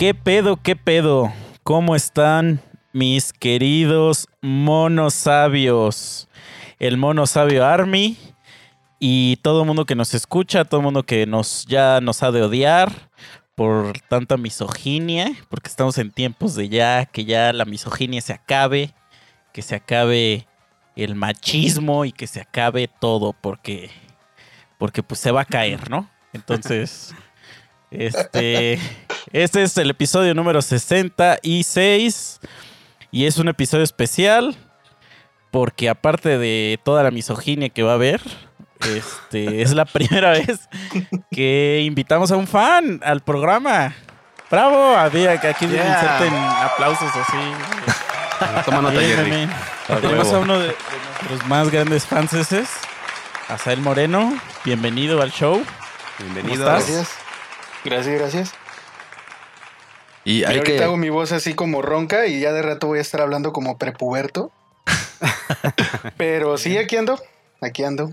¿Qué pedo, qué pedo? ¿Cómo están mis queridos monos sabios? El mono sabio Army y todo el mundo que nos escucha, todo el mundo que nos ya nos ha de odiar por tanta misoginia, porque estamos en tiempos de ya que ya la misoginia se acabe, que se acabe el machismo y que se acabe todo porque porque pues se va a caer, ¿no? Entonces, este este es el episodio número 66 y es un episodio especial porque aparte de toda la misoginia que va a haber, este es la primera vez que invitamos a un fan al programa. Bravo, había que aquí Yeah. inserten aplausos así. Toma nota, Jerry. Tenemos a uno de, de nuestros más grandes fanses, Asael Moreno. Bienvenido al show. Bienvenido. ¿Cómo estás? Gracias. Gracias, gracias. Y Y hay ahorita que. hago mi voz así como ronca y ya de rato voy a estar hablando como prepuberto. Pero sí, aquí ando. Aquí ando.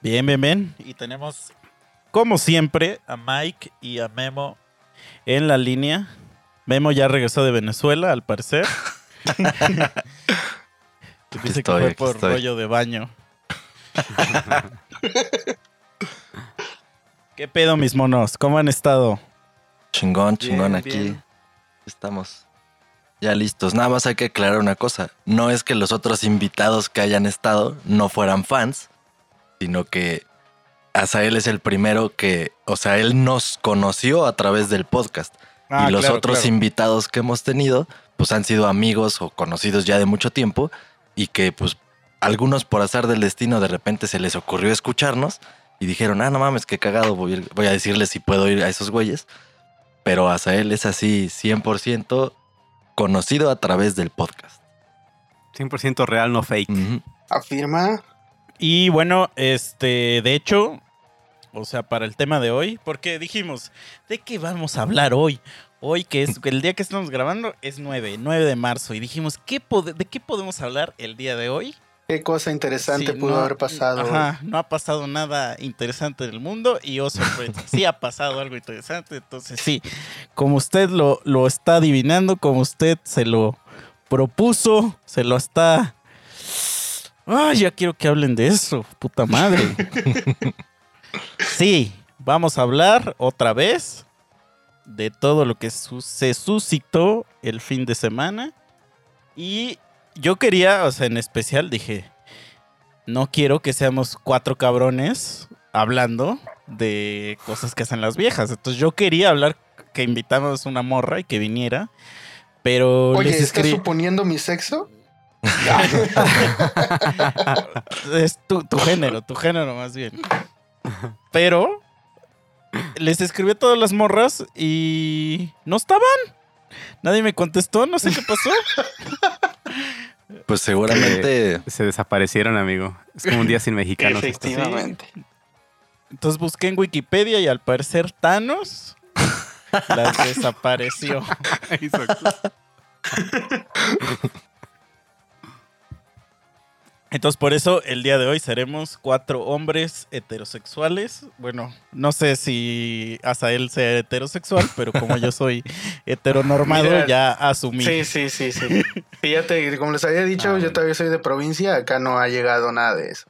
Bien, bien, bien. Y tenemos, como siempre, a Mike y a Memo en la línea. Memo ya regresó de Venezuela, al parecer. Dice estoy, que fue por estoy. rollo de baño. ¿Qué pedo, mis monos? ¿Cómo han estado? Chingón, chingón Bien, aquí. bien. Estamos ya listos. Nada más hay que aclarar una cosa. No es que los otros invitados que hayan estado no fueran fans, sino que Asael es el primero que, o sea, él nos conoció a través del podcast. Ah, y los claro, otros claro. invitados que hemos tenido, pues han sido amigos o conocidos ya de mucho tiempo y que pues algunos por azar del destino de repente se les ocurrió escucharnos y dijeron, ah, no mames, qué cagado, voy a, ir- voy a decirles si puedo ir a esos güeyes. Pero Asael es así 100% conocido a través del podcast. 100% real, no fake. Afirma. Y bueno, este, de hecho, o sea, para el tema de hoy, porque dijimos, ¿de qué vamos a hablar hoy? Hoy, que es el día que estamos grabando, es 9, 9 de marzo. Y dijimos, ¿qué ¿de qué podemos hablar el día de hoy? Qué cosa interesante Sí, pudo no- haber pasado. Ajá, no ha pasado nada interesante en el mundo y oh sorpresa, sí ha pasado algo interesante, entonces sí, como usted lo, lo está adivinando, como usted se lo propuso, se lo está... Ay, ya quiero que hablen de eso, puta madre. Sí, vamos a hablar otra vez de todo lo que su- se suscitó el fin de semana y yo quería, o sea, en especial dije, no quiero que seamos cuatro cabrones hablando de cosas que hacen las viejas. Entonces yo quería hablar que invitamos una morra y que viniera, pero Oye, les ¿estás suponiendo mi sexo? es tu, tu género, tu género más bien. Pero les escribí a todas las morras y no estaban. Nadie me contestó, no sé qué pasó. Pues seguramente Se desaparecieron, amigo. Es como un día sin mexicanos. Efectivamente. Entonces busqué en Wikipedia y al parecer Thanos las desapareció. Entonces por eso el día de hoy seremos cuatro hombres heterosexuales. Bueno, no sé si Asael sea heterosexual, pero como yo soy heteronormado, Mira, ya asumí. Sí, sí, sí, sí. Fíjate, como les había dicho, Ah, yo todavía soy de provincia, acá no ha llegado nada de eso.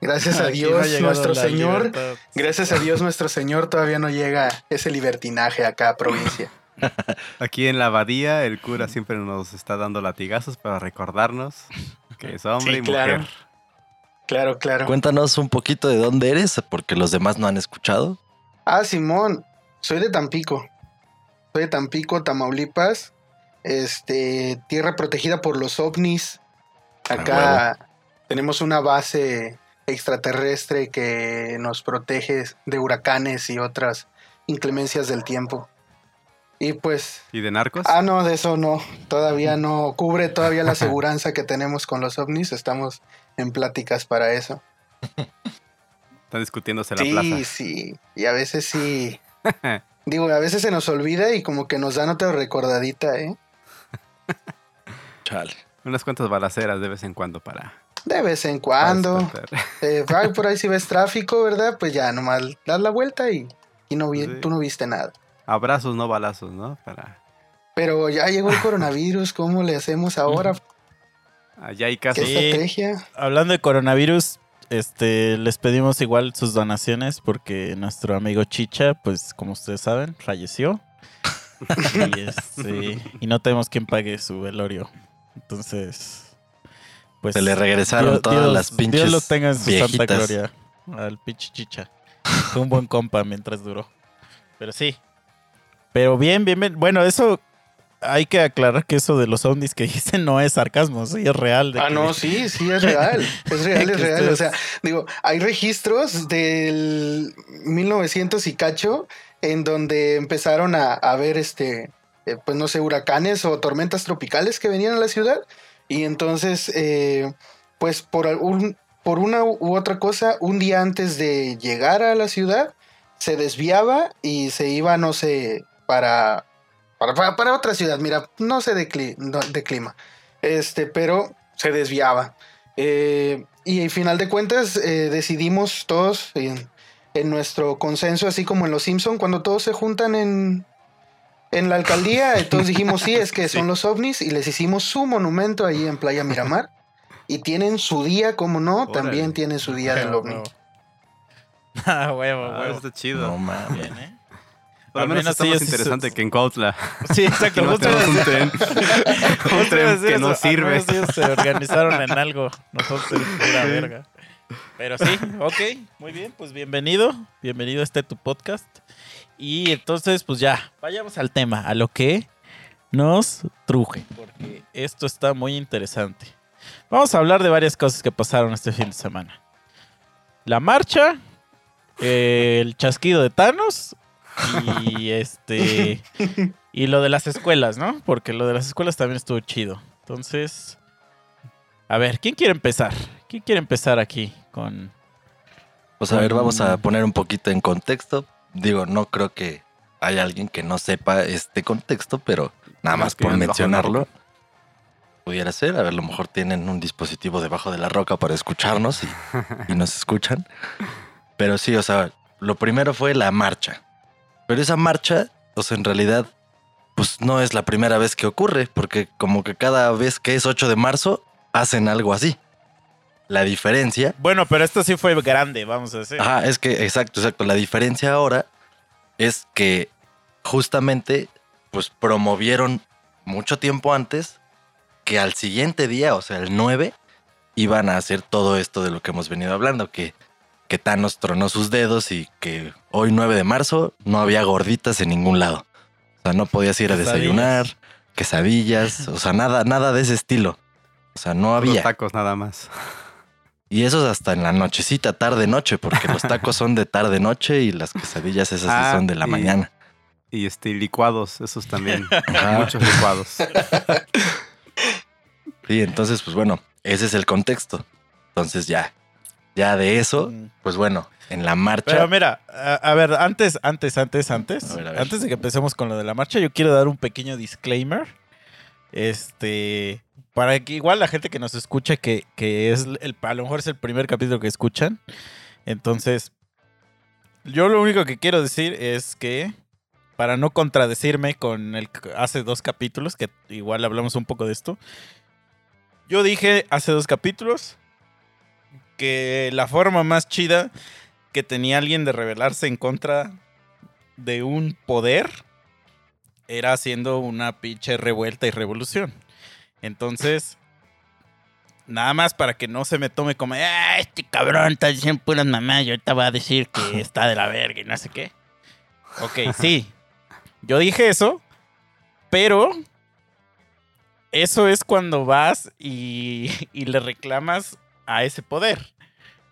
Gracias a Aquí no Dios, llegado nuestro Señor, libertad. gracias a Dios, nuestro Señor todavía no llega ese libertinaje acá a provincia. Aquí en la abadía, el cura siempre nos está dando latigazos para recordarnos que es hombre Sí, y claro. mujer. Claro, claro. cuéntanos un poquito de dónde eres, porque los demás no han escuchado. Ah, Simón, soy de Tampico. Soy de Tampico, Tamaulipas. Este, tierra protegida por los ovnis. Acá tenemos una base extraterrestre que nos protege de huracanes y otras inclemencias del tiempo. Y pues, ¿Y de narcos? ah, no, de eso no. Todavía no cubre todavía la aseguranza que tenemos con los ovnis. Estamos en pláticas para eso. Están discutiéndose la Sí, plaza. sí. Y a veces sí. Digo, a veces se nos olvida y como que nos dan otra recordadita, ¿eh? Chale. Unas cuantas balaceras de vez en cuando para... De vez en cuando. Eh, por ahí si ves tráfico, ¿verdad? Pues ya nomás das la vuelta y, y no vi- Sí. tú no viste nada. Abrazos, no balazos, ¿no? Para Pero ya llegó el coronavirus, ¿cómo le hacemos ahora? allá hay ¿Qué casos. Sí. estrategia? Hablando de coronavirus, este, les pedimos igual sus donaciones porque nuestro amigo Chicha, pues como ustedes saben, falleció. y, este, y no tenemos quien pague su velorio. Entonces, pues... Se le regresaron Dios- todas Dios- las pinches Dios lo tenga en su santa gloria al pinche Chicha. Fue un buen compa mientras duró. Pero sí. Pero bien, bien, bien. Bueno, eso... Hay que aclarar que eso de los ovnis que dicen no es sarcasmo, sí es real. de Ah, que- no, sí, sí, es real. Es real, es real. O sea, digo, hay registros del 1900 y cacho en donde empezaron a, a ver, este, eh, pues no sé, huracanes o tormentas tropicales que venían a la ciudad. Y entonces, eh, pues por, algún, por una u otra cosa, un día antes de llegar a la ciudad, se desviaba y se iba, no sé, para, para, para, otra ciudad. Mira, no sé de, cli- no, de clima. Este, pero se desviaba. Eh, y al final de cuentas eh, decidimos todos en, en nuestro consenso, así como en Los Simpson, cuando todos se juntan en, en la alcaldía, todos dijimos sí, es que son los ovnis y les hicimos su monumento ahí en Playa Miramar. Y tienen su día, como no, Órale. también tienen su día del ovni. huevo. Ah, huevo, Ah, huevo. está chido. No mames. Bien, ¿eh? Al menos menos está más sí interesante se- que en Cuautla. Sí, exacto. No tenemos un tren. un tren que no sirve. ellos se organizaron en algo. Nosotros, pura verga. Pero sí, ok, muy bien, pues bienvenido. Bienvenido a este tu podcast. Y entonces, pues ya, vayamos al tema, a lo que nos truje, porque esto está muy interesante. Vamos a hablar de varias cosas que pasaron este fin de semana. La marcha, el chasquido de Thanos y este y lo de las escuelas, ¿no? Porque lo de las escuelas también estuvo chido. Entonces, a ver, ¿quién quiere empezar? ¿Quién quiere empezar aquí con Pues a ver, vamos a poner un poquito en contexto. Digo, no creo que haya alguien que no sepa este contexto, pero nada Más por mencionarlo. Pudiera ser, a ver, a lo mejor tienen un dispositivo debajo de la roca para escucharnos y, y nos escuchan. Pero sí, o sea, lo primero fue la marcha. Pero esa marcha, o sea, en realidad, pues no es la primera vez que ocurre, porque como que cada vez que es 8 de marzo, hacen algo así. La diferencia Bueno, pero esto sí fue grande, vamos a decir. Ajá, es que, exacto, exacto. La diferencia ahora es que justamente, pues promovieron mucho tiempo antes que al siguiente día, o sea, el 9, iban a hacer todo esto de lo que hemos venido hablando, que, que Thanos tronó sus dedos y que hoy 9 de marzo no había gorditas en ningún lado. O sea, no podías ir a desayunar, quesadillas, o sea, nada, nada de ese estilo. O sea, no Los había. tacos nada más. Y eso es hasta en la nochecita, tarde noche, porque los tacos son de tarde noche y las quesadillas esas sí Ah, son de la y- mañana. Y este, licuados, esos también. Ajá. Muchos licuados. Sí, entonces, pues bueno, ese es el contexto. Entonces ya, ya de eso, pues bueno, en la marcha. Pero mira, a, a ver, antes, antes, antes, antes, A ver, a ver. antes de que empecemos con lo de la marcha, yo quiero dar un pequeño disclaimer. Este, para que igual la gente que nos escucha, que, que es el, a lo mejor es el primer capítulo que escuchan. Entonces, yo lo único que quiero decir es que, para no contradecirme con el hace dos capítulos, que igual hablamos un poco de esto, yo dije hace dos capítulos que la forma más chida que tenía alguien de rebelarse en contra de un poder era haciendo una pinche revuelta y revolución. Entonces, nada más para que no se me tome como, ah, este cabrón está diciendo puras mamás y ahorita va a decir que está de la verga y no sé qué. Ok, sí. Yo dije eso, pero eso es cuando vas y, y le reclamas a ese poder.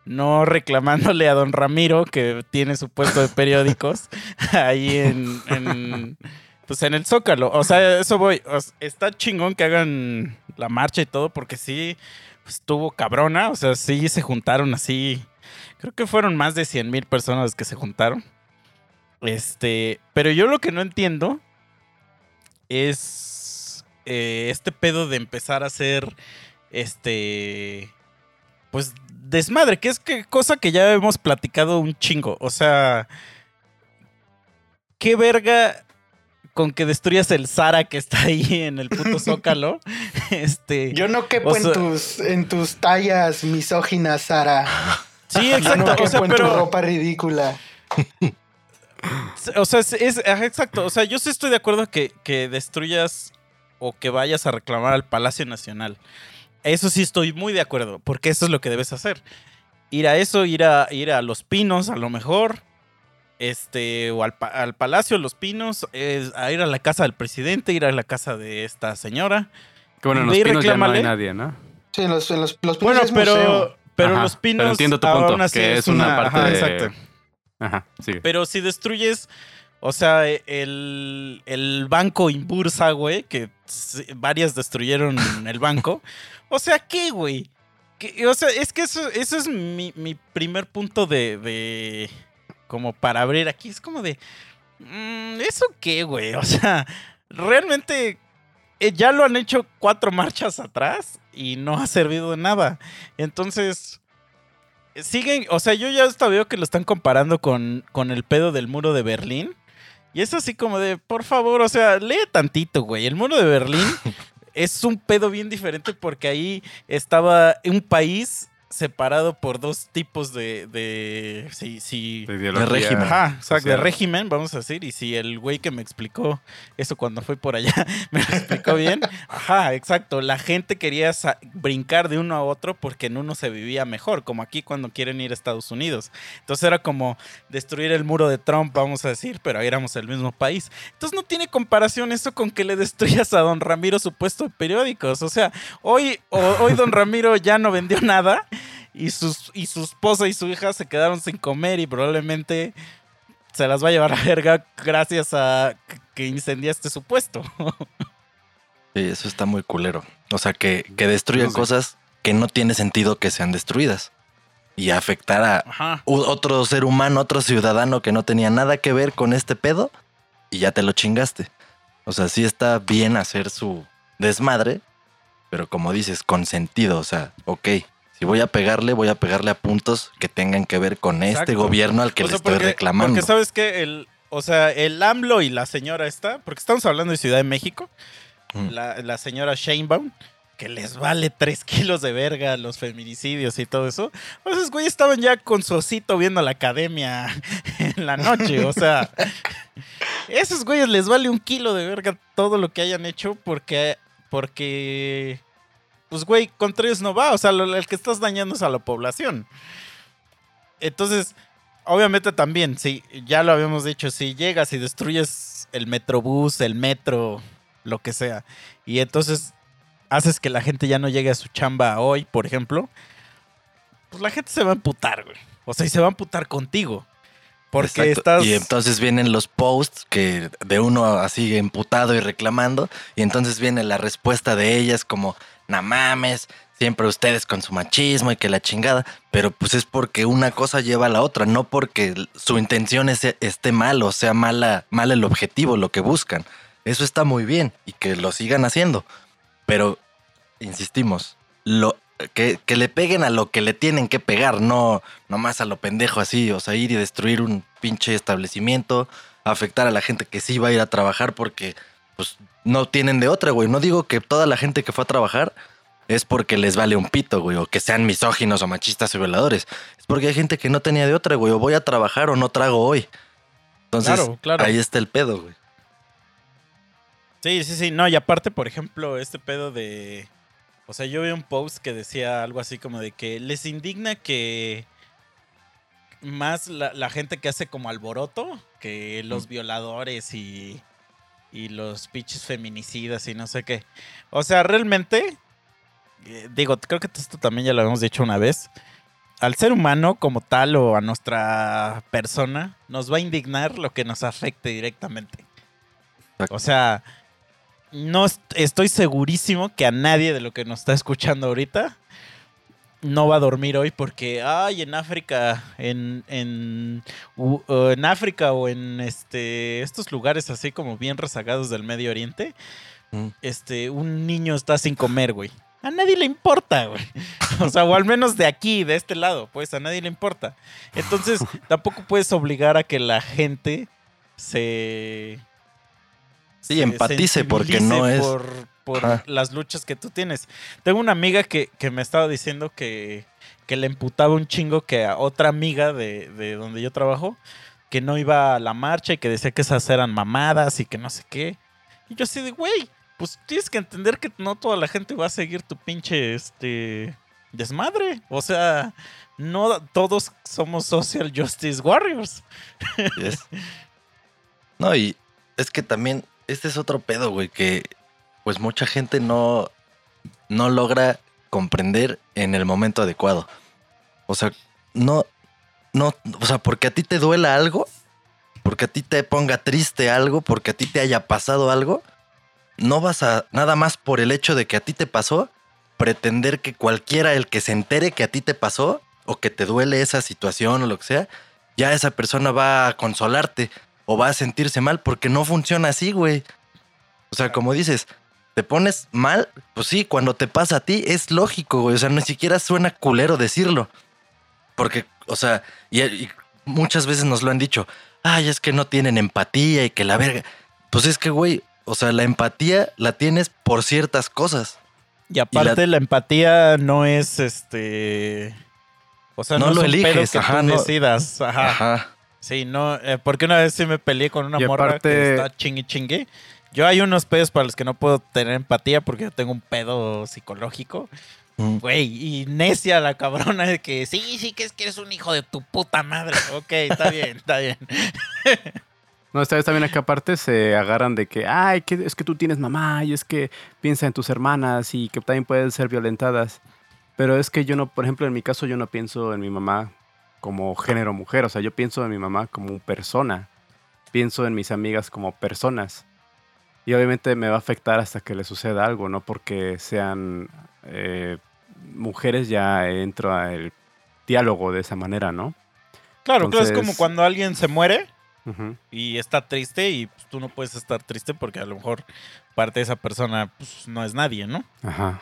No reclamándole a don Ramiro, que tiene su puesto de periódicos ahí en, pues en el Zócalo. O sea, eso voy. Está chingón que hagan la marcha y todo, porque sí pues, estuvo cabrona. O sea, sí se juntaron así. Creo que fueron más de 100 mil personas que se juntaron. Este, pero yo lo que no entiendo es eh, este pedo de empezar a hacer este pues desmadre, que es que cosa que ya hemos platicado un chingo. O sea, ¿qué verga con que destruyas el Zara que está ahí en el puto Zócalo? este, Yo no quepo O en, sea- tus, en tus tallas misóginas, Sara. sí, Yo no exacto. quepo o sea, en tu pero, ropa ridícula. o sea, es, exacto. O sea, yo sí estoy de acuerdo que, que destruyas o que vayas a reclamar al Palacio Nacional. Eso sí estoy muy de acuerdo, porque eso es lo que debes hacer. Ir a eso, ir a, ir a Los Pinos a lo mejor, este, o al, al Palacio Los Pinos, es, a ir a la casa del presidente, ir a la casa de esta señora. Que bueno, en los pinos ya no hay nadie, ¿no? Sí, en los, en los, los pinos Bueno, es museo. pero, pero Ajá, Los pero Pinos entiendo tu aún punto, así que es una parte ajá, de- exacto. Ajá, sí. Pero si destruyes, o sea, el, el banco Imbursa, güey, que varias destruyeron el banco. O sea, ¿qué, güey? O sea, es que eso, eso es mi, mi primer punto de, de... Como para abrir aquí. Es como de... mm, ¿Eso qué, güey? O sea, realmente eh, ya lo han hecho cuatro marchas atrás y no ha servido de nada. Entonces, siguen, o sea, yo ya hasta veo que lo están comparando con, con el pedo del muro de Berlín. Y es así como de, por favor, o sea, lee tantito, güey. El muro de Berlín es un pedo bien diferente porque ahí estaba un país separado por dos tipos de... de sí, sí, De régimen. Ajá, exacto, de régimen, vamos a decir. Y si el güey que me explicó eso cuando fui por allá me lo explicó bien. Ajá, exacto. La gente quería brincar de uno a otro porque en uno se vivía mejor, como aquí cuando quieren ir a Estados Unidos. Entonces era como destruir el muro de Trump, vamos a decir, pero ahí éramos el mismo país. Entonces no tiene comparación eso con que le destruyas a don Ramiro su puesto de periódicos. O sea, hoy, o- hoy don Ramiro ya no vendió nada. Y, sus, y su esposa y su hija se quedaron sin comer y probablemente se las va a llevar a verga gracias a que- incendiaste su puesto. Sí, eso está muy culero. O sea, que, que destruyan No sé. cosas que no tiene sentido que sean destruidas. Y afectar a Ajá. otro ser humano, otro ciudadano que no tenía nada que ver con este pedo y ya te lo chingaste. O sea, sí está bien hacer su desmadre, pero como dices, con sentido. O sea, ok, si voy a pegarle, voy a pegarle a puntos que tengan que ver con este gobierno al que O le sea, estoy porque- reclamando. Porque sabes que el, o sea, el AMLO y la señora esta, porque estamos hablando de Ciudad de México, Mm. la, la señora Sheinbaum, que les vale tres kilos de verga los feminicidios y todo eso. Pues esos güeyes estaban ya con su osito viendo la academia en la noche. O sea, esos güeyes les vale un kilo de verga todo lo que hayan hecho porque, porque, pues güey, contra ellos no va. O sea, lo- el que estás dañando es a la población. Entonces, obviamente también, sí, ya lo habíamos dicho, si llegas y destruyes el metrobús, el metro, lo que sea, y entonces haces que la gente ya no llegue a su chamba hoy, por ejemplo, pues la gente se va a emputar, güey. O sea, y se va a emputar contigo. Porque Exacto. estás... Y entonces vienen los posts que de uno así emputado y reclamando. Y entonces viene la respuesta de ellas como, no mames, siempre ustedes con su machismo y que la chingada. Pero pues es porque una cosa lleva a la otra, no porque su intención es- esté mal o sea mala, mal el objetivo, lo que buscan. Eso está muy bien y que lo sigan haciendo. Pero, insistimos, lo, que, que le peguen a lo que le tienen que pegar, no nomás a lo pendejo así, o sea, ir y destruir un pinche establecimiento, afectar a la gente que sí va a ir a trabajar porque pues no tienen de otra, güey. No digo que toda la gente que fue a trabajar es porque les vale un pito, güey, o que sean misóginos o machistas o violadores. Es porque hay gente que no tenía de otra, güey, o voy a trabajar o no trago hoy. Entonces, Claro, claro. ahí está el pedo, güey. Sí, sí, sí. No, y aparte, por ejemplo, este pedo de. O sea, yo vi un post que decía algo así como de que les indigna que más la, la gente que hace como alboroto que los violadores y, y los pinches feminicidas y no sé qué. O sea, realmente, eh, digo, creo que esto también ya lo habíamos dicho una vez. Al ser humano como tal o a nuestra persona, nos va a indignar lo que nos afecte directamente. Exacto. O sea, no est- estoy segurísimo que a nadie de lo que nos está escuchando ahorita no va a dormir hoy porque, ay, en África, en, en, en África o en este, estos lugares así como bien rezagados del Medio Oriente, Mm. este, un niño está sin comer, güey. A nadie le importa, güey. O sea, o al menos de aquí, de este lado, pues a nadie le importa. Entonces, tampoco puedes obligar a que la gente se... Sí, se empatice porque no es... Por, por las luchas que tú tienes. Tengo una amiga que, que me estaba diciendo que, que le emputaba un chingo que a otra amiga de, de donde yo trabajo, que no iba a la marcha y que decía que esas eran mamadas y que no sé qué. Y yo así de, güey, pues tienes que entender que no toda la gente va a seguir tu pinche, este, desmadre. O sea, no todos somos social justice warriors. Yes. No, y es que también, este es otro pedo, güey, que pues mucha gente no, no logra comprender en el momento adecuado. O sea, no, no, o sea, porque a ti te duela algo, porque a ti te ponga triste algo, porque a ti te haya pasado algo, no vas a, nada más por el hecho de que a ti te pasó, pretender que cualquiera, el que se entere que a ti te pasó, o que te duele esa situación o lo que sea, ya esa persona va a consolarte o va a sentirse mal porque no funciona así, güey. O sea, como dices, te pones mal, pues sí, cuando te pasa a ti es lógico, güey. O sea, ni siquiera suena culero decirlo. Porque, o sea, y, y muchas veces nos lo han dicho, ay, es que no tienen empatía y que la verga. Pues es que, güey, o sea, la empatía la tienes por ciertas cosas. Y aparte la... empatía no es este... O sea, no, No es lo eliges, que ajá, tú no. decidas. Ajá. Ajá. Sí, no, eh, porque una vez sí me peleé con una Y morra aparte- que está chingue chingue. Yo hay unos pedos para los que no puedo tener empatía porque yo tengo un pedo psicológico. Mm. Güey, y necia la cabrona de que sí, sí, que es que eres un hijo de tu puta madre. Ok, está bien, está bien. No, esta vez también acá aparte se agarran de que, ay, que es que tú tienes mamá y es que piensa en tus hermanas y que también pueden ser violentadas. Pero es que yo no, por ejemplo, en mi caso yo no pienso en mi mamá como género mujer, o sea, yo pienso en mi mamá como persona, pienso en mis amigas como personas. Y obviamente me va a afectar hasta que le suceda algo, no porque sean eh, mujeres ya entro al diálogo de esa manera, ¿no? Claro, claro, es como Entonces- cuando alguien se muere y está triste y pues, tú no puedes estar triste porque a lo mejor parte de esa persona pues, no es nadie, ¿no? Ajá.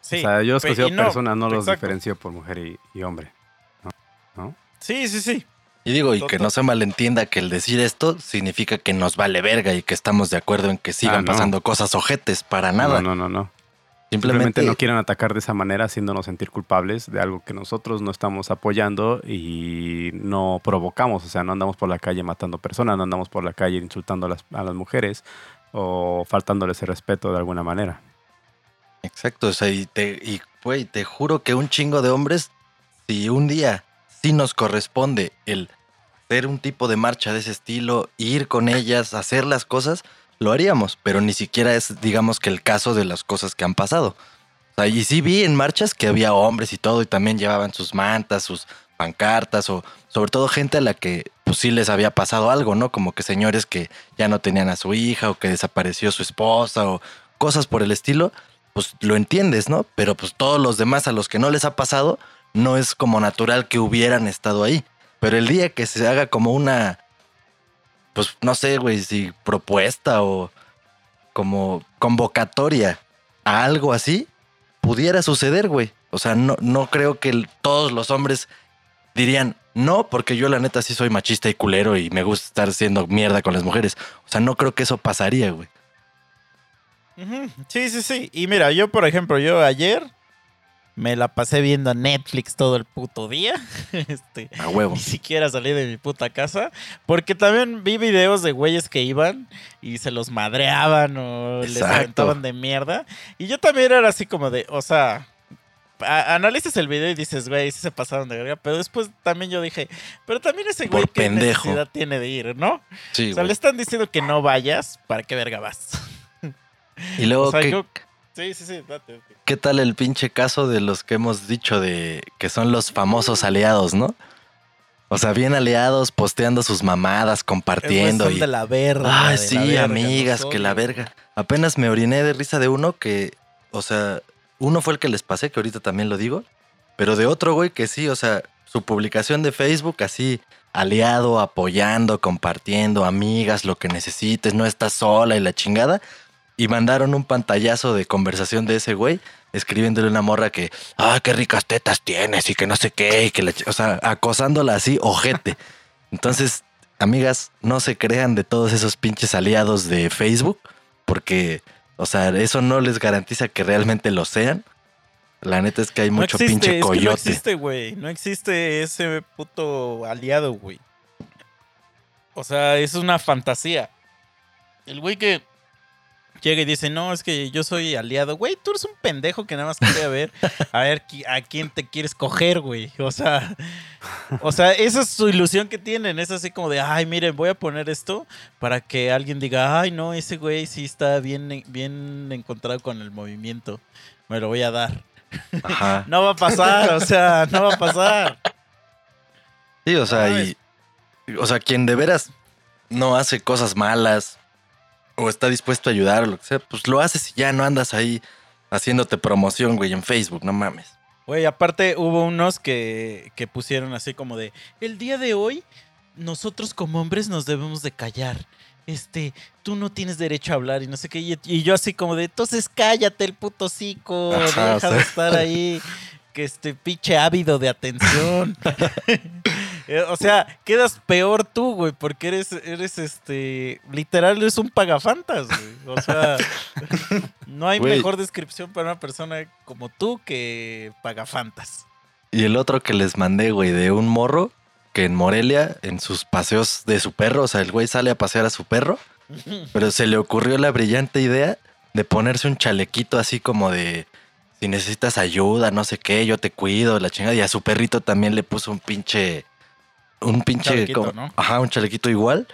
Sí. o sea, yo los considero no, personas, no los diferencio por mujer y, y hombre. Sí, sí, sí. Y digo, y que no se malentienda que el decir esto significa que nos vale verga y que estamos de acuerdo en que sigan Ah, no. pasando cosas ojetes, para nada. No, no, no, no. Simplemente, Simplemente no quieren atacar de esa manera, haciéndonos sentir culpables de algo que nosotros no estamos apoyando y no provocamos. O sea, no andamos por la calle matando personas, no andamos por la calle insultando a las, a las mujeres o faltándoles el respeto de alguna manera. Exacto, o sea, y te, y güey, te juro que un chingo de hombres, si un día sí nos corresponde el ser un tipo de marcha de ese estilo, ir con ellas, hacer las cosas, lo haríamos, pero ni siquiera es, digamos que el caso de las cosas que han pasado. Y sí vi en marchas que había hombres y todo, y también llevaban sus mantas, sus pancartas, o sobre todo gente a la que pues sí les había pasado algo, ¿no? Como que señores que ya no tenían a su hija, o que desapareció su esposa, o cosas por el estilo, pues lo entiendes, ¿no? Pero pues todos los demás a los que no les ha pasado, no es como natural que hubieran estado ahí. Pero el día que se haga como una, pues no sé, güey, si propuesta o como convocatoria a algo así, pudiera suceder, güey. O sea, no, no creo que todos los hombres dirían, no, porque yo la neta sí soy machista y culero y me gusta estar haciendo mierda con las mujeres. O sea, no creo que eso pasaría, güey. Sí, sí, sí. Y mira, yo, por ejemplo, yo ayer me la pasé viendo Netflix todo el puto día. Este, A huevo. ni siquiera salí de mi puta casa. Porque también vi videos de güeyes que iban y se los madreaban o les aventaban de mierda. Y yo también era así como de, o sea, a- analizas el video y dices, güey, sí se pasaron de verga. Pero después también yo dije, pero también ese güey Por qué pendejo. necesidad tiene de ir, ¿no? Sí, o sea, güey. le están diciendo que no vayas, ¿para qué verga vas? Y luego, o sea, ¿qué, yo- Sí, sí, sí, date, date. qué tal el pinche caso de los que hemos dicho de que son los famosos aliados, no? O sea, bien aliados, posteando sus mamadas, compartiendo. Son Y, de la verga. Ay, sí, verga, amigas, los que la verga. Apenas me oriné de risa de uno que, o sea, uno fue el que les pasé, que ahorita también lo digo, pero de otro güey que sí, o sea, su publicación de Facebook así, aliado, apoyando, compartiendo, amigas, lo que necesites, no estás sola y la chingada. Y mandaron un pantallazo de conversación de ese güey, escribiéndole una morra que, ah, qué ricas tetas tienes y que no sé qué, y que la o sea, acosándola así, ojete. Entonces, amigas, no se crean de todos esos pinches aliados de Facebook, porque, o sea, eso no les garantiza que realmente lo sean. La neta es que hay mucho existe, pinche es que coyote. no existe, güey. No existe ese puto aliado, güey. O sea, es una fantasía. El güey que llega y dice, no, es que yo soy aliado. Güey, tú eres un pendejo que nada más quiere ver a ver a quién te quieres coger, güey. O sea, o sea, esa es su ilusión que tienen. Es así como de, ay, miren, voy a poner esto para que alguien diga, ay, no, ese güey sí está bien, bien encontrado con el movimiento. Me lo voy a dar. Ajá. No va a pasar, o sea, no va a pasar. Sí, o sea, y, o sea, quien de veras no hace cosas malas o está dispuesto a ayudar o lo que sea, pues lo haces y ya no andas ahí haciéndote promoción, güey, en Facebook, no mames. Güey, aparte hubo unos que, que pusieron así como de, el día de hoy nosotros como hombres nos debemos de callar. Este, tú no tienes derecho a hablar y no sé qué. Y, y yo así como de, entonces cállate el puto Ajá, deja o de estar ahí, que este pinche ávido de atención. Eh, o sea, quedas peor tú, güey, porque eres, eres este, literal, eres un pagafantas, güey. O sea, no hay Güey. mejor descripción para una persona como tú que pagafantas. Y el otro que les mandé, güey, de un morro que en Morelia, en sus paseos de su perro, o sea, el güey sale a pasear a su perro, pero se le ocurrió la brillante idea de ponerse un chalequito así como de si necesitas ayuda, no sé qué, yo te cuido, la chingada. Y a su perrito también le puso un pinche. Un pinche. chalequito, como- ¿no? Ajá, un chalequito igual.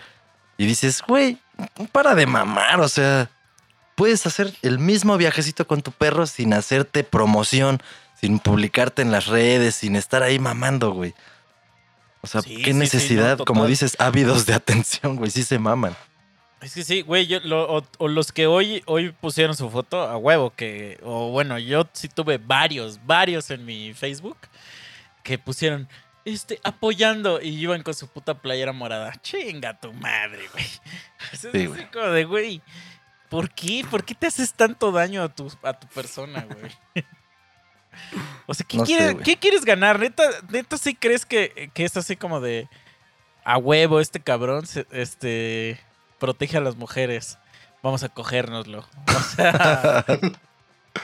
Y dices, güey, para de mamar, o sea, puedes hacer el mismo viajecito con tu perro sin hacerte promoción, sin publicarte en las redes, sin estar ahí mamando, güey. O sea, Sí, qué sí, necesidad, no, como dices, ávidos de atención, güey, sí se maman. Es que sí, güey, yo, lo- o, o los que hoy, hoy pusieron su foto a huevo, que, o bueno, yo sí tuve varios, varios en mi Facebook que pusieron, este, apoyando y iban con su puta playera morada. Chinga tu madre, güey. Es Sí, así güey. como de, güey, ¿por qué? ¿Por qué te haces tanto daño a tu, a tu persona, güey? O sea, ¿qué, No quieres. ¿qué quieres ganar? ¿Neta, neta sí crees que, que es así como de a huevo este cabrón se- este protege a las mujeres? Vamos a cogérnoslo. O sea,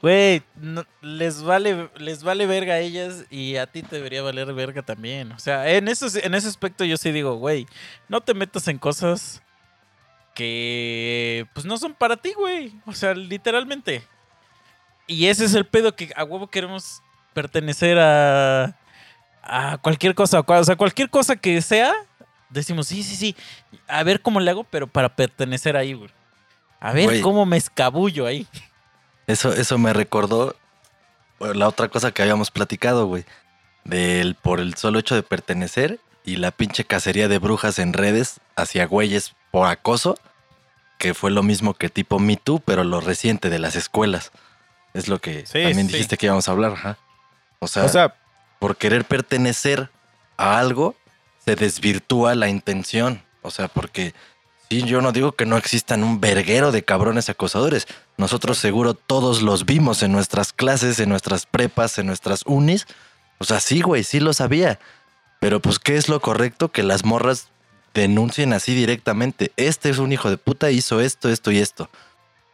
güey, no- les vale les vale verga a ellas y a ti te debería valer verga también. O sea, en eso, en ese aspecto yo sí digo, güey, no te metas en cosas que pues no son para ti, güey. O sea, literalmente. Y ese es el pedo que a huevo queremos pertenecer a, a cualquier cosa. O sea, cualquier cosa que sea, decimos, sí, sí, sí. A ver cómo le hago, pero para pertenecer ahí, güey. A ver Güey. cómo me escabullo ahí. Eso, eso me recordó eh, la otra cosa que habíamos platicado, güey. Del por el solo hecho de pertenecer y la pinche cacería de brujas en redes hacia güeyes por acoso, que fue lo mismo que tipo Me Too, pero lo reciente de las escuelas. Es lo que Sí, también sí. dijiste que íbamos a hablar. O sea, O sea, por querer pertenecer a algo, se desvirtúa la intención. O sea, porque sí, yo no digo que no existan un verguero de cabrones acosadores. Nosotros seguro todos los vimos en nuestras clases, en nuestras prepas, en nuestras unis. O sea, sí, güey, sí lo sabía. Pero pues, ¿qué es lo correcto? Que las morras denuncien así directamente. Este es un hijo de puta, hizo esto, esto y esto.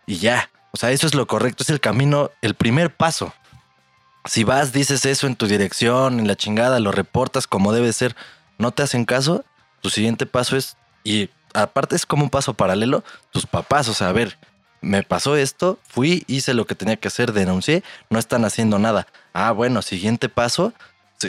Y ya. O sea, eso es lo correcto, es el camino, el primer paso. Si vas, dices eso en tu dirección, en la chingada, lo reportas como debe ser, no te hacen caso, tu siguiente paso es, y aparte es como un paso paralelo, tus papás, o sea, a ver, me pasó esto, fui, hice lo que tenía que hacer, denuncié, no están haciendo nada. Ah, bueno, siguiente paso,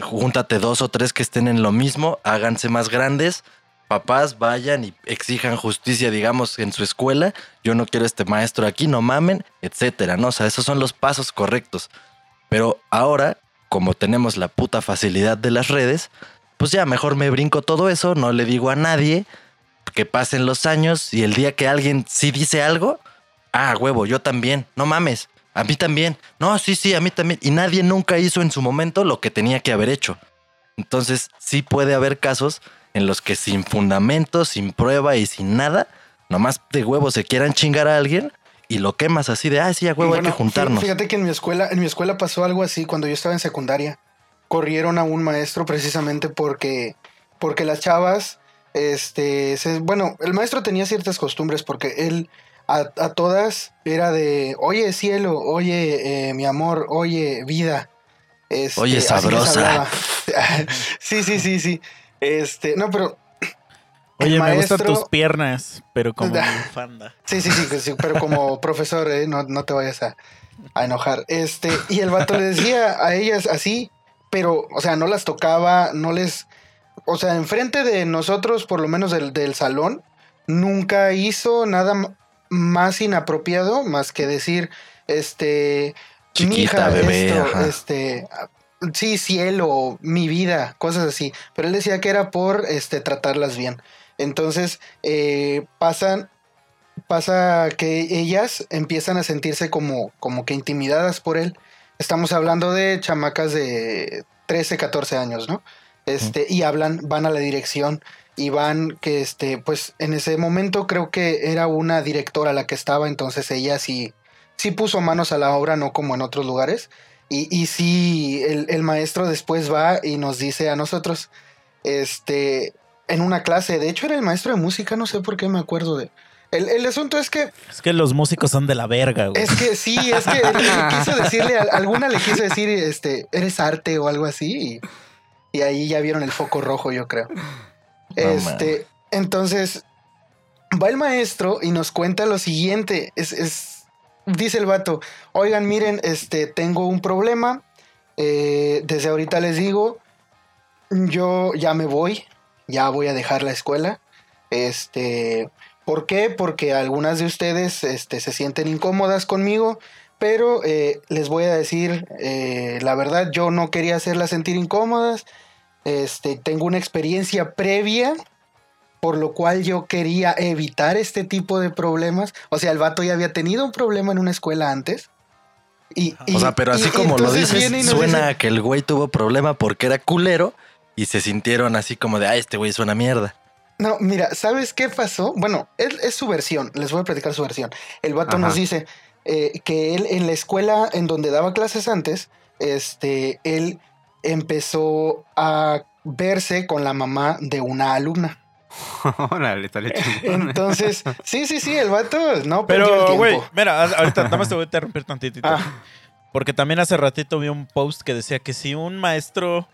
júntate dos o tres que estén en lo mismo, háganse más grandes, papás vayan y exijan justicia, digamos, en su escuela, yo no quiero este maestro aquí, no mamen, etcétera, ¿no? O sea, esos son los pasos correctos. Pero ahora, como tenemos la puta facilidad de las redes, pues ya mejor me brinco todo eso, no le digo a nadie, que pasen los años y el día que alguien sí dice algo, ah, huevo, yo también, no mames, a mí también, no, sí, sí, a mí también, y nadie nunca hizo en su momento lo que tenía que haber hecho. Entonces, sí puede haber casos en los que sin fundamento, sin prueba y sin nada, nomás de huevo se quieran chingar a alguien y lo quemas así de, ah, sí, a huevo hay que juntarnos. fí- Fíjate que en mi escuela, en mi escuela pasó algo así cuando yo estaba en secundaria. Corrieron a un maestro precisamente porque, porque las chavas este, se- bueno, el maestro tenía ciertas costumbres porque él a, a todas era de, oye cielo, oye eh, mi amor, oye vida. Este, Oye, sabrosa. sí, sí, sí, sí. Este, no, pero el Oye, me maestro- gustan tus piernas, pero como Da. bufanda. Sí, sí, sí, sí, pero como profesor, eh, no, no te vayas a, a enojar. Este, y el vato le decía a ellas así, pero, o sea, no las tocaba, no les. O sea, enfrente de nosotros, por lo menos del, del salón, nunca hizo nada más inapropiado más que decir, este. Chiquita, "Mija, bebé, esto, ajá. este. Sí, cielo, mi vida, cosas así. Pero él decía que era por este, tratarlas bien. Entonces, eh, pasan pasa que ellas empiezan a sentirse como, como que intimidadas por él. Estamos hablando de chamacas de 13, 14 años, ¿no? Este, y hablan, van a la dirección y van que este, pues en ese momento creo que era una directora la que estaba, entonces ella sí, sí puso manos a la obra, no como en otros lugares. Y, y sí, el, el maestro después va y nos dice a nosotros, este, en una clase, de hecho era el maestro de música, no sé por qué me acuerdo de... El, el asunto es que Es que los músicos son de la verga, güey. es que sí, es que quiso decirle, alguna le quiso decir, este, eres arte o algo así, y, y ahí ya vieron el foco rojo, yo creo. Este, entonces, va el maestro y nos cuenta lo siguiente, es, es- dice el vato, oigan, miren, este, tengo un problema, eh, desde ahorita les digo, yo ya me voy, ya voy a dejar la escuela, este, ¿por qué? Porque algunas de ustedes, este, se sienten incómodas conmigo, pero eh, les voy a decir eh, la verdad, yo no quería hacerlas sentir incómodas, este, tengo una experiencia previa, por lo cual yo quería evitar este tipo de problemas. O sea, el vato ya había tenido un problema en una escuela antes. Y, O sea, pero así y- y como lo dices, y suena dice- a que el güey tuvo problema porque era culero y se sintieron así como de, ah, este güey es una mierda. No, mira, ¿sabes qué pasó? Bueno, es, es su versión, les voy a platicar su versión. El vato Ajá. nos dice eh, que él en la escuela en donde daba clases antes, este, él empezó a verse con la mamá de una alumna. Órale, está chingón. Entonces, sí, sí, sí, el vato no Pero, güey, mira, ahorita nada más te voy a interrumpir tantitito. Ah. Porque también hace ratito vi un post que decía que si un maestro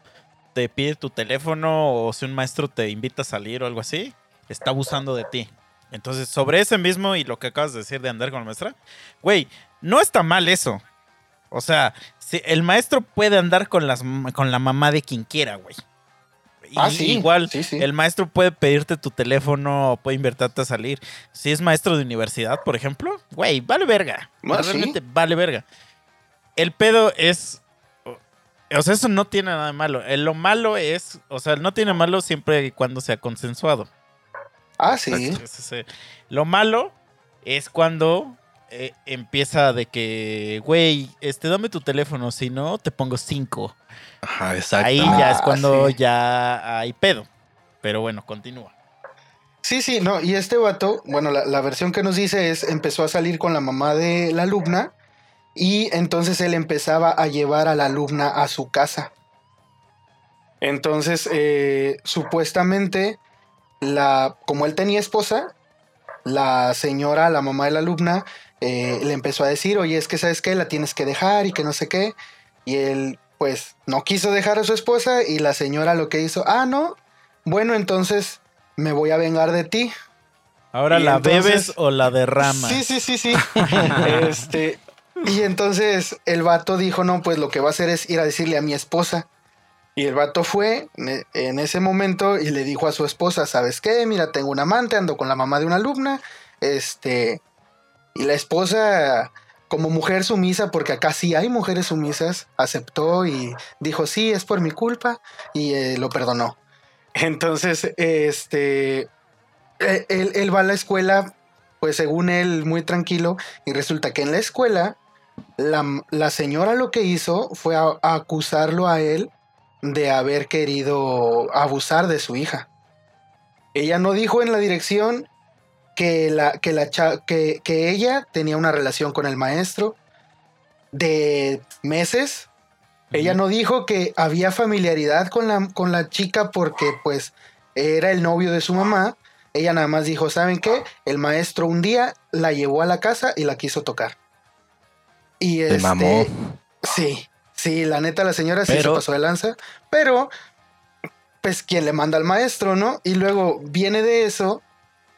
te pide tu teléfono o si un maestro te invita a salir o algo así, está abusando de ti. Entonces, sobre ese mismo y lo que acabas de decir de andar con la maestra, güey, no está mal eso. O sea, si el maestro puede andar con, las, con la mamá de quien quiera, güey. Ah, sí, Igual, sí, sí. el maestro puede pedirte tu teléfono o puede invitarte a salir. Si es maestro de universidad, por ejemplo, güey, vale verga. Ah. Realmente vale verga. El pedo es. O sea, eso no tiene nada de malo. Eh, Lo malo es. O sea, no tiene malo siempre y cuando sea consensuado. Ah, sí. Lo malo es cuando eh, empieza de que, güey, este, dame tu teléfono, si no, te pongo cinco. Ajá, Ahí exactamente. ya es Ah, cuando sí. ya hay pedo. Pero bueno, continúa. Sí, sí, no, y este vato, bueno, la, la versión que nos dice es, empezó a salir con la mamá de la alumna y entonces él empezaba a llevar a la alumna a su casa. Entonces, eh, supuestamente, la, como él tenía esposa, la señora, la mamá de la alumna, eh, le empezó a decir, oye, es que sabes qué, la tienes que dejar y que no sé qué. Y él, pues, no quiso dejar a su esposa y la señora lo que hizo, ah, no, bueno, entonces me voy a vengar de ti. Ahora, Y ¿la entonces- bebes o la derramas? Sí, sí, sí, sí. este, y entonces el vato dijo, no, pues lo que va a hacer es ir a decirle a mi esposa. Y el vato fue en ese momento y le dijo a su esposa, ¿sabes qué? Mira, tengo un amante, ando con la mamá de una alumna. Este, y la esposa, como mujer sumisa, porque acá sí hay mujeres sumisas, aceptó y dijo, sí, es por mi culpa, y eh, lo perdonó. Entonces, este, eh, él, va a la escuela, pues según él, muy tranquilo, y resulta que en la escuela, la, la señora lo que hizo fue acusarlo a él de haber querido abusar de su hija. Ella no dijo en la dirección que, la, que, la que, que ella tenía una relación con el maestro de meses. Ella no dijo que había familiaridad con la, con la chica porque pues era el novio de su mamá. Ella nada más dijo, ¿saben qué? El maestro un día la llevó a la casa y la quiso tocar. Y Te este, mamó. Sí, sí, la neta la señora sí se pasó de lanza, pero pues quien le manda al maestro, ¿no? Y luego viene de eso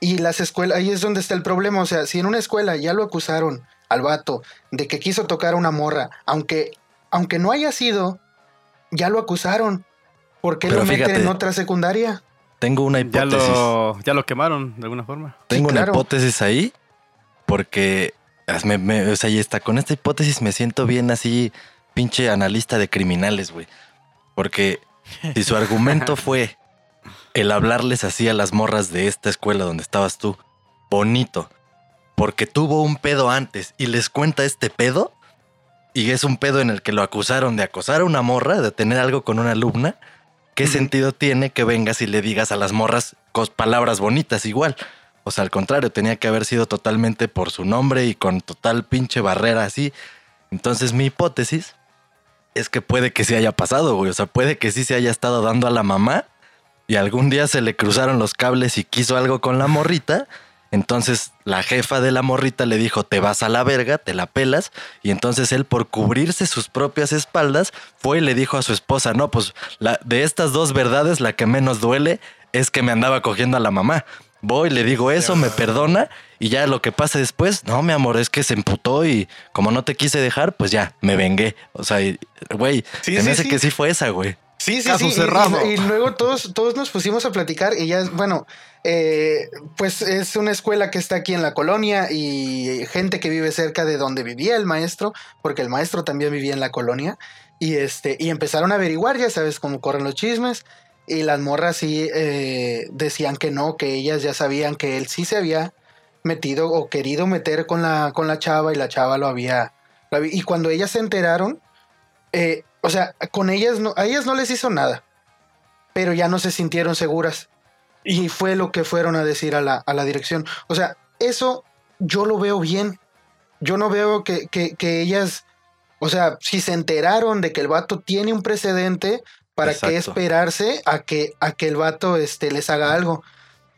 y las escuelas, ahí es donde está el problema, o sea, si en una escuela ya lo acusaron al vato de que quiso tocar a una morra, aunque aunque no haya sido, ya lo acusaron. ¿Por qué Pero lo meten en otra secundaria? Tengo una Ya hipótesis. lo, ya lo quemaron de alguna forma. Tengo Sí, una hipótesis ahí porque, as- me- me- o sea, y está, con esta hipótesis me siento bien así, pinche analista de criminales, güey. Porque si su argumento fue el hablarles así a las morras de esta escuela donde estabas tú, bonito, porque tuvo un pedo antes y les cuenta este pedo, y es un pedo en el que lo acusaron de acosar a una morra, de tener algo con una alumna, ¿qué sentido tiene que vengas y le digas a las morras cos- palabras bonitas igual? O sea, al contrario, tenía que haber sido totalmente por su nombre y con total pinche barrera así. Entonces mi hipótesis es que puede que sí haya pasado, güey. O sea, puede que sí se haya estado dando a la mamá y algún día se le cruzaron los cables y quiso algo con la morrita. Entonces la jefa de la morrita le dijo, te vas a la verga, te la pelas. Y entonces él, por cubrirse sus propias espaldas, fue y le dijo a su esposa, no, pues la, de estas dos verdades, la que menos duele es que me andaba cogiendo a la mamá. Voy, le digo eso, me perdona y ya lo que pase después, no, mi amor, es que se emputó y como no te quise dejar, pues ya, me vengué. O sea, güey, Sí, se sí, me hace sí. que sí fue esa, güey. Sí, sí, Caso sí. y- cerrado. Y, y luego todos, todos nos pusimos a platicar y ya, bueno, eh, pues es una escuela que está aquí en la colonia y gente que vive cerca de donde vivía el maestro, porque el maestro también vivía en la colonia. Y este, y empezaron a averiguar, ya sabes cómo corren los chismes. Y las morras sí eh, decían que no, que ellas ya sabían que él sí se había metido o querido meter con la, con la chava y la chava lo había. lo había- y cuando ellas se enteraron, eh, o sea, con ellas no, a ellas no les hizo nada, pero ya no se sintieron seguras. Y fue lo que fueron a decir a la, a la dirección. O sea, eso yo lo veo bien. Yo no veo que, que- que ellas, o sea, si se enteraron de que el vato tiene un precedente, ¿para qué Exacto. esperarse a que, a que el vato este, les haga algo?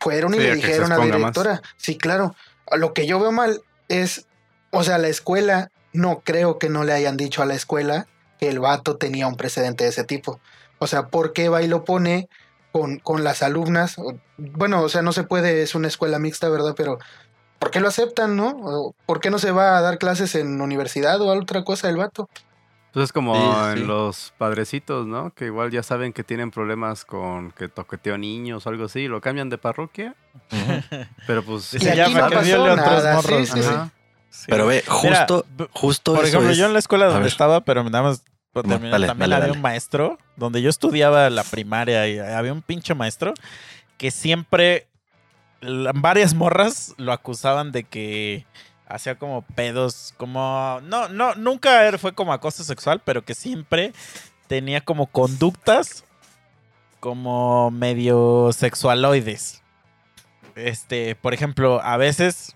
Fueron y Sí, le dijeron a la más. directora. Sí, claro. Lo que yo veo mal es, o sea, la escuela, no creo que no le hayan dicho a la escuela que el vato tenía un precedente de ese tipo. O sea, ¿por qué va y lo pone con, con las alumnas? Bueno, o sea, no se puede, es una escuela mixta, ¿verdad? Pero ¿por qué lo aceptan, no? ¿Por qué no se va a dar clases en universidad o otra cosa el vato? Pues es como Sí, en sí. los padrecitos, ¿no? Que igual ya saben que tienen problemas con que toqueteo niños o algo así, y lo cambian de parroquia, pero pues... Y se aquí llama no que pasó viole a otros nada, sí, morros. sí, sí. Ajá. Sí. Pero ve, justo, justo Por eso ejemplo, es- yo en la escuela donde estaba, pero nada más dale, también dale, un maestro, donde yo estudiaba la primaria y había un pinche maestro que siempre varias morras lo acusaban de que hacía como pedos, como no, no, nunca era- fue como acoso sexual, pero que siempre tenía como conductas como medio sexualoides. Este, por ejemplo, a veces,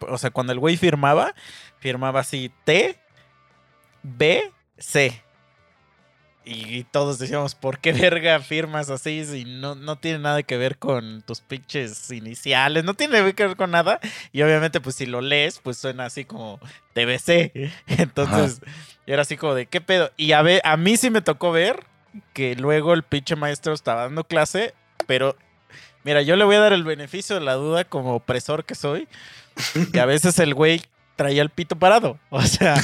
o sea, cuando el güey firmaba, firmaba así T, B, C. Y todos decíamos, ¿por qué verga firmas así si no, no tiene nada que ver con tus pinches iniciales? No tiene que ver con nada. Y obviamente, pues si lo lees, pues suena así como TBC. Entonces, era así como de, ¿qué pedo? Y a, ve- a mí sí me tocó ver que luego el pinche maestro estaba dando clase, pero mira, yo le voy a dar el beneficio de la duda como opresor que soy, que a veces el güey traía el pito parado. O sea,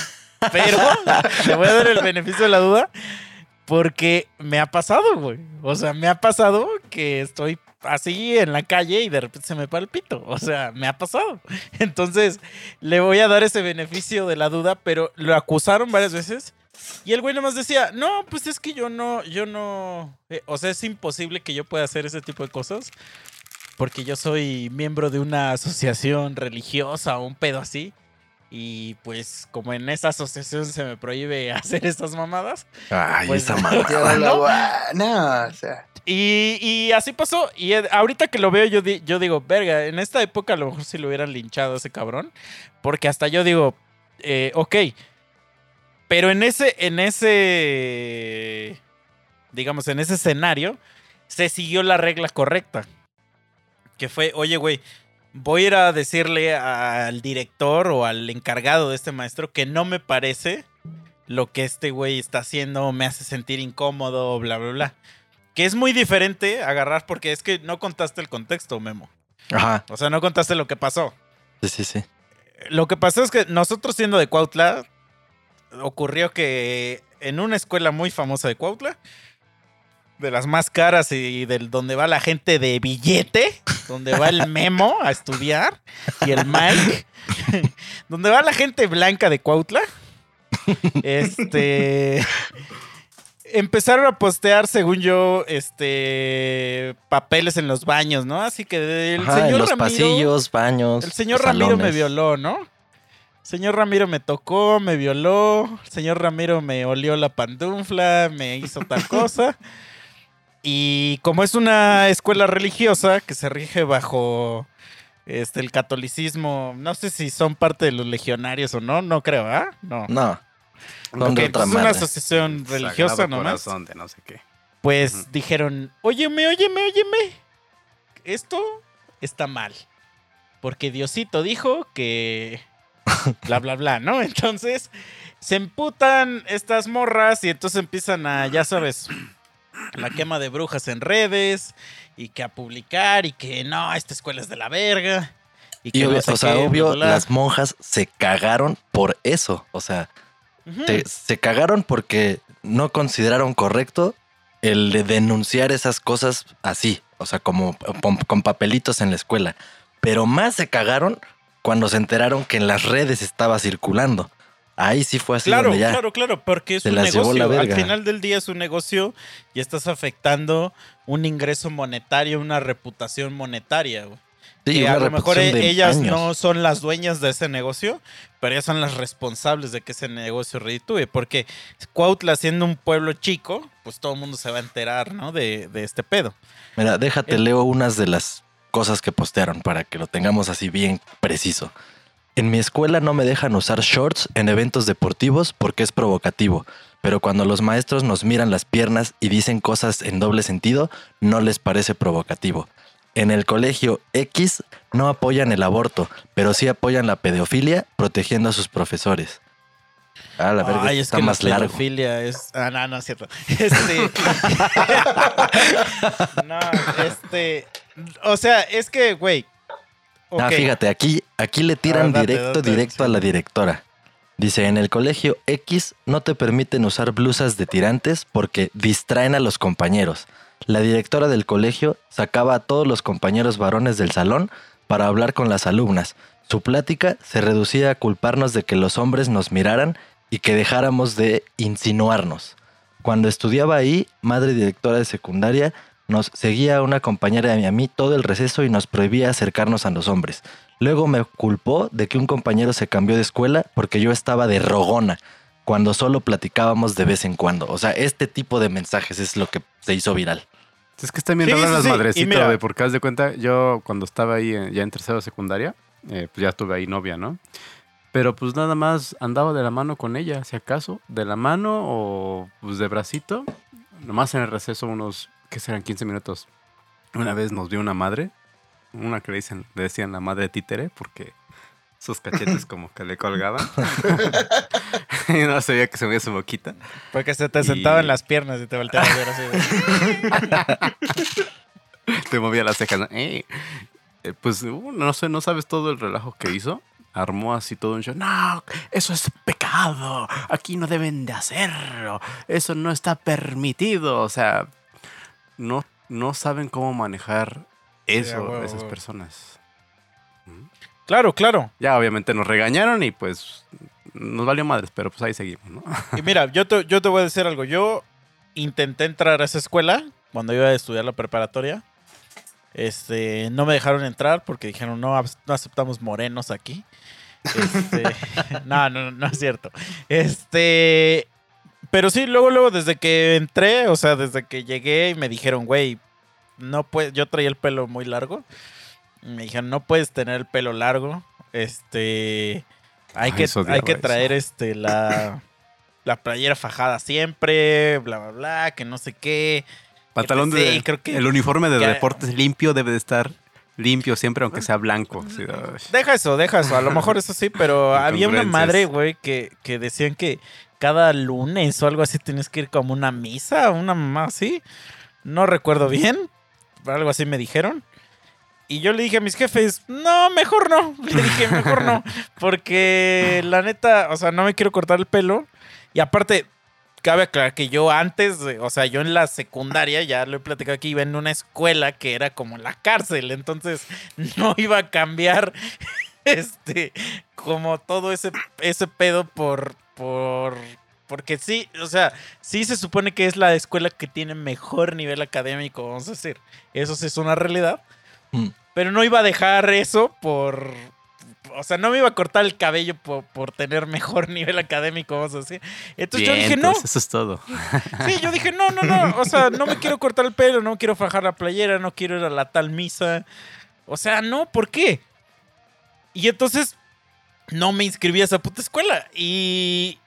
pero le voy a dar el beneficio de la duda porque me ha pasado, güey. O sea, me ha pasado que estoy así en la calle y de repente se me para el pito. O sea, me ha pasado. Entonces, le voy a dar ese beneficio de la duda, pero lo acusaron varias veces. Y el güey nomás decía, no, pues es que yo no, yo no, eh, o sea, es imposible que yo pueda hacer ese tipo de cosas porque yo soy miembro de una asociación religiosa o un pedo así. Y pues como en esa asociación se me prohíbe hacer estas mamadas. Ay, Pues, esa la ¿No? No, o sea. Y, y así pasó. Y eh, ahorita que lo veo, yo, di- yo digo, verga, en esta época a lo mejor si lo hubieran linchado a ese cabrón. Porque hasta yo digo, eh, ok. Pero en ese, en ese, digamos, en ese escenario, se siguió la regla correcta. Que fue, oye, güey, voy a ir a decirle al director o al encargado de este maestro que no me parece lo que este güey está haciendo, me hace sentir incómodo, bla, bla, bla. Que es muy diferente agarrar porque es que no contaste el contexto, Memo. Ajá. O sea, no contaste lo que pasó. Sí, sí, sí. Lo que pasó es que nosotros siendo de Cuautla, ocurrió que en una escuela muy famosa de Cuautla, de las más caras y del donde va la gente de billete, donde va el Memo a estudiar y el Mike, donde va la gente blanca de Cuautla, este empezaron a postear, según yo, este papeles en los baños, ¿no? Así que el Ajá, señor en los Ramiro, pasillos, baños. el señor Ramiro me violó, ¿no? El señor Ramiro me tocó, me violó. El señor Ramiro me olió la pantufla, me hizo tal cosa. Y como es una escuela religiosa que se rige bajo este, el catolicismo, no sé si son parte de los legionarios o no, no creo, ¿ah? No. No. Pues es una asociación religiosa Sagrado nomás. Corazón de no sé qué. Pues Ujú. dijeron, óyeme, óyeme, óyeme. Esto está mal. Porque Diosito dijo que... Bla, bla, bla, ¿no? Entonces se emputan estas morras y entonces empiezan a, ya sabes, la quema de brujas en redes y que a publicar y que no, esta escuela es de la verga. Y que Y no obvio, sé o sea, qué, obvio, bla, bla, bla. las monjas se cagaron por eso. O sea, se cagaron porque no consideraron correcto el de denunciar esas cosas así. O sea, como con, con papelitos en la escuela. Pero más se cagaron cuando se enteraron que en las redes estaba circulando. Ahí sí fue así Claro, donde ya. claro, claro, porque es un negocio. Al final del día es un negocio y estás afectando un ingreso monetario, una reputación monetaria. güey. Sí, que a lo mejor ellas años. no son las dueñas de ese negocio, pero ellas son las responsables de que ese negocio reditúe. Porque Cuautla, siendo un pueblo chico, pues todo el mundo se va a enterar, ¿no? De, de este pedo. Mira, déjate, El- leo unas de las cosas que postearon para que lo tengamos así bien preciso. En mi escuela no me dejan usar shorts en eventos deportivos porque es provocativo, pero cuando los maestros nos miran las piernas y dicen cosas en doble sentido, no les parece provocativo. En el colegio X no apoyan el aborto, pero sí apoyan la pedofilia protegiendo a sus profesores. Ah, la verga, Ay, es está que más la largo. pedofilia es. Ah, no, no es cierto. Este. no, este. O sea, es que, güey. Ah, fíjate, aquí, aquí le tiran Ah, date, directo, date, directo a la directora. Dice, en el colegio X no te permiten usar blusas de tirantes porque distraen a los compañeros. La directora del colegio sacaba a todos los compañeros varones del salón para hablar con las alumnas. Su plática se reducía a culparnos de que los hombres nos miraran y que dejáramos de insinuarnos. Cuando estudiaba ahí, madre directora de secundaria, nos seguía una compañera de a mí todo el receso y nos prohibía acercarnos a los hombres. Luego me culpó de que un compañero se cambió de escuela porque yo estaba de rogona, cuando solo platicábamos de vez en cuando. O sea, este tipo de mensajes es lo que se hizo viral. Es que están bien Sí, raras sí, las sí. Madrecitas, güey, porque haz de cuenta, yo cuando estaba ahí en- ya en tercero de secundaria, eh, pues ya tuve ahí novia, ¿no? Pero pues nada más andaba de la mano con ella, si acaso, de la mano o pues de bracito, nomás en el receso unos, ¿qué serán? 15 minutos. Una vez nos vio una madre, una que le, dicen, le decían la madre títere, porque sus cachetes como que le colgaban. y no sabía que se veía su boquita. Porque se te Y- sentaba en las piernas y te volteaba a ver así. Te movía las cejas. ¿no? Eh, eh, pues uh, no sé, no sabes todo el relajo que hizo. Armó así todo un show. No, eso es pecado. Aquí no deben de hacerlo. Eso no está permitido. O sea, no, no saben cómo manejar eso esas personas. Mm. Claro, claro. Ya obviamente nos regañaron y pues nos valió madres, pero pues ahí seguimos, ¿no? Y mira, yo te, yo te voy a decir algo. Yo intenté entrar a esa escuela cuando iba a estudiar la preparatoria. Este, no me dejaron entrar porque dijeron no, no aceptamos morenos aquí. Este, no, no, no es cierto. Este, pero sí, luego, luego, desde que entré, o sea, desde que llegué y me dijeron, güey, no puedes, yo traía el pelo muy largo. Me dijeron, no puedes tener el pelo largo. Este, hay Ay, que, hay que eso. traer este, la, la playera fajada siempre, bla, bla, bla, que no sé qué. Pantalón Sí, de. creo que- el uniforme de que- deportes limpio debe de estar limpio siempre, aunque sea blanco. Sí. Deja eso, deja eso. A lo mejor eso sí, pero había una madre, güey, que, que decían que cada lunes o algo así tienes que ir como una misa, una mamá así. No recuerdo bien. Algo así me dijeron. Y yo le dije a mis jefes, no, mejor no. Le dije, mejor no. Porque la neta, o sea, no me quiero cortar el pelo. Y aparte, cabe aclarar que yo antes, o sea, yo en la secundaria, ya lo he platicado aquí, iba en una escuela que era como la cárcel. Entonces, no iba a cambiar este como todo ese ese pedo por por porque sí, o sea, sí se supone que es la escuela que tiene mejor nivel académico, vamos a decir. Eso sí es una realidad. Mm. Pero no iba a dejar eso por o sea, no me iba a cortar el cabello por, por tener mejor nivel académico, vamos a decir. Entonces yo dije, no, Vientos, Eso es todo. Sí, yo dije, no, no, no. O sea, no me quiero cortar el pelo, no quiero fajar la playera, no quiero ir a la tal misa. O sea, no, ¿por qué? Y entonces no me inscribí a esa puta escuela. Y,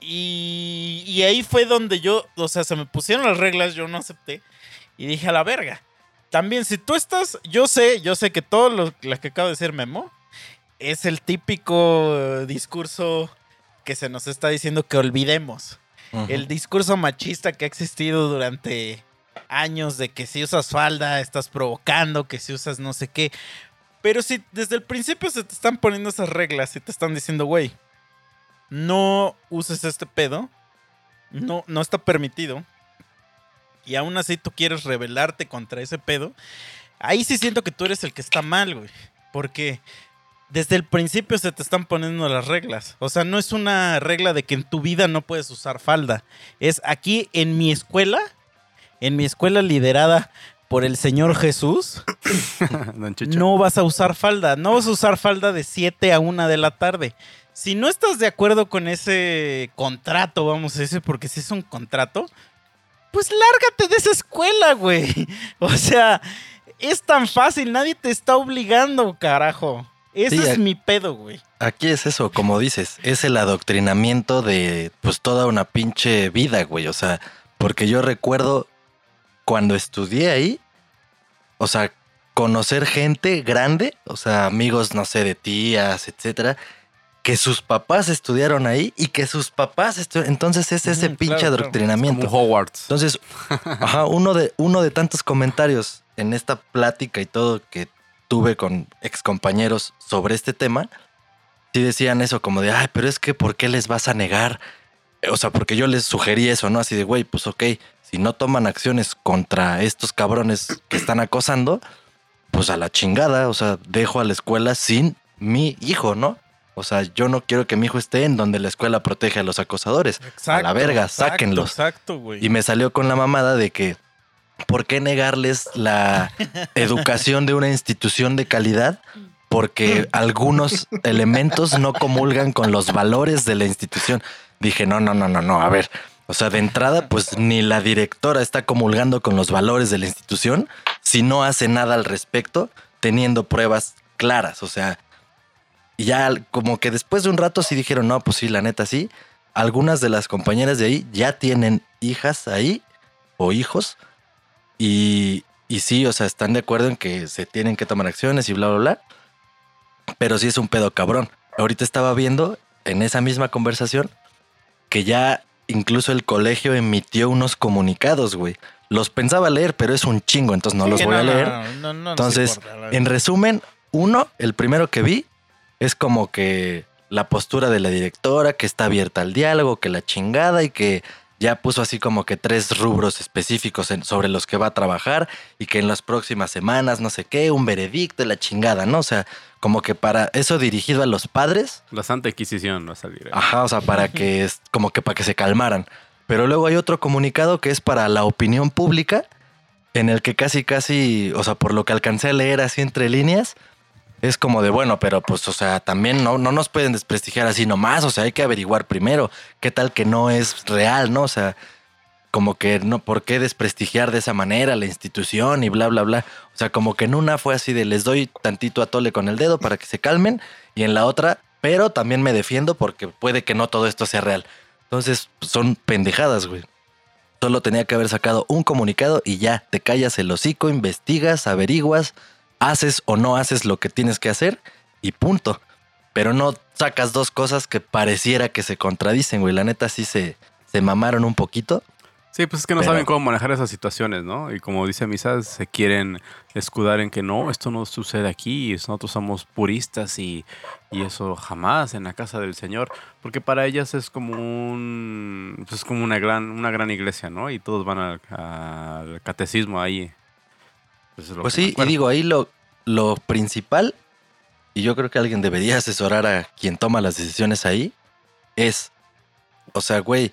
y, y ahí fue donde yo, o sea, se me pusieron las reglas, yo no acepté. Y dije, a la verga. También, si tú estás, yo sé, yo sé que todo lo, lo que acabo de decir Memo es el típico discurso que se nos está diciendo que olvidemos el discurso machista que ha existido durante años de que si usas falda estás provocando, que si usas no sé qué. Pero si desde el principio se te están poniendo esas reglas y te están diciendo, güey, no uses este pedo, no, no está permitido, y aún así tú quieres rebelarte contra ese pedo, ahí sí siento que tú eres el que está mal, güey. Porque desde el principio se te están poniendo las reglas. O sea, no es una regla de que en tu vida no puedes usar falda. Es aquí en mi escuela, en mi escuela liderada por el Señor Jesús, Don no vas a usar falda. No vas a usar falda de 7 a 1 de la tarde. Si no estás de acuerdo con ese contrato, vamos a decir, porque si es un contrato, pues lárgate de esa escuela, güey. O sea, es tan fácil, nadie te está obligando, carajo. Ese Sí, es mi pedo, güey. Aquí es eso, como dices, es el adoctrinamiento de pues toda una pinche vida, güey. O sea, porque yo recuerdo cuando estudié ahí, o sea, conocer gente grande, o sea, amigos, no sé, de tías, etcétera, que sus papás estudiaron ahí y que sus papás estudiaron. Entonces es ese Ujú, pinche claro, adoctrinamiento. Como Hogwarts. Entonces, ajá, uno de, uno de tantos comentarios en esta plática y todo que tuve con excompañeros sobre este tema, sí decían eso como de, ay, pero es que ¿por qué les vas a negar? O sea, porque yo les sugerí eso, ¿no? Así de, güey, pues ok, si no toman acciones contra estos cabrones que están acosando, pues a la chingada, o sea, dejo a la escuela sin mi hijo, ¿no? O sea, yo no quiero que mi hijo esté en donde la escuela protege a los acosadores. a la verga, sáquenlos. Exacto, güey. Y me salió con la mamada de que, ¿por qué negarles la educación de una institución de calidad? Porque algunos elementos no comulgan con los valores de la institución. Dije, no, no, no, no, no, a ver. O sea, de entrada, pues ni la directora está comulgando con los valores de la institución si no hace nada al respecto, teniendo pruebas claras. O sea, ya como que después de un rato sí dijeron, no, pues sí, la neta sí. Algunas de las compañeras de ahí ya tienen hijas ahí o hijos. Y, y sí, o sea, están de acuerdo en que se tienen que tomar acciones y bla, bla, bla. Pero sí es un pedo cabrón. Ahorita estaba viendo en esa misma conversación que ya incluso el colegio emitió unos comunicados, güey. Los pensaba leer, pero es un chingo, entonces no los voy a leer. no, no, Entonces, importa, En resumen, uno, el primero que vi, es como que la postura de la directora, que está abierta al diálogo, que la chingada y que ya puso así como que tres rubros específicos en- sobre los que va a trabajar y que en las próximas semanas, no sé qué, un veredicto y la chingada, ¿no? O sea, como que para eso dirigido a los padres, La Santa Inquisición a salir. Ajá, o sea, para que es como que para que se calmaran. Pero luego hay otro comunicado que es para la opinión pública, en el que casi, casi, o sea, por lo que alcancé a leer así entre líneas, es como de bueno, pero pues, o sea, también no, no nos pueden desprestigiar así nomás, o sea, hay que averiguar primero qué tal que no es real, ¿no? O sea, como que no, ¿por qué desprestigiar de esa manera la institución y bla, bla, bla? O sea, como que en una fue así de les doy tantito a tole con el dedo para que se calmen y en la otra, pero también me defiendo porque puede que no todo esto sea real. Entonces, son pendejadas, güey. Solo tenía que haber sacado un comunicado y ya, te callas el hocico, investigas, averiguas, haces o no haces lo que tienes que hacer y punto. Pero no sacas dos cosas que pareciera que se contradicen, güey. La neta sí se, se mamaron un poquito. Sí, pues es que no Pero- saben cómo manejar esas situaciones, ¿no? Y como dice Misa, se quieren escudar en que no, esto no sucede aquí, nosotros somos puristas y, y eso jamás en la casa del Señor, porque para ellas es como un, pues es como una gran, una gran iglesia, ¿no? Y todos van al, al catecismo ahí. Pues, Pues sí, y digo, ahí lo, lo principal, y yo creo que alguien debería asesorar a quien toma las decisiones ahí, es, o sea, güey,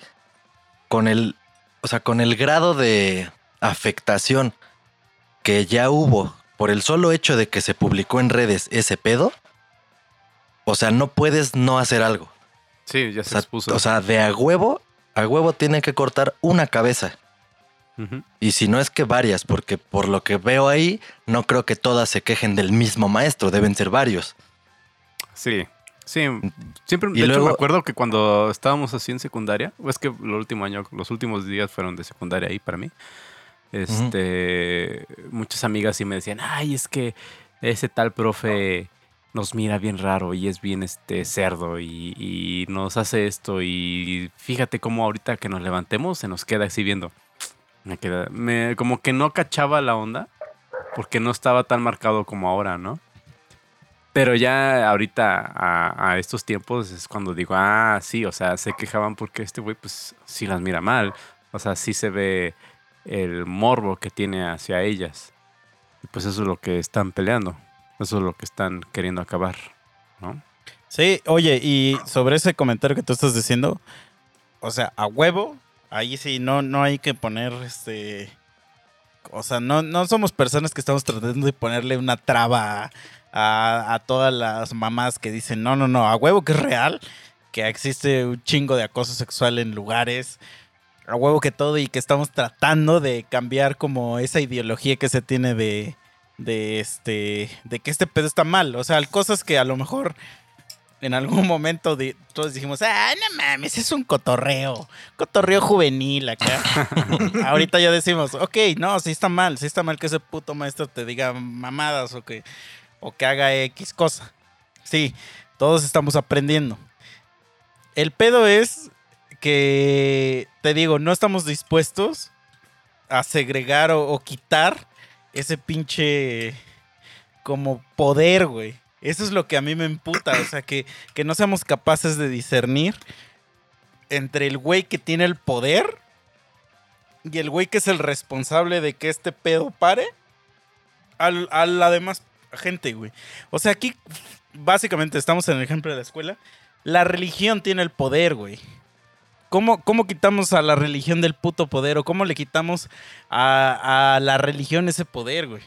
con el, o sea, con el grado de afectación que ya hubo por el solo hecho de que se publicó en redes ese pedo, o sea, no puedes no hacer algo. Sí, ya O se sea, expuso. o sea, de a huevo, a huevo tienen que cortar una cabeza. Y si no es que varias, porque por lo que veo ahí, no creo que todas se quejen del mismo maestro, deben ser varios. Sí, sí. Siempre, Y de hecho, me acuerdo que cuando estábamos así en secundaria, o es que el último año, los últimos días fueron de secundaria ahí para mí. Este, muchas amigas sí me decían, ay, es que ese tal profe nos mira bien raro y es bien este cerdo y, y nos hace esto y fíjate cómo ahorita que nos levantemos se nos queda así viendo. Me queda, me, como que no cachaba la onda porque no estaba tan marcado como ahora, ¿no? Pero ya ahorita a, estos tiempos es cuando digo, ah, sí, o sea, se quejaban porque este güey pues sí las mira mal. O sea, sí se ve el morbo que tiene hacia ellas. Y pues eso es lo que están peleando. Eso es lo que están queriendo acabar, ¿no? Sí, oye, y sobre ese comentario que tú estás diciendo, o sea, a huevo, ahí sí no, no hay que poner este. O sea, no, no somos personas que estamos tratando de ponerle una traba a, a todas las mamás que dicen, no, no, no, a huevo que es real, que existe un chingo de acoso sexual en lugares, a huevo que todo y que estamos tratando de cambiar como esa ideología que se tiene de, de este, de que este pedo está mal. O sea, cosas que a lo mejor en algún momento todos dijimos, ah, no mames, es un cotorreo, cotorreo juvenil acá. Ahorita ya decimos, ok, no, sí está mal, sí está mal que ese puto maestro te diga mamadas o que, o que haga X cosa. Sí, todos estamos aprendiendo. El pedo es que, te digo, no estamos dispuestos a segregar o, quitar ese pinche como poder, güey. Eso es lo que a mí me emputa, o sea, que, que no seamos capaces de discernir entre el güey que tiene el poder y el güey que es el responsable de que este pedo pare al- a la demás gente, güey. O sea, aquí básicamente estamos en el ejemplo de la escuela. La religión tiene el poder, güey. ¿Cómo, ¿Cómo quitamos a la religión del puto poder? ¿O cómo le quitamos a, la religión ese poder, güey?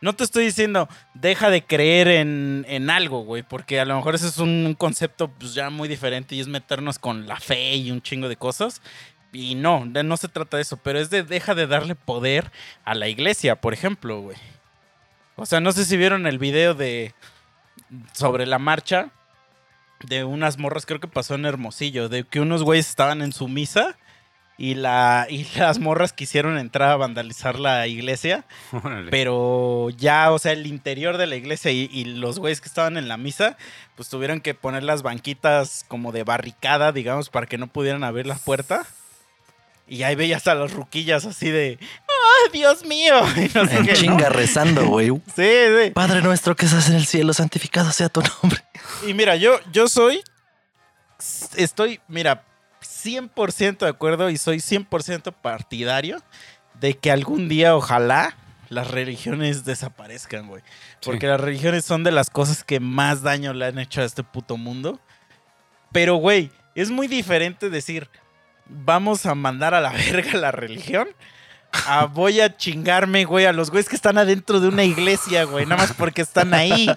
No te estoy diciendo, deja de creer en, en algo, güey, porque a lo mejor ese es un concepto pues, ya muy diferente y es meternos con la fe y un chingo de cosas. Y no, no se trata de eso, pero es de deja de darle poder a la iglesia, por ejemplo, güey. O sea, no sé si vieron el video de sobre la marcha de unas morras, creo que pasó en Hermosillo, de que unos güeyes estaban en su misa y, la, y las morras quisieron entrar a vandalizar la iglesia. Órale. Pero ya, o sea, el interior de la iglesia y, y los güeyes que estaban en la misa, pues tuvieron que poner las banquitas como de barricada, digamos, para que no pudieran abrir la puerta. Y ahí veías a las ruquillas así de, ¡ay, Dios mío! Y no sé En qué, ¿no? chinga rezando, güey. Sí, sí. Padre nuestro que estás en el cielo, santificado sea tu nombre. Y mira, yo, yo soy, estoy, mira, 100% de acuerdo y soy 100% partidario de que algún día, ojalá, las religiones desaparezcan, güey. Porque las religiones son de las cosas que más daño le han hecho a este puto mundo. Pero, güey, es muy diferente decir, vamos a mandar a la verga la religión. voy a chingarme, güey, a los güeyes que están adentro de una iglesia, güey, nada más porque están ahí.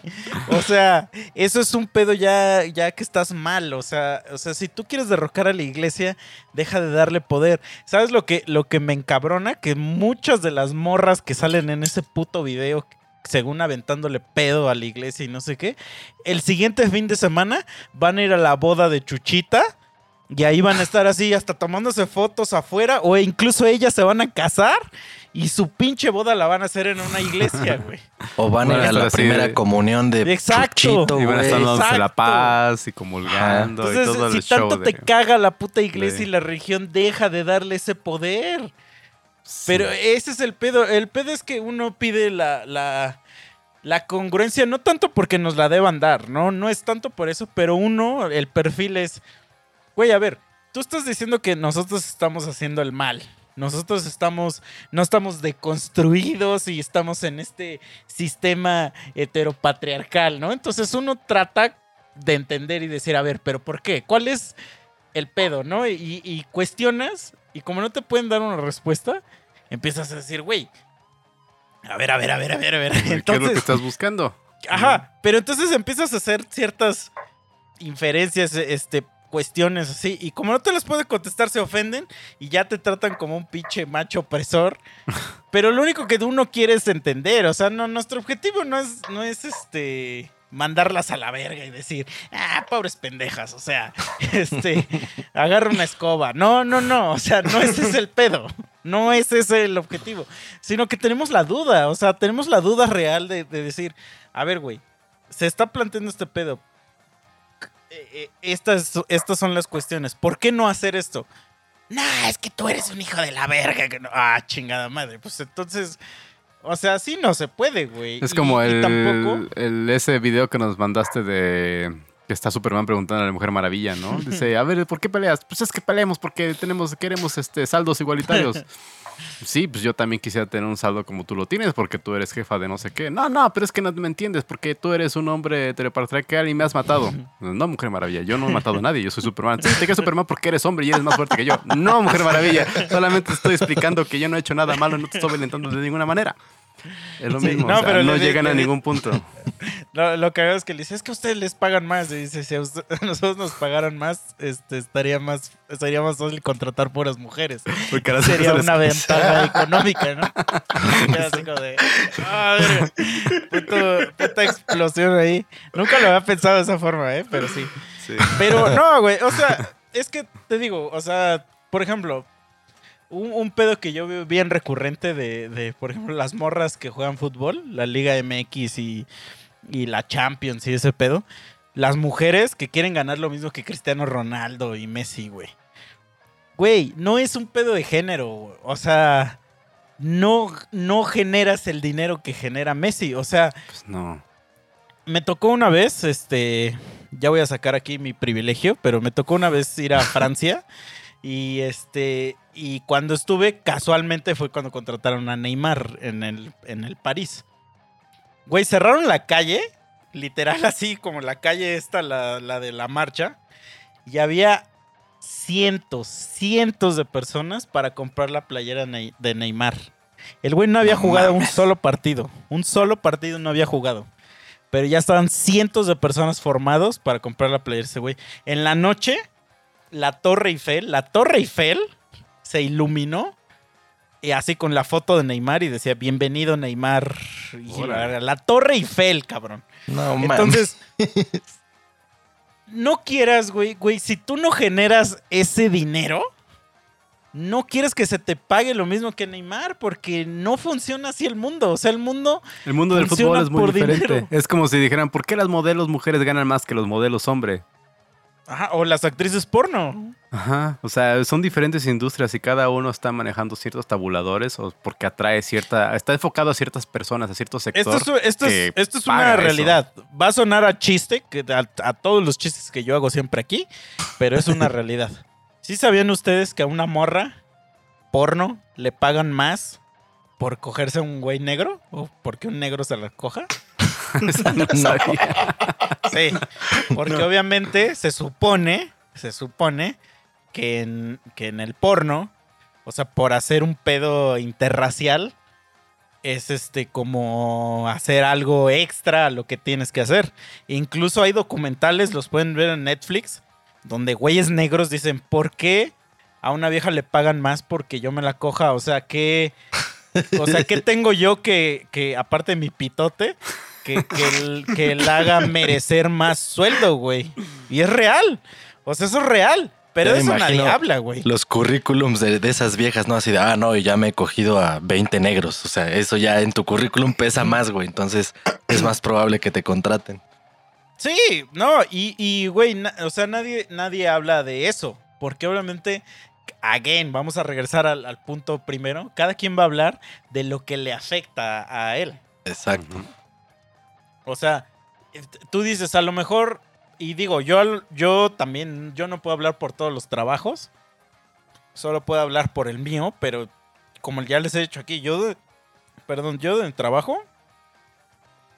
O sea, eso es un pedo ya, ya que estás mal. O sea, o sea, si tú quieres derrocar a la iglesia, deja de darle poder. ¿Sabes lo que, lo que me encabrona? Que muchas de las morras que salen en ese puto video, según aventándole pedo a la iglesia y no sé qué, el siguiente fin de semana van a ir a la boda de Chuchita Y ahí van a estar así, hasta tomándose fotos afuera, o incluso ellas se van a casar y su pinche boda la van a hacer en una iglesia, güey. O van a ir a la primera de- comunión de Exacto. Chuchito, Y van a estar dándose la paz y comulgando y todo Entonces, el si show tanto de- te caga la puta iglesia de- y la religión, deja de darle ese poder. Sí. Pero ese es el pedo. El pedo es que uno pide la, la, la congruencia, no tanto porque nos la deban dar, ¿no? No es tanto por eso, pero uno, el perfil es, güey, a ver, tú estás diciendo que nosotros estamos haciendo el mal. Nosotros estamos, no estamos deconstruidos y estamos en este sistema heteropatriarcal, ¿no? Entonces uno trata de entender y decir, a ver, pero ¿por qué? ¿Cuál es el pedo, no? Y, y cuestionas, y como no te pueden dar una respuesta, empiezas a decir, güey, a ver, a ver, a ver, a ver, a ver. ¿Qué es lo que Entonces, estás buscando? ajá, pero entonces empiezas a hacer ciertas inferencias, este, cuestiones así, y como no te las puede contestar, se ofenden y ya te tratan como un pinche macho opresor. Pero lo único que uno quiere es entender, o sea, no, nuestro objetivo no es, no es este mandarlas a la verga y decir, ah, pobres pendejas, o sea, este, agarra una escoba. No, no, no, o sea, no ese es el pedo, no ese es el objetivo, sino que tenemos la duda, o sea, tenemos la duda real de, de decir, a ver, güey, se está planteando este pedo. Eh, eh, Estas, estas son las cuestiones. ¿Por qué no hacer esto? Nah, es que tú eres un hijo de la verga. Que no. Ah, chingada madre. Pues entonces, o sea, así no se puede, güey. Es como y el, tampoco. el- ese video que nos mandaste de que está Superman preguntando a la Mujer Maravilla, ¿no? Dice, a ver, ¿por qué peleas? Pues es que peleemos porque tenemos, queremos este saldos igualitarios. Sí, pues yo también quisiera tener un saldo como tú lo tienes porque tú eres jefa de no sé qué. No, no, pero es que no me entiendes porque tú eres un hombre heteropatriarcal y me has matado. No, Mujer Maravilla, yo no he matado a nadie, yo soy Superman. Sí, te quedas Superman porque eres hombre y eres más fuerte que yo. No, Mujer Maravilla, solamente estoy explicando que yo no he hecho nada malo, no te estoy violentando de ninguna manera. Es lo Sí, mismo, no, o sea, pero no le- llegan a ningún punto. Lo, lo que hago es que le dice, es que a ustedes les pagan más. Y dice, si a, usted- a nosotros nos pagaran más, este, estaría más, estaría más fácil contratar puras mujeres. Porque ahora Sería les- una ventaja económica, ¿no? Así como de, "Ah, verga". Puto- puta explosión ahí. Nunca lo había pensado de esa forma, ¿eh? Pero sí. Sí. Pero no, güey, o sea, es que te digo, o sea, por ejemplo, un, un pedo que yo veo bien recurrente de, de, por ejemplo, las morras que juegan fútbol, la Liga MX y, y la Champions y ese pedo, las mujeres que quieren ganar lo mismo que Cristiano Ronaldo y Messi, güey. Güey, no es un pedo de género, güey. o sea, no, no generas el dinero que genera Messi, o sea, Pues no. me tocó una vez, este, ya voy a sacar aquí mi privilegio, pero me tocó una vez ir a Francia y este, y cuando estuve, casualmente fue cuando contrataron a Neymar en el, en el París. Güey, cerraron la calle, literal así como la calle esta, la, la de la marcha, y había cientos, cientos de personas para comprar la playera de Neymar. El güey no había No jugado un solo partido, un solo partido no había jugado. Pero ya estaban cientos de personas formados para comprar la playera de ese güey. En la noche, la Torre Eiffel, la Torre Eiffel se iluminó y así con la foto de Neymar y decía, bienvenido Neymar. Y la, la Torre Eiffel, cabrón. No. Entonces, no quieras, güey, güey, si tú no generas ese dinero, no quieres que se te pague lo mismo que Neymar, porque no funciona así el mundo. O sea, el mundo El mundo del Funciona fútbol es muy por diferente. dinero. Es como si dijeran, ¿por qué las modelos mujeres ganan más que los modelos hombre? Ajá, o las actrices porno. Ajá. O sea, son diferentes industrias y cada uno está manejando ciertos tabuladores o porque atrae cierta. Está enfocado a ciertas personas, a cierto sector. Esto es, esto es- esto es una eso. realidad. Va a sonar a chiste, a, a todos los chistes que yo hago siempre aquí, pero es una realidad. ¿Sí sabían ustedes que a una morra porno le pagan más por cogerse a un güey negro? ¿O porque un negro se la coja? Esa no sabía. Sí, porque obviamente se supone, se supone que en, que en el porno, o sea, por hacer un pedo interracial, es este como hacer algo extra a lo que tienes que hacer. Incluso hay documentales, los pueden ver en Netflix, donde güeyes negros dicen, ¿por qué a una vieja le pagan más porque yo me la coja? O sea, ¿qué, o sea, ¿qué tengo yo que, que aparte de mi pitote, que, que, el- que la haga merecer más sueldo, güey? Y es real. O sea, eso es real. Pero de eso nadie habla, güey. Los currículums de, de esas viejas, ¿no? Así de, ah, no, y ya me he cogido a 20 negros. O sea, eso ya en tu currículum pesa más, güey. Entonces es más probable que te contraten. Sí, no, y, y güey, na- o sea, nadie, nadie habla de eso. Porque obviamente, again, vamos a regresar al, al punto primero. Cada quien va a hablar de lo que le afecta a él. Exacto. O sea, eh, tú dices, a lo mejor, y digo, yo, yo también, yo no puedo hablar por todos los trabajos. Solo puedo hablar por el mío, pero como ya les he dicho aquí, yo, de- perdón, yo de trabajo,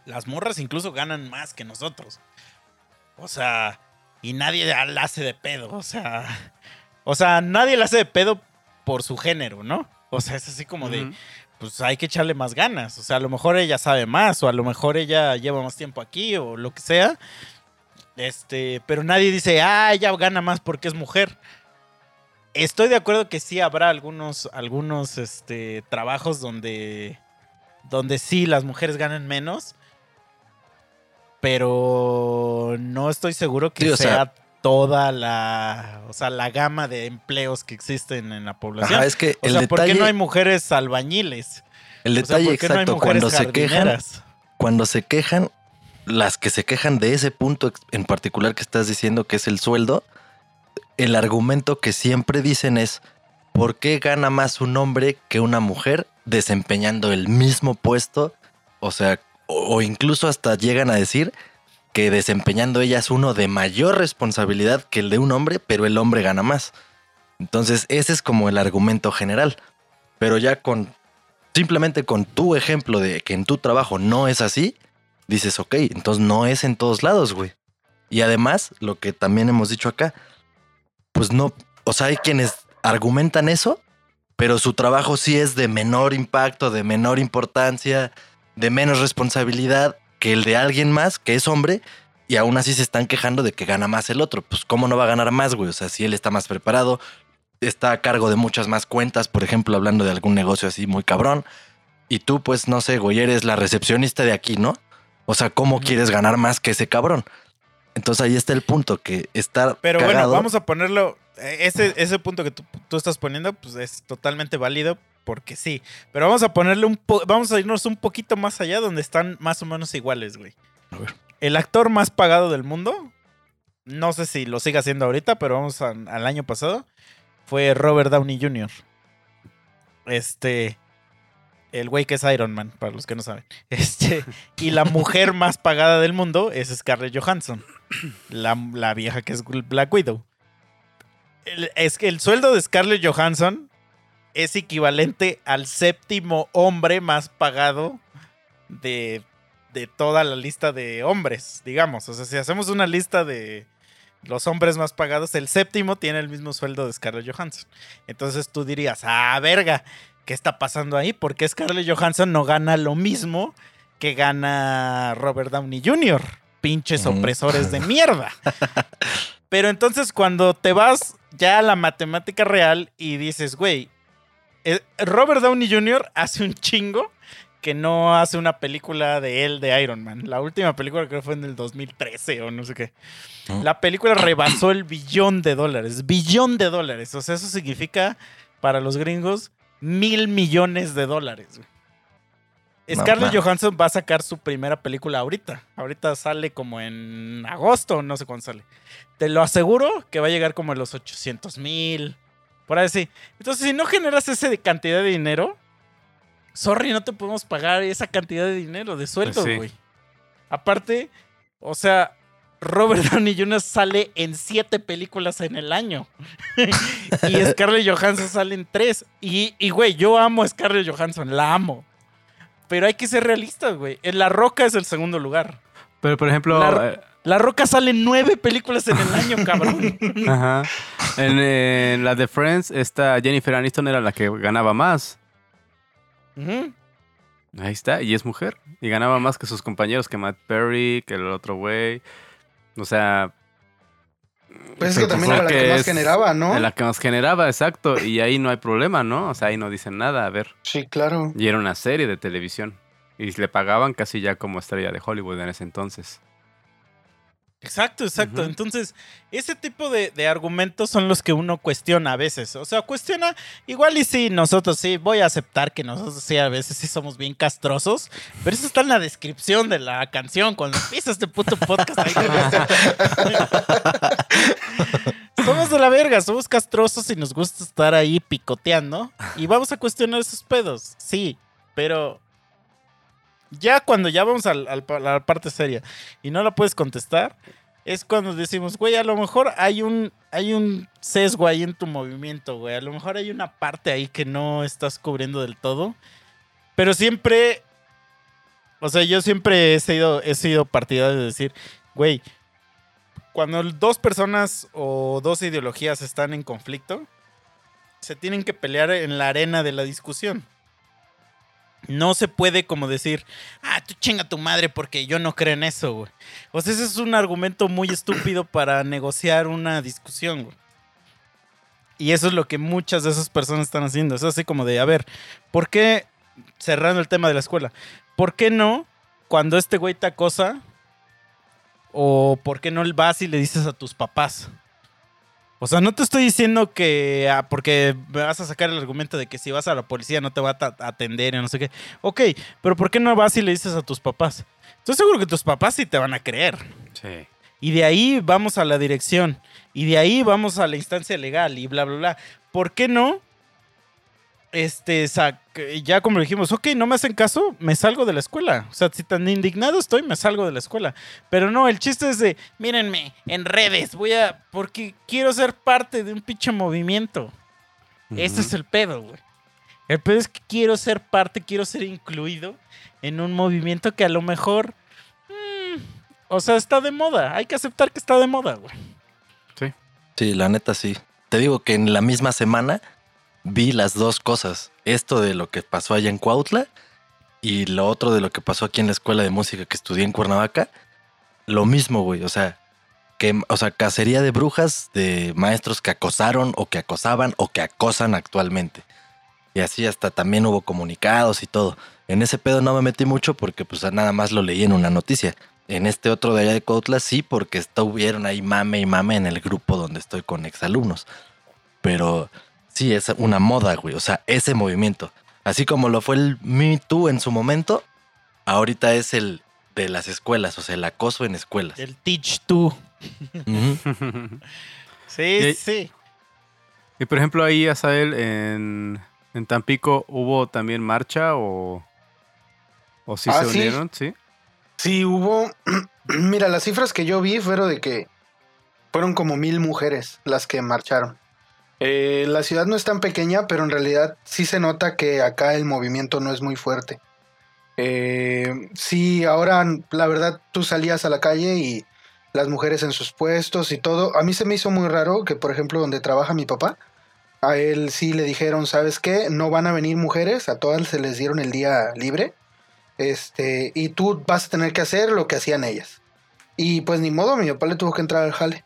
las morras incluso ganan más que nosotros. O sea, y nadie la hace de pedo, o sea, o sea, nadie la hace de pedo por su género, ¿no? O sea, es así como de. Pues hay que echarle más ganas. O sea, a lo mejor ella sabe más, o a lo mejor ella lleva más tiempo aquí, o lo que sea. Este, pero nadie dice, ah, ella gana más porque es mujer. Estoy de acuerdo que sí habrá algunos, algunos este, trabajos donde, donde sí las mujeres ganan menos. Pero no estoy seguro que Sí, o sea, sea- toda la, o sea, la gama de empleos que existen en la población. Ajá, es que O el sea, ¿por detalle, qué no hay mujeres albañiles? el O sea, detalle ¿por no exacto, cuando se quejan, cuando se quejan, las que se quejan de ese punto en particular que estás diciendo que es el sueldo, el argumento que siempre dicen es ¿por qué gana más un hombre que una mujer desempeñando el mismo puesto? O sea, o, o incluso hasta llegan a decir que desempeñando ellas uno de mayor responsabilidad que el de un hombre, pero el hombre gana más. Entonces, ese es como el argumento general. Pero ya con simplemente con tu ejemplo de que en tu trabajo no es así, dices, ok, entonces no es en todos lados, güey. Y además, lo que también hemos dicho acá, pues no, o sea, hay quienes argumentan eso, pero su trabajo sí es de menor impacto, de menor importancia, de menos responsabilidad que el de alguien más que es hombre. Y aún así se están quejando de que gana más el otro. Pues, ¿cómo no va a ganar más, güey? O sea, si él está más preparado, está a cargo de muchas más cuentas, por ejemplo, hablando de algún negocio así muy cabrón. Y tú, pues, no sé, güey, eres la recepcionista de aquí, ¿no? O sea, ¿cómo quieres ganar más que ese cabrón? Entonces ahí está el punto, que estar Pero bueno, vamos a ponerlo. eh, Ese, ese punto que tú, tú estás poniendo, pues es totalmente válido porque sí. Pero vamos a ponerle un po- vamos a irnos un poquito más allá donde están más o menos iguales, güey. A ver. El actor más pagado del mundo, no sé si lo sigue haciendo ahorita, pero vamos a- al año pasado, fue Robert Downey Jr. Este. El güey que es Iron Man, para los que no saben. Este. Y la mujer más pagada del mundo es Scarlett Johansson. La, la vieja que es Black Widow. El- es que el sueldo de Scarlett Johansson es equivalente al séptimo hombre más pagado de, de toda la lista de hombres, digamos. O sea, si hacemos una lista de los hombres más pagados, el séptimo tiene el mismo sueldo de Scarlett Johansson. Entonces tú dirías, ah, verga, ¿qué está pasando ahí? ¿Por qué Scarlett Johansson no gana lo mismo que gana Robert Downey Jr.? Pinches Ujú. opresores de mierda. Pero entonces cuando te vas ya a la matemática real y dices, güey, Robert Downey Jr. hace un chingo que no hace una película de él de Iron Man. La última película creo fue en el 2013 o no sé qué. Mm. La película rebasó el billón de dólares. Billón de dólares. O sea, eso significa para los gringos mil millones de dólares. No Scarlett. Johansson va a sacar su primera película ahorita. Ahorita sale como en agosto, no sé cuándo sale. Te lo aseguro que va a llegar como a los 800 mil. Por ahí sí. Entonces, si no generas esa de cantidad de dinero, sorry, no te podemos pagar esa cantidad de dinero de sueldo, Pues sí. güey. Aparte, o sea, Robert Downey Jr. sale en siete películas en el año. y Scarlett Johansson sale en tres. Y, y, güey, yo amo a Scarlett Johansson, la amo. Pero hay que ser realistas, güey. En La Roca es el segundo lugar. Pero, por ejemplo, La- eh, La Roca sale en nueve películas en el año, cabrón. ajá. En, eh, en la de Friends, esta Jennifer Aniston era la que ganaba más. Ahí está, y es mujer. Y ganaba más que sus compañeros, que Matt Perry, que el otro güey. O sea. Pues es que también era la supone que más generaba, ¿no? La que más generaba, exacto. Y ahí no hay problema, ¿no? O sea, ahí no dicen nada, a ver. Sí, claro. Y era una serie de televisión. Y le pagaban casi ya como estrella de Hollywood en ese entonces. Exacto, exacto. Entonces, ese tipo de, de argumentos son los que uno cuestiona a veces. O sea, cuestiona, igual y sí, nosotros sí, voy a aceptar que nosotros sí, a veces sí somos bien castrosos, pero eso está en la descripción de la canción, cuando empieza este puto podcast. ahí. somos de la verga, somos castrosos y nos gusta estar ahí picoteando y vamos a cuestionar esos pedos, sí, pero ya cuando ya vamos a la parte seria y no la puedes contestar, es cuando decimos, güey, a lo mejor hay un, hay un sesgo ahí en tu movimiento, güey. A lo mejor hay una parte ahí que no estás cubriendo del todo. Pero siempre, o sea, yo siempre he sido, he sido partidario de decir, güey, cuando dos personas o dos ideologías están en conflicto, se tienen que pelear en la arena de la discusión. No se puede como decir, ah, tú chinga tu madre porque yo no creo en eso, güey. O sea, ese es un argumento muy estúpido para negociar una discusión, güey. Y eso es lo que muchas de esas personas están haciendo. Es así como de, a ver, ¿por qué, cerrando el tema de la escuela, ¿por qué no cuando este güey te acosa? ¿O por qué no vas y le dices a tus papás? O sea, no te estoy diciendo que, ah, porque me vas a sacar el argumento de que si vas a la policía no te va a atender y no sé qué. Ok, pero ¿por qué no vas y le dices a tus papás? Estoy seguro que tus papás sí te van a creer. Sí. Y de ahí vamos a la dirección. Y de ahí vamos a la instancia legal y bla, bla, bla. ¿Por qué no? Este, ya como dijimos, ok, no me hacen caso, me salgo de la escuela. O sea, si tan indignado estoy, me salgo de la escuela. Pero no, el chiste es de, mírenme, en redes, voy a, porque quiero ser parte de un pinche movimiento. Ese es el pedo, güey. El pedo es que quiero ser parte, quiero ser incluido en un movimiento que a lo mejor. mm, o sea, está de moda. Hay que aceptar que está de moda, güey. Sí, la neta sí. Te digo que en la misma semana vi las dos cosas. Esto de lo que pasó allá en Cuautla y lo otro de lo que pasó aquí en la escuela de música que estudié en Cuernavaca. Lo mismo, güey. O sea, que, o sea, cacería de brujas de maestros que acosaron o que acosaban o que acosan actualmente. Y así hasta también hubo comunicados y todo. En ese pedo no me metí mucho porque pues nada más lo leí en una noticia. En este otro de allá de Cuautla sí, porque estuvieron ahí mame y mame en el grupo donde estoy con exalumnos. Pero sí, es una moda, güey. O sea, ese movimiento. Así como lo fue el Me Too en su momento, ahorita es el de las escuelas, o sea, el acoso en escuelas. El teach tú. Ujú. Sí, Y- sí. y por ejemplo, ahí, Asael, en, en Tampico, ¿hubo también marcha o, o sí Ah, se sí. unieron? Sí. Sí, hubo. Mira, las cifras que yo vi fueron de que fueron como mil mujeres las que marcharon. Eh, la ciudad no es tan pequeña, pero en realidad sí se nota que acá el movimiento no es muy fuerte. Eh, sí, ahora la verdad tú salías a la calle y las mujeres en sus puestos y todo. A mí se me hizo muy raro que, por ejemplo, donde trabaja mi papá, a él sí le dijeron, ¿sabes qué? No van a venir mujeres, a todas se les dieron el día libre. Este, y tú vas a tener que hacer lo que hacían ellas. Y pues ni modo, mi papá le tuvo que entrar al jale.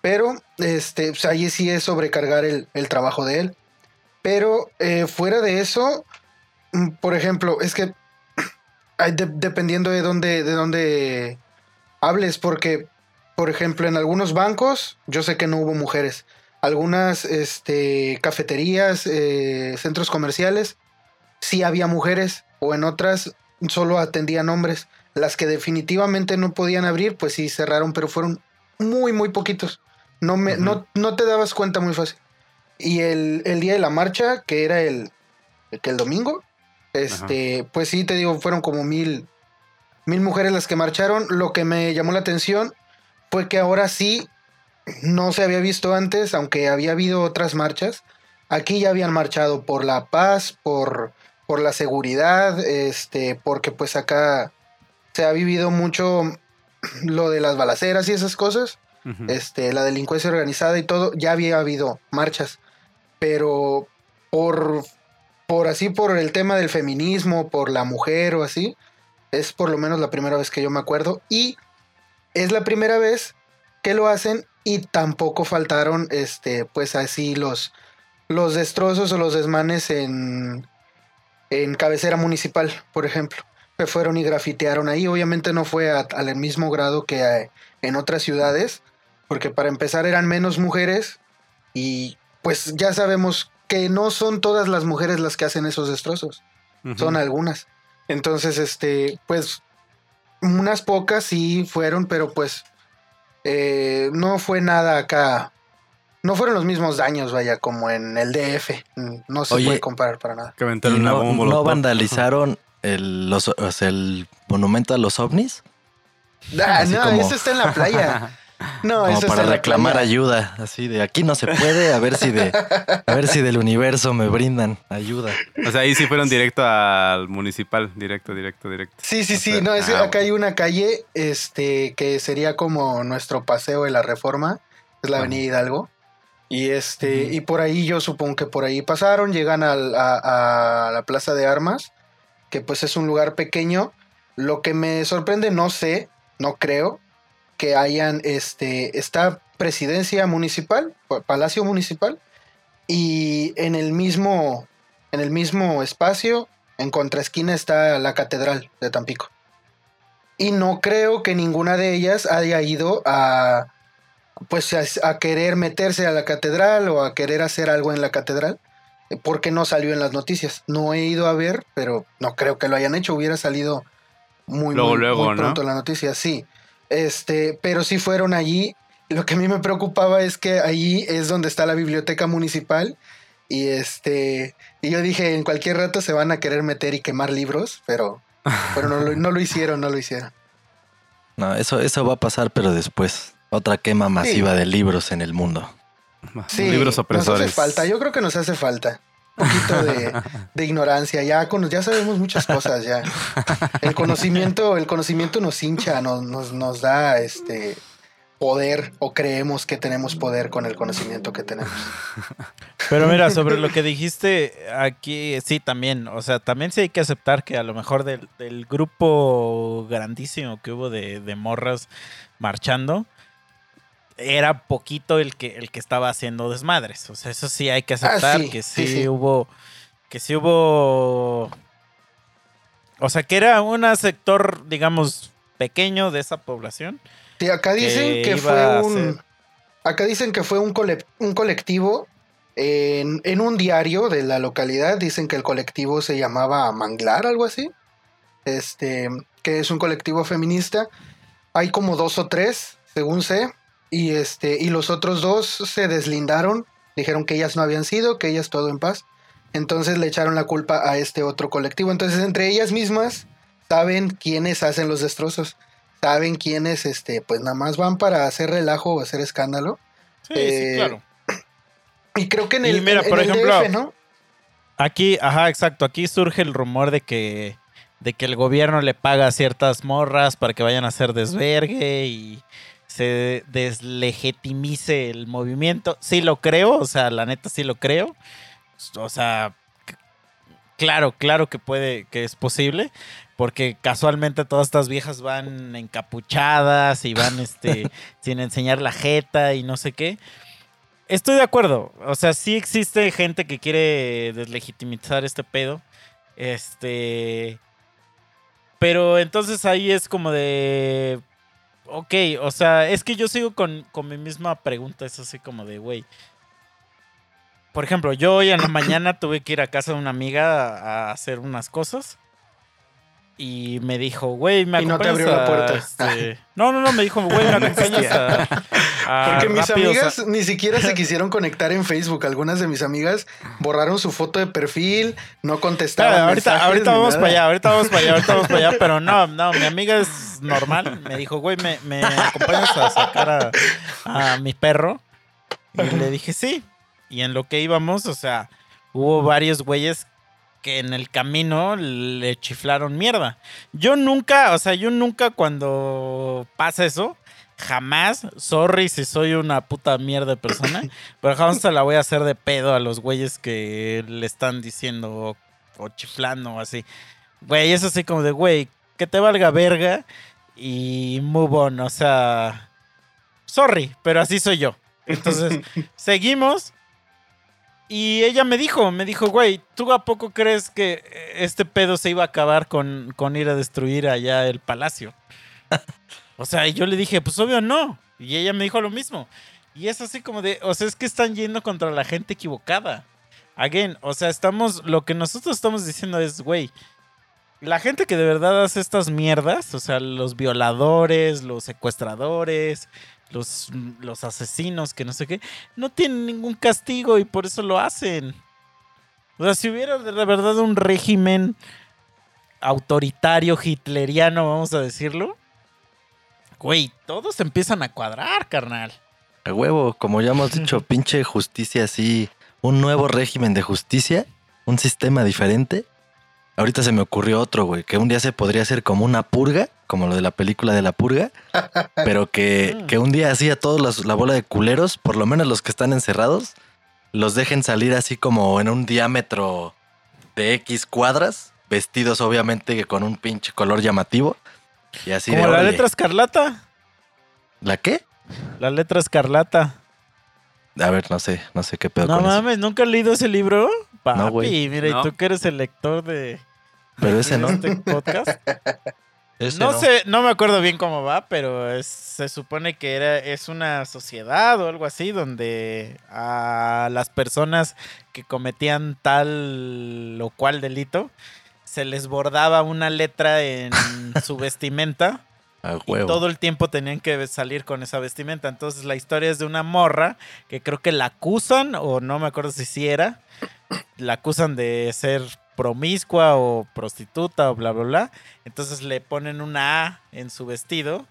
Pero, este, pues ahí sí es sobrecargar el, el trabajo de él. Pero eh, fuera de eso, mm, por ejemplo, es que dependiendo de dónde, de dónde hables, porque, por ejemplo, en algunos bancos, yo sé que no hubo mujeres. Algunas este, cafeterías, eh, centros comerciales, sí había mujeres, o en otras solo atendían hombres. Las que definitivamente no podían abrir, pues sí cerraron, pero fueron muy, muy poquitos. No, me, no, no te dabas cuenta muy fácil. Y el, el día de la marcha, que era el, que el domingo, este, pues sí, te digo, fueron como mil, mil mujeres las que marcharon. Lo que me llamó la atención fue que ahora sí, no se había visto antes, aunque había habido otras marchas. Aquí ya habían marchado por la paz, por, por la seguridad, este, porque pues acá se ha vivido mucho lo de las balaceras y esas cosas Ujú. este, la delincuencia organizada y todo, ya había habido marchas. Pero por, por así, por el tema del feminismo, por la mujer o así, es por lo menos la primera vez que yo me acuerdo. Y es la primera vez que lo hacen y tampoco faltaron, este, pues así los, los destrozos o los desmanes en, en cabecera municipal, por ejemplo. fueron y grafitearon ahí. Obviamente no fue al mismo grado que eh, en otras ciudades, porque para empezar eran menos mujeres y pues ya sabemos que no son todas las mujeres las que hacen esos destrozos, son algunas. Entonces, este, pues unas pocas sí fueron, pero pues eh, no fue nada acá. No fueron los mismos daños, vaya, como en el DF. No se Oye, puede comparar para nada. Que ¿Y aventaron una no, bomba. no vandalizaron el, los, o sea, el monumento a los ovnis? Ah, Así no, como- eso está en la playa. No, Como eso para reclamar playa. ayuda, así de aquí no se puede, a ver si de a ver si del universo me brindan ayuda. O sea, ahí sí fueron directo al municipal. Directo, directo, directo. Sí, sí, O sí. No, es que ah, acá hay una calle este, que sería como nuestro paseo de la reforma. Es la. Avenida Hidalgo. Y este, y por ahí yo supongo que por ahí pasaron, llegan al- a, a la Plaza de Armas, que pues es un lugar pequeño. Lo que me sorprende, no sé, no creo, que hayan este. Está presidencia municipal, pa- palacio municipal, y en el mismo. En el mismo espacio, en contraesquina está la catedral de Tampico. Y no creo que ninguna de ellas haya ido a pues a, a querer meterse a la catedral o a querer hacer algo en la catedral porque no salió en las noticias. No he ido a ver, pero no creo que lo hayan hecho. Hubiera salido muy, Luego, muy, luego, muy ¿no? pronto en la noticia, sí. Este, pero sí fueron allí. Lo que a mí me preocupaba es que allí es donde está la biblioteca municipal. Y este, y yo dije, en cualquier rato se van a querer meter y quemar libros, pero, pero no, lo, no lo hicieron, no lo hicieron. No, eso eso va a pasar pero después. Otra quema masiva de libros en el mundo. Sí, Libros Nos opresores. hace falta, yo creo que nos hace falta. Poquito de, de ignorancia, ya, con, ya sabemos muchas cosas, ya. El conocimiento, el conocimiento nos hincha, nos, nos, nos da este poder, o creemos que tenemos poder con el conocimiento que tenemos. Pero mira, sobre lo que dijiste aquí, sí, también. O sea, también sí hay que aceptar que a lo mejor del, del grupo grandísimo que hubo de, de morras marchando, era poquito el que, el que estaba haciendo desmadres. O sea, eso sí hay que aceptar sí, que sí, hubo. Que sí hubo. O sea, que era un sector, digamos, pequeño de esa población. Sí, acá dicen Que fue un. ser- Acá dicen que fue un, cole- un colectivo en, en un diario de la localidad. Dicen que el colectivo se llamaba Manglar, algo así. Este, que es un colectivo feminista. Hay como dos o tres, según sé. Y este, y los otros dos se deslindaron. Dijeron que ellas no habían sido, que ellas todo en paz. Entonces le echaron la culpa a este otro colectivo. Entonces, entre ellas mismas saben quiénes hacen los destrozos saben quiénes, este, pues nada más van para hacer relajo o hacer escándalo. Sí, Eh, sí, claro. Y creo que en Y el, mira, en- por ejemplo, DF, ¿no? Aquí, ajá, exacto. Aquí surge el rumor de que, de que el gobierno le paga a ciertas morras para que vayan a hacer desvergue y se deslegitimice el movimiento. Sí lo creo, o sea, la neta sí lo creo. O sea, claro, claro que puede, que es posible. Porque casualmente todas estas viejas van encapuchadas y van este sin enseñar la jeta y no sé qué. Estoy de acuerdo. O sea, sí existe gente que quiere deslegitimizar este pedo. Este. Pero entonces ahí es como de. Ok, o sea, es que yo sigo con, con mi misma pregunta. Es así como de, güey. Por ejemplo, yo hoy en la mañana tuve que ir a casa de una amiga a hacer unas cosas. Y me dijo, güey, me Y no te acompañas abrió la a, puerta. este- No, no, no, me dijo, güey, me acompañas a. a Porque mis amigas ni siquiera se quisieron conectar en Facebook. Algunas de mis amigas borraron su foto de perfil, no contestaron. Claro, ahorita, mensajes ahorita vamos nada. para allá, ahorita vamos para allá, ahorita vamos para allá, pero no, no, mi amiga es normal. Me dijo, güey, ¿me, me acompañas a sacar a, a mi perro? Y le dije, sí. Y en lo que íbamos, o sea, hubo varios güeyes que en el camino le chiflaron mierda. Yo nunca, o sea, yo nunca cuando pasa eso, jamás, sorry si soy una puta mierda de persona, pero jamás se la voy a hacer de pedo a los güeyes que le están diciendo o, o chiflando o así. Güey, es así como de, güey, que te valga verga y move on, o sea, sorry, pero así soy yo. Entonces, seguimos Y ella me dijo, me dijo, güey, ¿tú a poco crees que este pedo se iba a acabar con, con ir a destruir allá el palacio? o sea, yo le dije, pues obvio no. Y ella me dijo lo mismo. Y es así como de, o sea, es que están yendo contra la gente equivocada. Again, o sea, estamos, lo que nosotros estamos diciendo es, güey, la gente que de verdad hace estas mierdas, o sea, los violadores, los secuestradores, los, los asesinos, que no sé qué, no tienen ningún castigo y por eso lo hacen. O sea, si hubiera de verdad un régimen autoritario, hitleriano, vamos a decirlo, güey, todos empiezan a cuadrar, carnal. A huevo, como ya hemos dicho, pinche justicia así, un nuevo régimen de justicia, un sistema diferente. Ahorita se me ocurrió otro, güey, que un día se podría hacer como una purga, como lo de la película de la purga, pero que, Mm. que un día así a todos los- la bola de culeros, por lo menos los que están encerrados, los dejen salir así como en un diámetro de X cuadras, vestidos obviamente con un pinche color llamativo. Y así Como de la letra escarlata. ¿La qué? La letra escarlata. A ver, no sé, no sé qué pedo No con eso. mames, ¿nunca has leído ese libro? Papi, No, mira, y No. tú que eres el lector de Pero ese no. este podcast. Ese no, sé, no me acuerdo bien cómo va, pero es- se supone que era, es una sociedad o algo así donde a las personas que cometían tal o cual delito se les bordaba una letra en su vestimenta A y huevo. todo el tiempo tenían que salir con esa vestimenta. Entonces la historia es de una morra que creo que la acusan, o no me acuerdo si sí era, la acusan de ser promiscua o prostituta o bla, bla, bla. Entonces le ponen una A en su vestido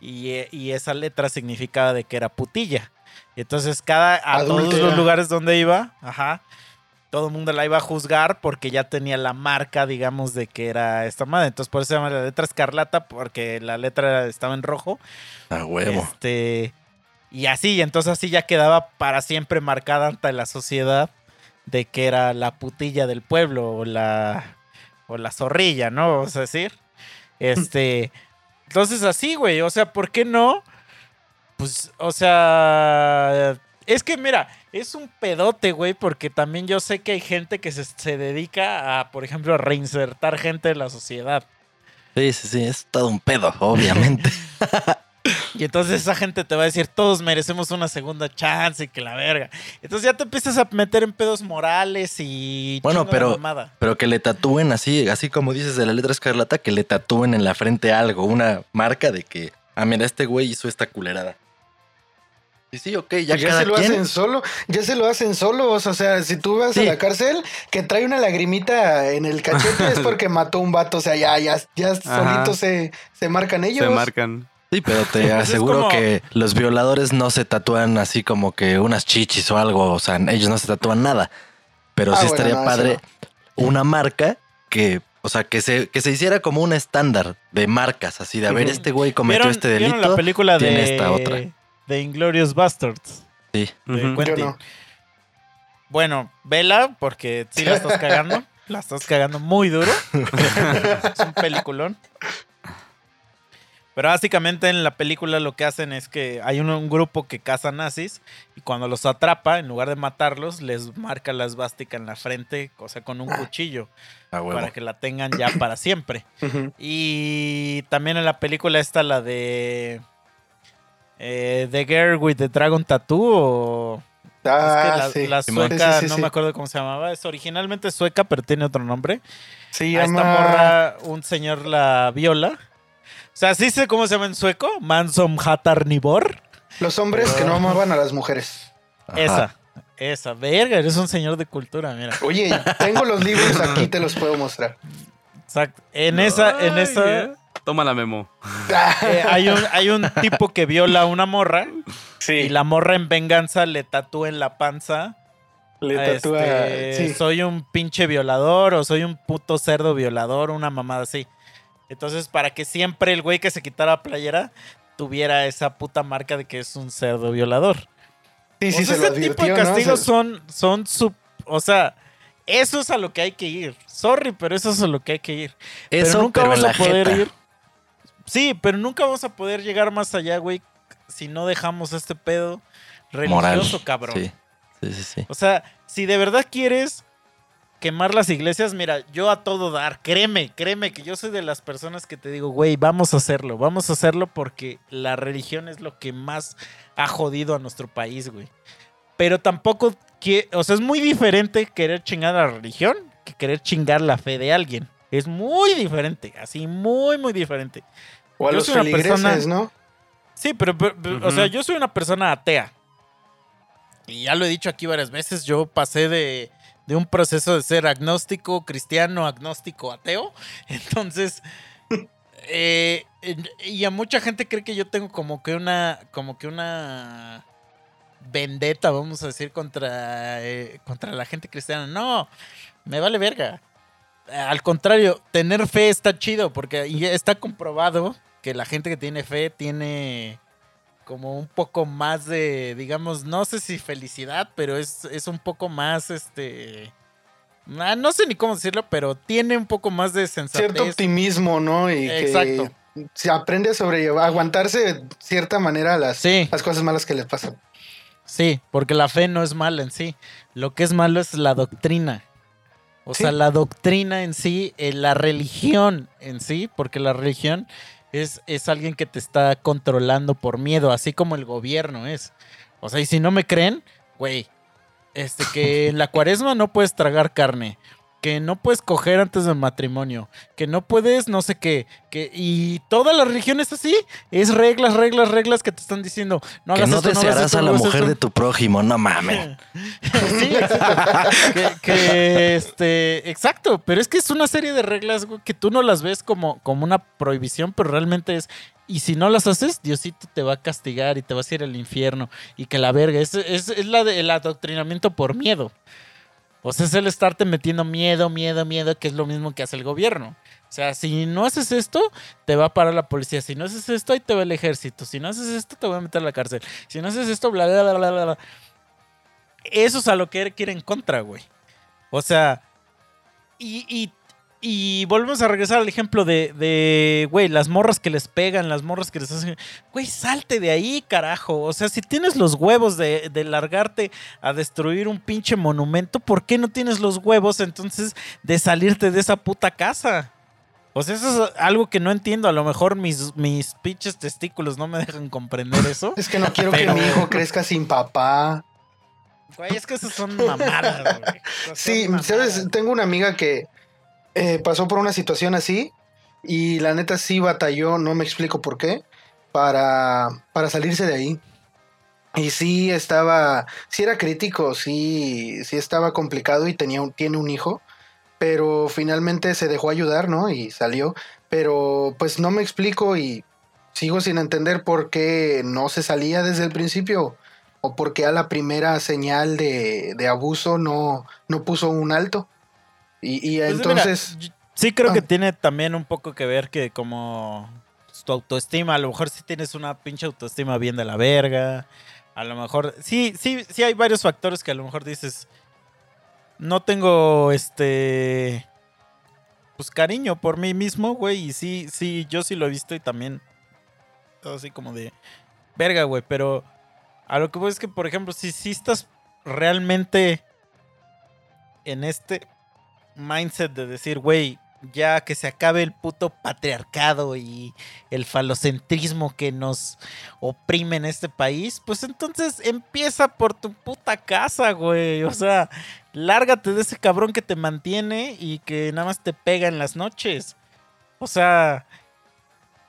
y, eh, y esa letra significaba de que era putilla. Y entonces cada, a todos los lugares donde iba, ajá, todo el mundo la iba a juzgar porque ya tenía la marca, digamos, de que era esta madre. Entonces por eso se llama la letra escarlata, porque la letra estaba en rojo. A huevo. Este, y así, y entonces así ya quedaba para siempre marcada ante la sociedad de que era la putilla del pueblo o la, o la zorrilla, ¿no? Vamos a decir. Este, entonces así, güey, o sea, ¿por qué no? Pues, o sea, es que mira, es un pedote, güey, porque también yo sé que hay gente que se, se dedica a, por ejemplo, a reinsertar gente de la sociedad. Sí, sí, sí, es todo un pedo, obviamente. Y entonces esa gente te va a decir, todos merecemos una segunda chance y que la verga. Entonces ya te empiezas a meter en pedos morales y... Bueno, pero-. Pero que le tatúen así, así como dices de la letra escarlata, que le tatúen en la frente algo, una marca de que, ah, mira, este güey hizo esta culerada. Sí, sí, ok, ya se lo quien. hacen solo, ya se lo hacen solos. O sea, si tú vas Sí. a la cárcel, que trae una lagrimita en el cachete es porque mató un vato. O sea, ya, ya, ya solitos se, se marcan ellos. Se marcan. Sí, pero te aseguro como- que los violadores no se tatúan así como que unas chichis o algo, o sea, ellos no se tatúan nada. Pero Ah, sí bueno, estaría no, padre una marca que, o sea, que se, que se hiciera como un estándar de marcas, así de, a ver, este güey cometió ¿Vieron, este vieron delito. la película tiene de, esta otra. De Inglorious Bastards? Sí. de Ujú. Quentin. Yo no. Bueno, vela porque sí la estás cagando. la estás cagando muy duro. es un peliculón. Pero básicamente en la película lo que hacen es que hay un, un grupo que caza nazis y cuando los atrapa, en lugar de matarlos, les marca la esvástica en la frente, o sea, con un cuchillo, A huevo. para que la tengan ya para siempre. Y también en la película está la de eh, The Girl with the Dragon Tattoo o Ah, es que la, sí. la sueca, Sí, sí, sí, no sí. me acuerdo cómo se llamaba. Es originalmente sueca, pero tiene otro nombre. Se A esta llama. morra, un señor la viola. O sea, ¿sí sé cómo se llama en sueco? Mansom Hatarnibor. Los hombres que no amaban a las mujeres. Ajá. Esa, esa. Verga, eres un señor de cultura, mira. Oye, tengo los libros aquí, te los puedo mostrar. Exacto. En esa, en esa. Toma la memo. eh, hay, un, hay un tipo que viola a una morra sí, y la morra en venganza le tatúa en la panza. le tatúa. este, sí. Soy un pinche violador o soy un puto cerdo violador, una mamada así. Entonces, para que siempre el güey que se quitara la playera tuviera esa puta marca de que es un cerdo violador. Sí, sí, O sea, se lo ese tipo de castigos son, son su. O sea, eso es a lo que hay que ir. Sorry, pero eso es a lo que hay que ir. Eso, pero nunca pero la a poder jeta. ir. Sí, pero nunca vamos a poder llegar más allá, güey, si no dejamos este pedo religioso, Moral. cabrón. Sí. Sí, sí, sí. O sea, si de verdad quieres quemar las iglesias, mira, yo a todo dar, créeme, créeme que yo soy de las personas que te digo, güey, vamos a hacerlo, vamos a hacerlo porque la religión es lo que más ha jodido a nuestro país, güey. Pero tampoco, que, o sea, es muy diferente querer chingar a la religión que querer chingar la fe de alguien. Es muy diferente, así, muy, muy diferente. O a Yo los soy una persona- ¿no? Sí, pero, pero- pero, o sea, yo soy una persona atea. Y ya lo he dicho aquí varias veces, yo pasé de, de un proceso de ser agnóstico, cristiano, agnóstico, ateo. Entonces, eh, y a mucha gente cree que yo tengo como que una, como que una vendetta, vamos a decir, contra, eh, contra la gente cristiana. No, me vale verga. Al contrario, tener fe está chido porque está comprobado que la gente que tiene fe tiene como un poco más de, digamos, no sé si felicidad, pero es, es un poco más, este... ah, No sé ni cómo decirlo, pero tiene un poco más de Cierto sensatez. optimismo, ¿no? Y Exacto. que se aprende a sobrellevar, aguantarse de cierta manera las, Sí, las cosas malas que le pasan. sí, porque la fe no es mala en sí. Lo que es malo es la doctrina. O Sí. sea, la doctrina en sí, eh, la religión en sí, porque la religión es, es alguien que te está controlando por miedo, así como el gobierno es. O sea, y si no me creen, güey, este que en la cuaresma no puedes tragar carne, que no puedes coger antes del matrimonio, que no puedes no sé qué, que y toda la religión es así, es reglas, reglas, reglas que te están diciendo, no que no esto, no hagas desearás esto, a la mujer esto. de tu prójimo, no mames. Sí, exacto. que, que, este, exacto, pero es que es una serie de reglas que tú no las ves como, como una prohibición, pero realmente es, y si no las haces, Diosito te va a castigar y te vas a ir al infierno y que la verga, es, es, es la de- el adoctrinamiento por miedo. O sea, es el estarte metiendo miedo, miedo, miedo, que es lo mismo que hace el gobierno. O sea, si no haces esto, te va a parar la policía. Si no haces esto, ahí te va el ejército. Si no haces esto, te voy a meter a la cárcel. Si no haces esto, bla, bla, bla, bla, bla. Eso es a lo que él quiere en contra, güey. O sea, y, y, y volvemos a regresar al ejemplo de, de, güey, las morras que les pegan, las morras que les hacen... Güey, salte de ahí, carajo. O sea, si tienes los huevos de, de largarte a destruir un pinche monumento, ¿por qué no tienes los huevos entonces de salirte de esa puta casa? O sea, eso es algo que no entiendo. A lo mejor mis, mis pinches testículos no me dejan comprender eso. Es que no quiero Pero- que mi hijo crezca sin papá. Güey, es que esas son mamadas, güey. Esas Sí, son mamadas. sabes, tengo una amiga que eh, pasó por una situación así y la neta sí batalló, no me explico por qué, para, para salirse de ahí. Y sí estaba, sí era crítico, sí, sí estaba complicado y tenía un, tiene un hijo, pero finalmente se dejó ayudar, ¿no? Y salió, pero pues no me explico y sigo sin entender por qué no se salía desde el principio o por qué a la primera señal de, de abuso no, no puso un alto. Y, y Pues, entonces, mira, sí creo que Ah. tiene también un poco que ver que como tu autoestima, a lo mejor sí tienes una pinche autoestima bien de la verga. A lo mejor, sí, sí, sí hay varios factores que a lo mejor dices, no tengo este, pues cariño por mí mismo, güey. Y sí, sí, yo sí lo he visto y también, todo así como de, verga, güey. Pero a lo que voy es que, por ejemplo, si, si estás realmente en este mindset de decir, güey, ya que se acabe el puto patriarcado y el falocentrismo que nos oprime en este país, pues entonces empieza por tu puta casa, güey. O sea, lárgate de ese cabrón que te mantiene y que nada más te pega en las noches. O sea,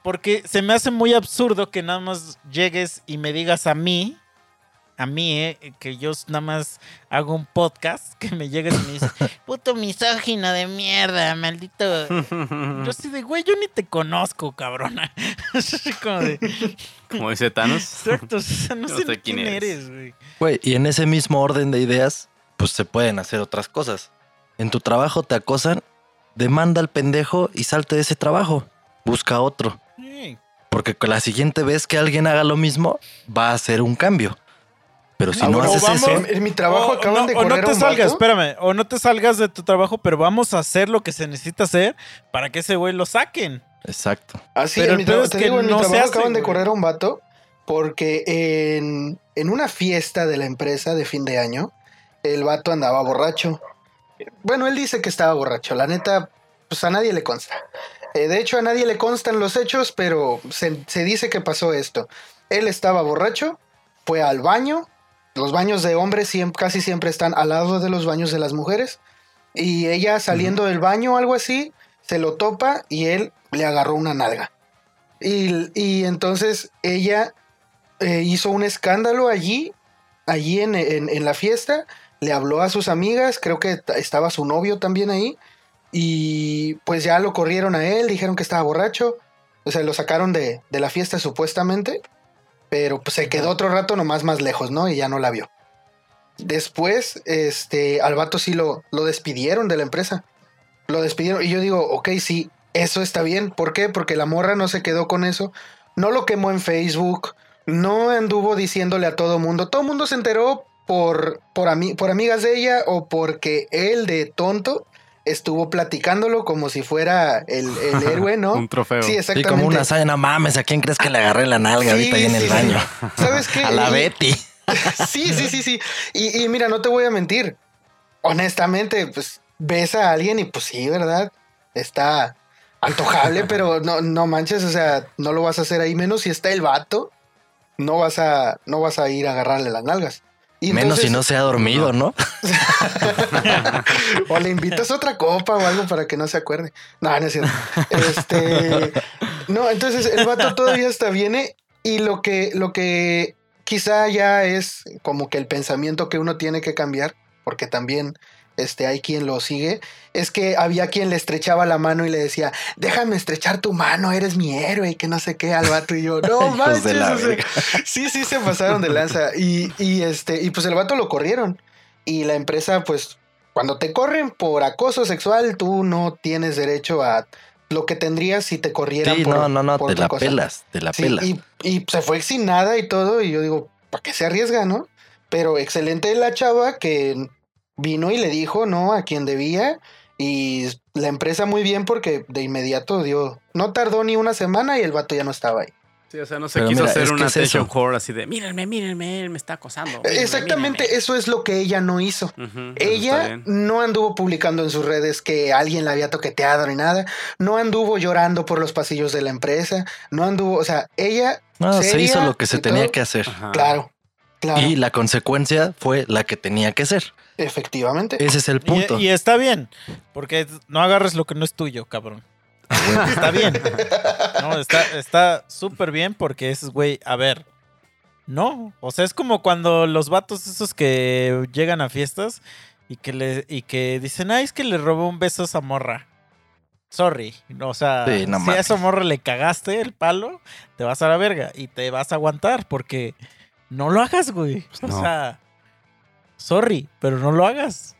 porque se me hace muy absurdo que nada más llegues y me digas a mí, a mí, eh, que yo nada más hago un podcast, que me llegues y me dices, puto misógino de mierda, maldito. Yo así de, güey, yo ni te conozco, cabrona. Como de, Como dice Thanos. exacto, o sea, no, No sé, sé quién quién eres. eres, güey. Güey, y en ese mismo orden de ideas, pues se pueden hacer otras cosas. En tu trabajo te acosan, demanda al pendejo y salte de ese trabajo. Busca otro. Sí. Porque con la siguiente vez que alguien haga lo mismo, va a hacer un cambio. Pero si Ah, no haces vamos- eso, en, mi trabajo O- acaban no, de o correr no a te un salgas, vato. espérame, o no te salgas de tu trabajo, pero vamos a hacer lo que se necesita hacer para que ese güey lo saquen. exacto. Así, Pero en mi, es que digo, en mi no se trabajo hace, acaban de correr a un vato porque en, en una fiesta de la empresa de fin de año el vato andaba borracho. Bueno, él dice que estaba borracho. La neta, pues a nadie le consta. Eh, de hecho, a nadie le constan los hechos, pero se, se dice que pasó esto. Él estaba borracho, fue al baño. Los baños de hombres casi siempre están al lado de los baños de las mujeres. Y ella saliendo del baño o algo así, se lo topa y él le agarró una nalga. Y, y entonces ella eh, hizo un escándalo allí, allí en, en- en la fiesta, le habló a sus amigas, creo que estaba su novio también ahí, y pues ya lo corrieron a él, dijeron que estaba borracho, o sea, lo sacaron de, de la fiesta supuestamente, pero pues se quedó otro rato nomás más lejos, ¿no? Y ya no la vio. Después, este, al vato sí lo, lo despidieron de la empresa. Lo despidieron y yo digo, ok, sí, eso está bien. ¿Por qué? Porque la morra no se quedó con eso. No lo quemó en Facebook. No anduvo diciéndole a todo mundo. Todo mundo se enteró por, por, ami- por amigas de ella o porque él de tonto estuvo platicándolo como si fuera el, el héroe, ¿no? Un trofeo. Sí, Sí, exactamente. como una hazaña, no mames, ¿a quién crees que le agarré la nalga Sí, ahorita ahí en el baño? ¿Sabes qué? A la Y- Betty. Sí, sí, sí, sí. Y, y mira, no te voy a mentir. Honestamente, pues ves a alguien y pues sí, ¿verdad? Está antojable, pero no, no manches, o sea, no lo vas a hacer ahí. Menos si está el vato, no vas a, no vas a ir a agarrarle las nalgas. Y Menos si no se ha dormido, ¿no? o le invitas otra copa o algo para que no se acuerde. No, no es cierto. Este, no, entonces el vato todavía hasta viene y lo que, lo que quizá ya es como que el pensamiento que uno tiene que cambiar, porque también este, hay quien lo sigue, es que había quien le estrechaba la mano y le decía, déjame estrechar tu mano, eres mi héroe y que no sé qué al vato y yo, no manches, de la o sea, verga. sí, sí se pasaron de lanza y, y este, y pues el vato lo corrieron y la empresa pues cuando te corren por acoso sexual, tú no tienes derecho a lo que tendrías si te corrieran Sí, por, no, no, no, por te la cosa. pelas, te la Sí, pelas. y, y se fue sin nada y todo, y yo digo, ¿para qué se arriesga, no? Pero excelente la chava que vino y le dijo, ¿no? A quien debía, y la empresa muy bien porque de inmediato dio, no tardó ni una semana y el vato ya no estaba ahí. Sí, o sea, no se Pero quiso mira, hacer una eso. whore así de mírenme, mírenme, él me está acosando. mírenme, Exactamente, mírenme". eso es lo que ella no hizo. Ella no anduvo publicando en sus redes que alguien la había toqueteado ni nada. No anduvo llorando por los pasillos de la empresa. No anduvo, o sea, ella. No, se hizo lo que se tenía todo. que hacer. Ajá. Claro, claro. Y la consecuencia fue la que tenía que ser. Efectivamente. Ese es el punto. Y, y está bien, porque no agarres lo que no es tuyo, cabrón. Está bien. No, está está súper bien porque es, güey, a ver. No, o sea, es como cuando los vatos esos que llegan a fiestas y que le y que dicen, "Ay, es que le robó un beso a esa morra." Sorry, no, o sea, Sí, no si a esa morra le cagaste el palo, te vas a la verga y te vas a aguantar porque no lo hagas, güey. O no. sea, sorry, pero no lo hagas.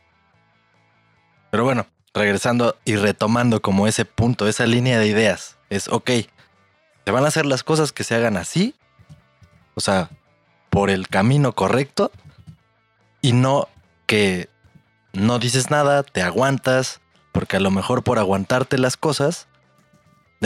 Pero bueno, regresando y retomando como ese punto, esa línea de ideas, es, ok, se van a hacer las cosas que se hagan así, o sea, por el camino correcto, y no que no dices nada, te aguantas, porque a lo mejor por aguantarte las cosas,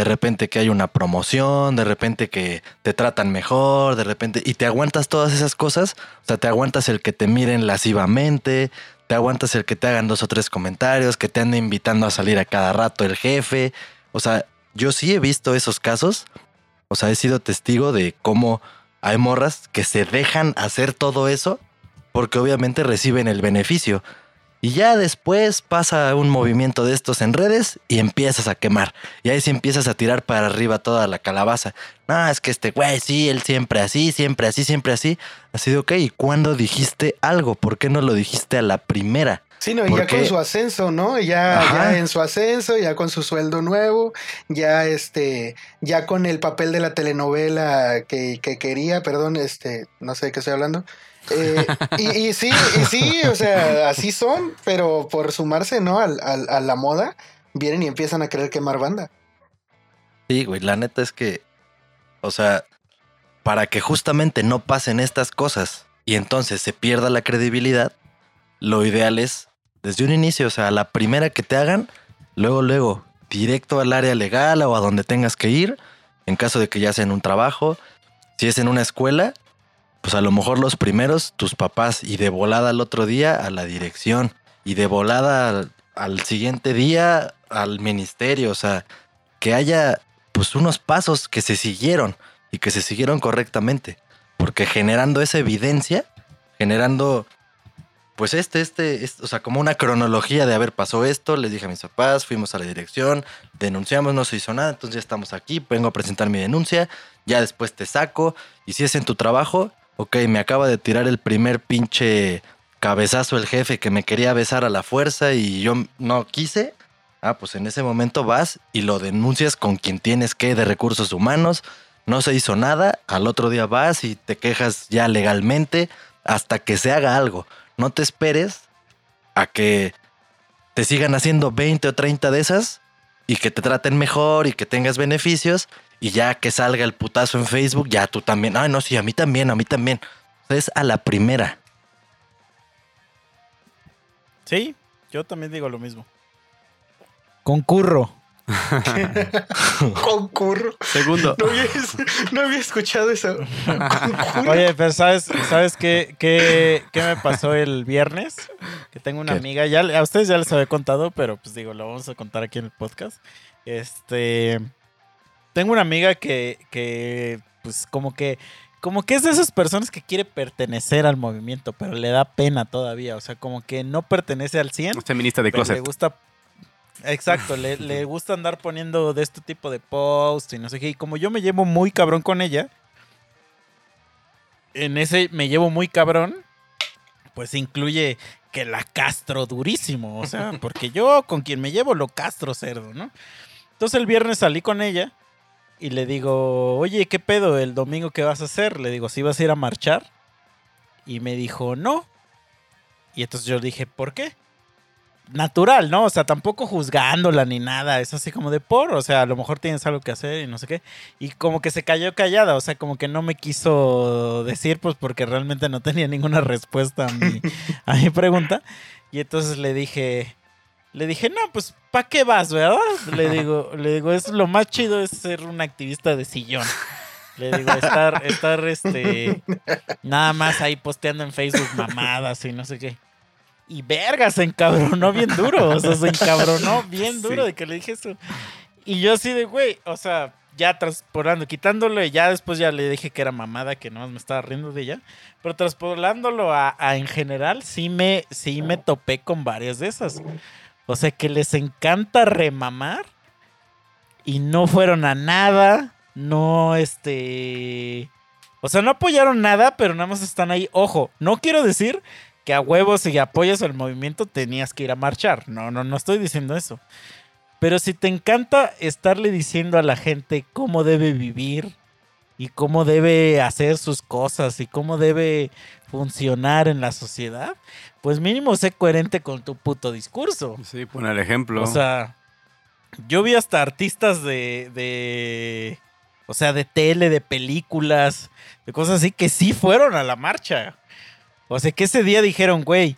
de repente que hay una promoción, de repente que te tratan mejor, de repente, y te aguantas todas esas cosas, o sea, te aguantas el que te miren lascivamente, te aguantas el que te hagan dos o tres comentarios, que te ande invitando a salir a cada rato el jefe. O sea, yo sí he visto esos casos. O sea, he sido testigo de cómo hay morras que se dejan hacer todo eso porque obviamente reciben el beneficio. Y ya después pasa un movimiento de estos en redes y empiezas a quemar. Y ahí sí empiezas a tirar para arriba toda la calabaza. No, es que este güey, sí, él siempre así, siempre así, siempre así. Así de, ok, ¿y cuándo dijiste algo? ¿Por qué no lo dijiste a la primera? Sí, no, y ¿Por ya qué? con su ascenso, ¿no? Ya, ya en su ascenso, ya con su sueldo nuevo, ya este, ya con el papel de la telenovela que, que quería, perdón, este, no sé de qué estoy hablando. Eh, y, sí, y sí, o sea, así son, pero por sumarse, ¿no? Al, a la moda, vienen y empiezan a querer quemar banda. Sí, güey, la neta es que, o sea, para que justamente no pasen estas cosas y entonces se pierda la credibilidad, lo ideal es desde un inicio, o sea, la primera que te hagan, luego, luego, directo al área legal o a donde tengas que ir, en caso de que ya sea en un trabajo, si es en una escuela, pues a lo mejor los primeros, tus papás, y de volada al otro día a la dirección, y de volada al, siguiente día al ministerio, o sea, que haya pues unos pasos que se siguieron y que se siguieron correctamente, porque generando esa evidencia, generando pues este, este, este, o sea, como una cronología de haber pasó esto, les dije a mis papás, fuimos a la dirección, denunciamos, no se hizo nada, entonces ya estamos aquí, vengo a presentar mi denuncia, ya después te saco, y si es en tu trabajo, ok, me acaba de tirar el primer pinche cabezazo el jefe que me quería besar a la fuerza y yo no quise, ah, pues en ese momento vas y lo denuncias con quien tienes que de recursos humanos, no se hizo nada, al otro día vas y te quejas ya legalmente hasta que se haga algo. No te esperes a que te sigan haciendo 20 o 30 de esas y que te traten mejor y que tengas beneficios y ya que salga el putazo en Facebook, ya tú también. Ay, no, sí, a mí también, a mí también. Es a la primera. Sí, yo también digo lo mismo. Concurro. Concurro. Segundo. No había, no había escuchado eso. Concurro. Oye, pero ¿sabes, ¿sabes qué, qué, qué me pasó el viernes? Que tengo una ¿Qué? amiga, ya, a ustedes ya les había contado, pero pues digo, lo vamos a contar aquí en el podcast. Este, tengo una amiga que, que pues como que, como que es de esas personas que quiere pertenecer al movimiento, pero le da pena todavía, o sea, como que no pertenece al 100, Feminista de pero le closet. gusta. Exacto, le, le gusta andar poniendo de este tipo de posts y no sé qué. Y como yo me llevo muy cabrón con ella, en ese me llevo muy cabrón, pues incluye que la castro durísimo. O sea, porque yo con quien me llevo lo castro cerdo, ¿no? Entonces el viernes salí con ella y le digo, oye, ¿qué pedo el domingo qué vas a hacer? Le digo, ¿si vas a ir a marchar? Y me dijo, no. Y entonces yo dije, ¿por qué? Natural, ¿no? O sea, tampoco juzgándola ni nada. Es así como de por, o sea, a lo mejor tienes algo que hacer y no sé qué. Y como que se cayó callada, o sea, como que no me quiso decir, pues porque realmente no tenía ninguna respuesta a mi, a mi pregunta. Y entonces le dije, le dije, no, pues, ¿para qué vas, verdad? Le digo, le digo, es lo más chido es ser un activista de sillón. Le digo, estar, estar, este, nada más ahí posteando en Facebook mamadas y no sé qué. Y verga, se encabronó bien duro. O sea, se encabronó bien duro Sí. de que le dije eso. Y yo así de, güey, o sea, ya transporando, quitándole, ya después ya le dije que era mamada, que no me estaba riendo de ella. Pero transportándolo a, a en general, sí me, sí me topé con varias de esas. O sea, que les encanta remamar y no fueron a nada. No, este. O sea, no apoyaron nada, pero nada más están ahí. Ojo, no quiero decir que a huevos si apoyas el movimiento tenías que ir a marchar. No, no, no estoy diciendo eso. Pero si te encanta estarle diciendo a la gente cómo debe vivir y cómo debe hacer sus cosas y cómo debe funcionar en la sociedad, pues mínimo sé coherente con tu puto discurso. Sí, pon el ejemplo. O sea, yo vi hasta artistas de, de, o sea, de tele, de películas, de cosas así que sí fueron a la marcha. O sea, que ese día dijeron, güey,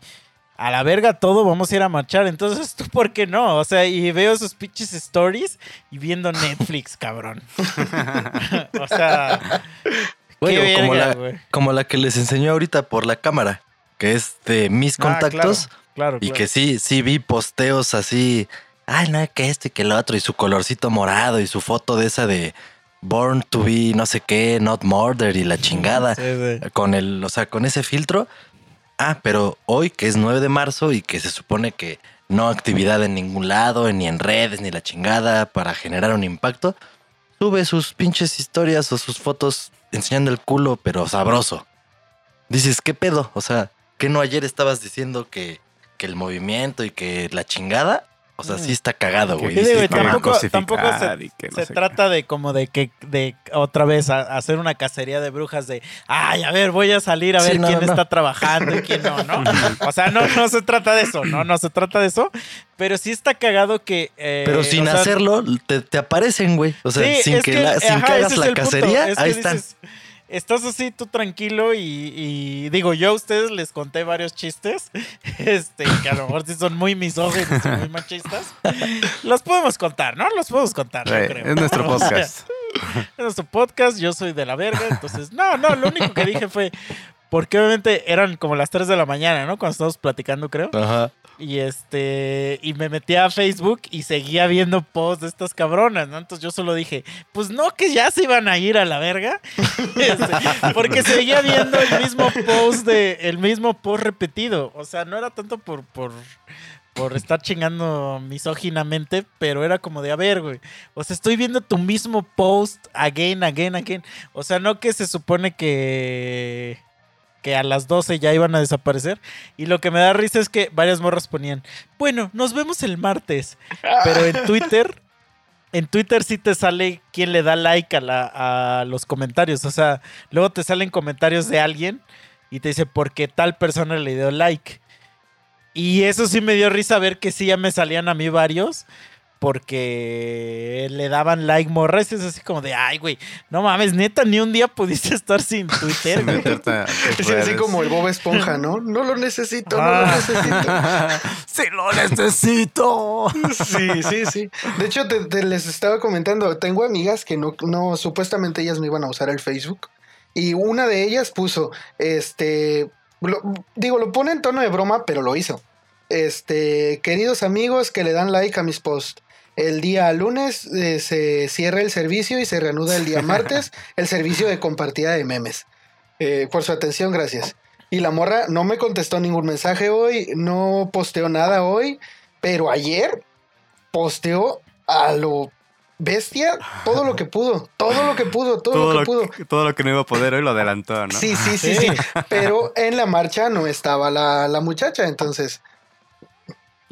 a la verga todo, vamos a ir a marchar. Entonces, ¿tú por qué no? O sea, y veo esos pinches stories y viendo Netflix, cabrón. o sea, Güey, qué o como, la, como la que les enseñó ahorita por la cámara, que es de mis Ah, contactos. claro, claro, Y claro. que sí, sí vi posteos así. Ay, no, que esto y que lo otro. Y su colorcito morado y su foto de esa de Born to be no sé qué, not murder y la chingada. Sí, sí. Con el, o sea, con ese filtro. Ah, pero hoy que es 9 de marzo y que se supone que no actividad en ningún lado, ni en redes, ni la chingada para generar un impacto, sube sus pinches historias o sus fotos enseñando el culo, pero sabroso. Dices, ¿qué pedo? O sea, ¿qué no ayer estabas diciendo que, que el movimiento y que la chingada? O sea, sí está cagado, güey. Sí, Dices, güey, que "No, tampoco, tampoco se, no trata de como de que de otra vez a- hacer una cacería de brujas de ay a ver voy a salir a Sí, ver no, quién no, está trabajando y quién no no o sea no no se trata de eso no no se trata de eso pero sí está cagado que eh, Pero sin sea, hacerlo, te, te aparecen, güey. O sea, sí, sin, es que, la- sin ajá, que hagas la punto, cacería, es que ahí están. dices, Estás así tú tranquilo y, y digo, yo a ustedes les conté varios chistes, este, que a lo mejor sí son muy misóginos y muy machistas. Los podemos contar, ¿no? Los podemos contar, yo Eh, creo. es nuestro podcast. es nuestro podcast, yo soy de la verga. Entonces, no, no, lo único que dije fue, porque obviamente eran como las 3 de la mañana, ¿no? Cuando estábamos platicando, creo. Ajá. Y este, y me metí a Facebook y seguía viendo posts de estas cabronas, ¿no? Entonces yo solo dije, pues no, que ya se iban a ir a la verga. Este, porque seguía viendo el mismo post de, el mismo post repetido. O sea, no era tanto por, por, por estar chingando misóginamente, pero era como de, a ver, güey. O sea, estoy viendo tu mismo post again, again, again. O sea, no que se supone que que a las 12 ya iban a desaparecer. Y lo que me da risa es que varias morras ponían, bueno, nos vemos el martes. Pero en Twitter, en Twitter sí te sale quién le da like a, la- a los comentarios. O sea, luego te salen comentarios de alguien y te dice, porque tal persona le dio like. Y eso sí me dio risa ver que sí ya me salían a mí varios. Porque le daban like morras. Es así como de, ay, güey, no mames, neta, ni un día pudiste estar sin Twitter, güey. Sí, así como el Bob Esponja, ¿no? No lo necesito, no lo Ah. necesito. ¡Sí lo necesito! Sí, sí, sí. De hecho, te, te les estaba comentando, tengo amigas que no, no, supuestamente ellas no iban a usar el Facebook. Y una de ellas puso, este, lo- digo, lo pone en tono de broma, pero lo hizo. Este, queridos amigos que le dan like a mis posts. El día lunes eh, se cierra el servicio y se reanuda el día martes el servicio de compartida de memes. Eh, por su atención, gracias. Y la morra no me contestó ningún mensaje hoy, no posteó nada hoy, pero ayer posteó a lo bestia todo lo que pudo, todo lo que pudo, todo, Todo lo que pudo. que, todo lo que no iba a poder hoy lo adelantó, ¿no? Sí, sí, sí, Sí. sí. Pero en la marcha no estaba la, la muchacha, entonces.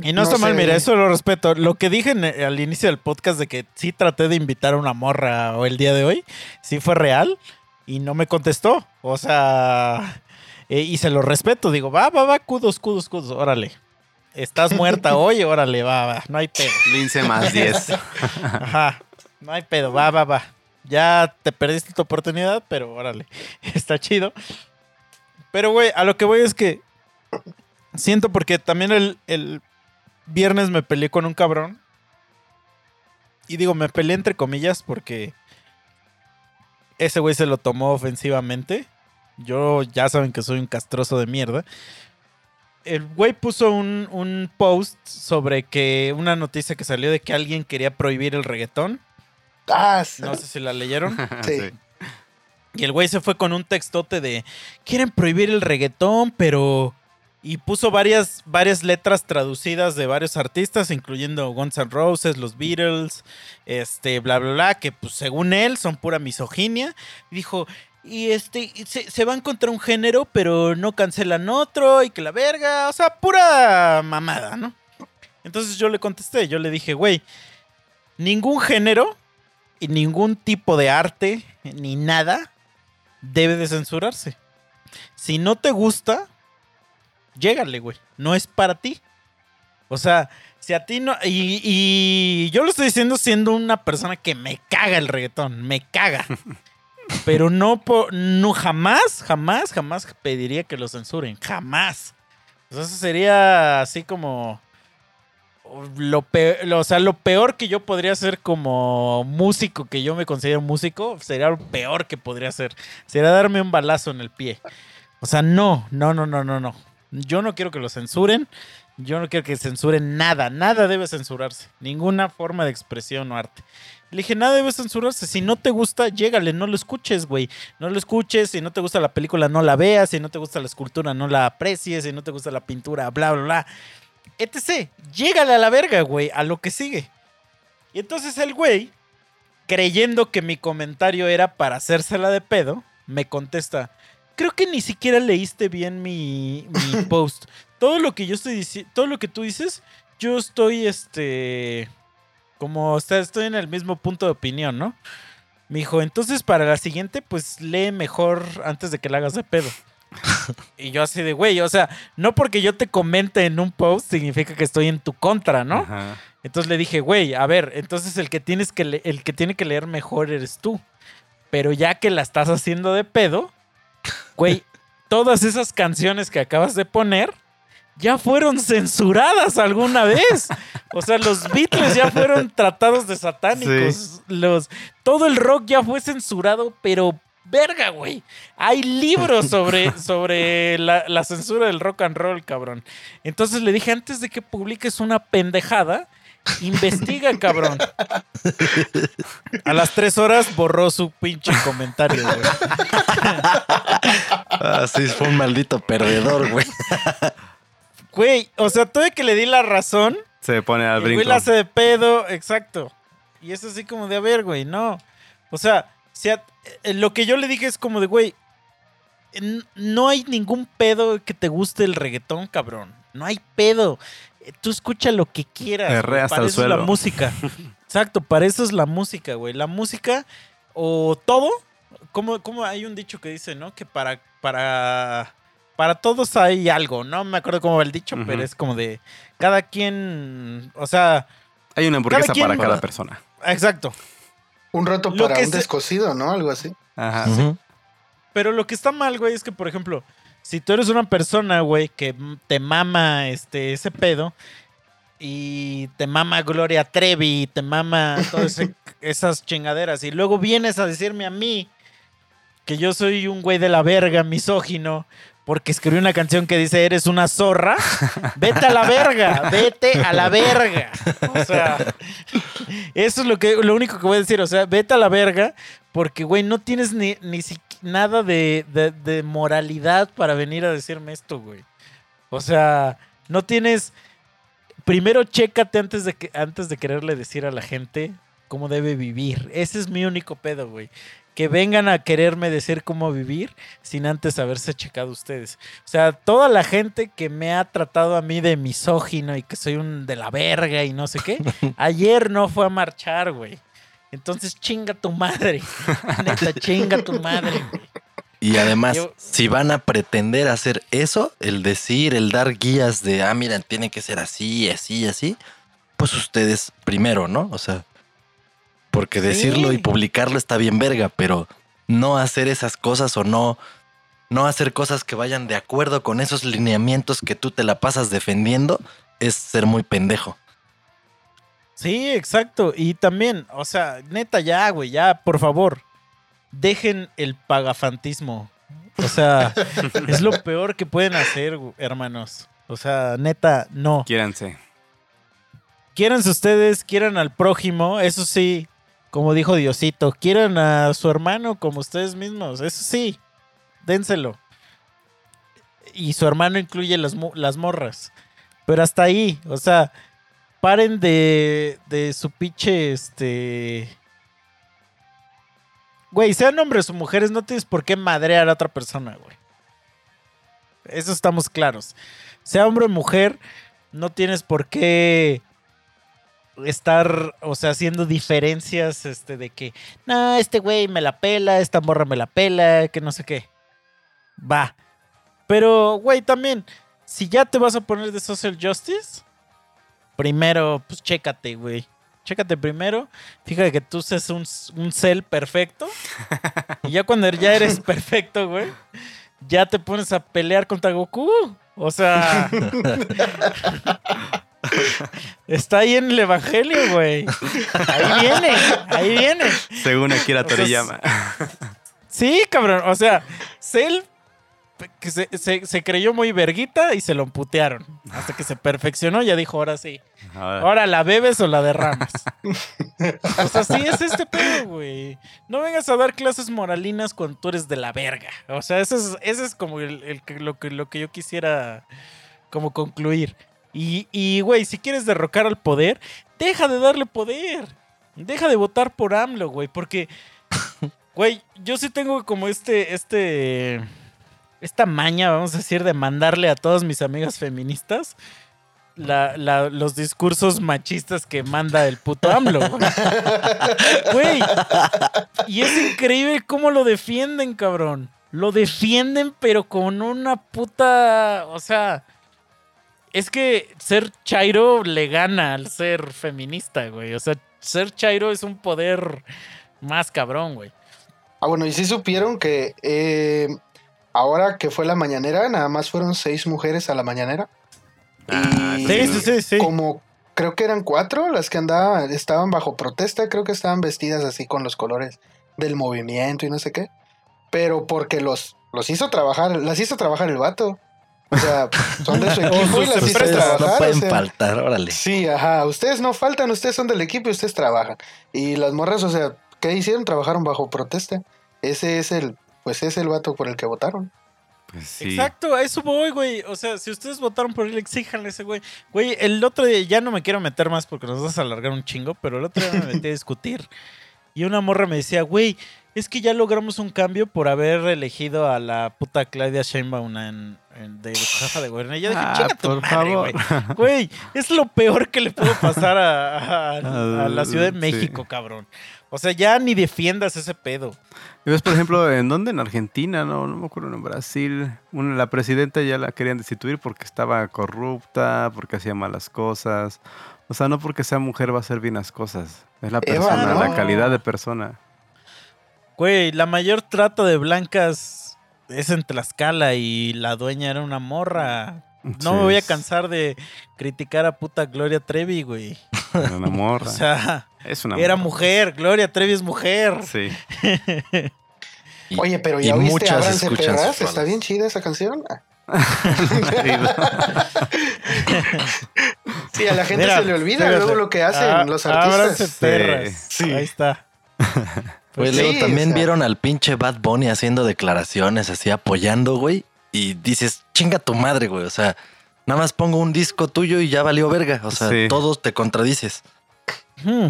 Y no, No está mal, mira, eso lo respeto. Lo que dije en- al inicio del podcast de que sí traté de invitar a una morra o el día de hoy, sí fue real y no me contestó. O sea, eh, y se lo respeto. Digo, va, va, va, kudos, kudos, kudos, órale. Estás muerta hoy, órale, va, va, no hay pedo. Lince más 10. Ajá, no hay pedo, va, va, va. Ya te perdiste tu oportunidad, pero órale, está chido. Pero, güey, a lo que voy es que siento porque también el, el viernes me peleé con un cabrón. Y digo, me peleé entre comillas porque ese güey se lo tomó ofensivamente. Yo ya saben que soy un castroso de mierda. El güey puso un, un post sobre que una noticia que salió de que alguien quería prohibir el reggaetón. Ah, sí. No sé si la leyeron. Sí. Y el güey se fue con un textote de quieren prohibir el reggaetón, pero. Y puso varias, varias letras traducidas de varios artistas, incluyendo Guns N' Roses, los Beatles, este, bla, bla, bla, que pues según él son pura misoginia. Dijo, y este, se, se van contra un género, pero no cancelan otro, y que la verga, o sea, pura mamada, ¿no? Entonces yo le contesté, yo le dije, güey, ningún género y ningún tipo de arte, ni nada, debe de censurarse. Si no te gusta, llégale, güey. No es para ti. O sea, si a ti no... Y, y yo lo estoy diciendo siendo una persona que me caga el reggaetón, me caga. Pero no, no jamás, jamás, jamás pediría que lo censuren. Jamás. Entonces sería así como lo peor, o sea, lo peor que yo podría hacer como músico, que yo me considero músico, sería lo peor que podría hacer. Sería darme un balazo en el pie. O sea, no, no, no, no, no, no. Yo no quiero que lo censuren. Yo no quiero que censuren nada. Nada debe censurarse. Ninguna forma de expresión o arte. Le dije, nada debe censurarse. Si no te gusta, llégale, no lo escuches, güey. No lo escuches. Si no te gusta la película, no la veas. Si no te gusta la escultura, no la aprecies. Si no te gusta la pintura, bla, bla, bla. Etc. Llégale a la verga, güey, a lo que sigue. Y entonces el güey, creyendo que mi comentario era para hacérsela de pedo, me contesta, creo que ni siquiera leíste bien mi, mi post. Todo lo que yo estoy diciendo, todo lo que tú dices, yo estoy, este, como, o sea, estoy en el mismo punto de opinión, ¿no? Me dijo, entonces para la siguiente, pues lee mejor antes de que la hagas de pedo. y yo así de, güey, o sea, no porque yo te comente en un post significa que estoy en tu contra, ¿no? Ajá. Entonces le dije, güey, a ver, entonces el que tienes que el que tiene que leer mejor eres tú. Pero ya que la estás haciendo de pedo, güey, todas esas canciones que acabas de poner ya fueron censuradas alguna vez. O sea, los Beatles ya fueron tratados de satánicos. Los, todo el rock ya fue censurado, pero verga, güey. Hay libros sobre, sobre la, la censura del rock and roll, cabrón. Entonces le dije, antes de que publiques una pendejada, investiga, cabrón. A las tres horas borró su pinche comentario, güey. Así fue un maldito perdedor, güey. Güey, o sea, tuve que le di la razón. Se pone al El güey brinco. la hace de pedo, exacto. Y es así como de, a ver, güey, no. O sea, si a- eh, lo que yo le dije es como de, güey, no hay ningún pedo que te guste el reggaetón, cabrón. No hay pedo. Tú escucha lo que quieras. Güey. hasta Para el eso es la música. Exacto, para eso es la música, güey. La música o todo. Como, como hay un dicho que dice, ¿no? Que para, para, para todos hay algo. No me acuerdo cómo va el dicho, pero es como de cada quien. O sea, Hay una hamburguesa Cada quien- para cada persona. exacto. Un roto Lo para un se- descosido, ¿no? Algo así. Ajá. Pero lo que está mal, güey, es que, por ejemplo, si tú eres una persona, güey, que te mama este, ese pedo y te mama Gloria Trevi, te mama todas esas chingaderas, y luego vienes a decirme a mí que yo soy un güey de la verga, misógino, porque escribí una canción que dice eres una zorra, vete a la verga, vete a la verga. O sea, eso es lo, que, lo único que voy a decir, o sea, vete a la verga, porque, güey, no tienes ni, ni siqui- nada de, de- de moralidad para venir a decirme esto, güey. O sea, no tienes... Primero chécate antes de, que, antes de quererle decir a la gente cómo debe vivir. Ese es mi único pedo, güey. Que vengan a quererme decir cómo vivir sin antes haberse checado ustedes. O sea, toda la gente que me ha tratado a mí de misógino y que soy un de la verga y no sé qué, ayer no fue a marchar, güey. Entonces chinga tu madre. Neta, chinga tu madre. Y además, Yo- si van a pretender hacer eso, el decir, el dar guías de, ah, mira, tiene que ser así, así, así, pues ustedes primero, ¿no? O sea, porque decirlo y publicarlo está bien verga, pero no hacer esas cosas o no, no hacer cosas que vayan de acuerdo con esos lineamientos que tú te la pasas defendiendo, es ser muy pendejo. Sí, exacto. Y también, o sea, neta, ya, güey, ya, por favor, dejen el pagafantismo. O sea, es lo peor que pueden hacer, hermanos. O sea, neta, no. Quiéranse. Quiéranse ustedes, quieran al prójimo, eso sí, como dijo Diosito, quieran a su hermano como ustedes mismos, eso sí, dénselo. Y su hermano incluye las, las morras. Pero hasta ahí, o sea, paren de, de su pinche, este... Güey, sean hombres o mujeres, no tienes por qué madrear a otra persona, güey. Eso estamos claros. Sea hombre o mujer, no tienes por qué estar, o sea, haciendo diferencias, este, de que, no, este güey me la pela, esta morra me la pela, que no sé qué. Va. Pero, güey, también, si ya te vas a poner de social justice, primero, pues chécate, güey. Chécate primero, fíjate que tú seas un, un cel perfecto. y ya cuando ya eres perfecto, güey, ya te pones a pelear contra Goku. O sea, está ahí en el evangelio, güey. Ahí viene, ahí viene. Según Akira O sea, Toriyama. Sí, cabrón. O sea, Cell que se, se- se creyó muy verguita y se lo putearon. Hasta que se perfeccionó, ya dijo, ahora sí. Ahora, la bebes o la derramas. o sea, sí es este pedo, güey. No vengas a dar clases moralinas cuando tú eres de la verga. O sea, ese es, ese es como el, el que- lo, que, lo que yo quisiera como concluir. Y, y, güey, si quieres derrocar al poder, deja de darle poder. Deja de votar por AMLO, güey. Porque, güey, yo sí tengo como este, este, esta maña, vamos a decir, de mandarle a todas mis amigas feministas la- la- los discursos machistas que manda el puto AMLO. güey. Y es increíble cómo lo defienden, cabrón. Lo defienden, pero con una puta. O sea. Es que ser Chairo le gana al ser feminista, güey. O sea, ser Chairo es un poder más cabrón, güey. Ah, bueno, y sí supieron que eh, ahora que fue la mañanera, nada más fueron seis mujeres a la mañanera. Ah, Y Sí, sí, sí, sí. como creo que eran cuatro las que andaban, estaban bajo protesta, creo que estaban vestidas así con los colores del movimiento y no sé qué. Pero porque los, los hizo trabajar, las hizo trabajar el vato. O sea, son de su equipo y las hizo Ustedes trabajar. no o pueden sea. faltar, órale. Sí, ajá. Ustedes no faltan, ustedes son del equipo y ustedes trabajan. Y las morras, o sea, ¿qué hicieron? Trabajaron bajo protesta. Ese es el, pues es el vato por el que votaron. Pues sí. Exacto, a eso voy, güey. O sea, si ustedes votaron por él, exíjanle a ese güey. Güey, el otro día, ya no me quiero meter más porque nos vas a alargar un chingo, pero el otro día me metí a discutir. Y una morra me decía, güey, es que ya logramos un cambio por haber elegido a la puta Claudia Sheinbaum en, en- de jefa de gobierno. Y yo dije, Ah, chinga tu por madre, favor. güey. Güey, es lo peor que le puedo pasar a, a- a la Ciudad de Sí. México, cabrón. O sea, ya ni defiendas ese pedo. Y ves, por ejemplo, ¿en dónde? En Argentina, no, no me acuerdo, en Brasil. Una, la presidenta ya la querían destituir porque estaba corrupta, porque hacía malas cosas. O sea, no porque sea mujer va a hacer bien las cosas. Es la Eva, persona, no. la calidad de persona. Güey, la mayor trata de blancas es en Tlaxcala y la dueña era una morra. No Sí, me voy a cansar de criticar a puta Gloria Trevi, güey. Era una morra. O sea, es una era morra. mujer, Gloria Trevi es mujer. Sí. Y- Oye, pero y ya escuchan sus Perras, está bien chida esa canción. Ah. Sí, a la gente Mira, se le olvida fíjate, luego lo que hacen ah, los artistas. perras. Sí. Ahí está. Sí, luego también o sea. vieron al pinche Bad Bunny haciendo declaraciones, así apoyando, güey. Y dices, chinga tu madre, güey. O sea, nada más pongo un disco tuyo y ya valió verga. O sea, Sí. todos te contradices. Hmm,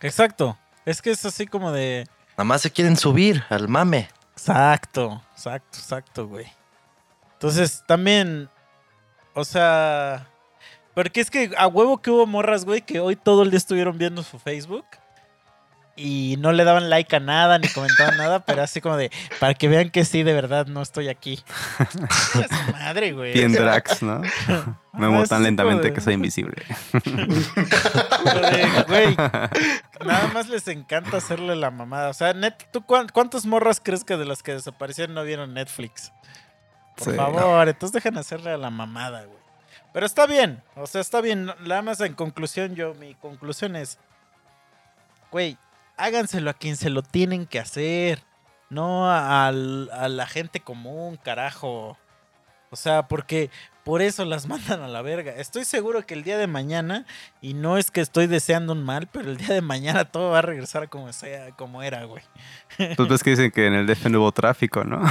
Exacto. Es que es así como de. Nada más se quieren subir al mame. Exacto, exacto, exacto, güey. Entonces, también, o sea, porque es que a huevo que hubo morras, güey, que hoy todo el día estuvieron viendo su Facebook y no le daban like a nada ni comentaban nada, pero así como de, para que vean que sí, de verdad, no estoy aquí. Es madre, güey. Bien drags, ¿no? Me muevo tan lentamente de- que soy invisible. Güey, nada más les encanta hacerle la mamada. O sea, net, ¿tú cuán- cuántas morras crees que de las que desaparecieron no vieron Netflix? Por Sí. favor, entonces dejan hacerle a la mamada, güey. Pero está bien, o sea, está bien. Nada más en conclusión, yo, mi conclusión es, güey, háganselo a quien se lo tienen que hacer, no a, la gente común, carajo. O sea, porque por eso las mandan a la verga. Estoy seguro que el día de mañana, y no es que estoy deseando un mal, pero el día de mañana todo va a regresar como sea, como era, güey. Pues ves que dicen que en el DF no hubo tráfico, ¿no?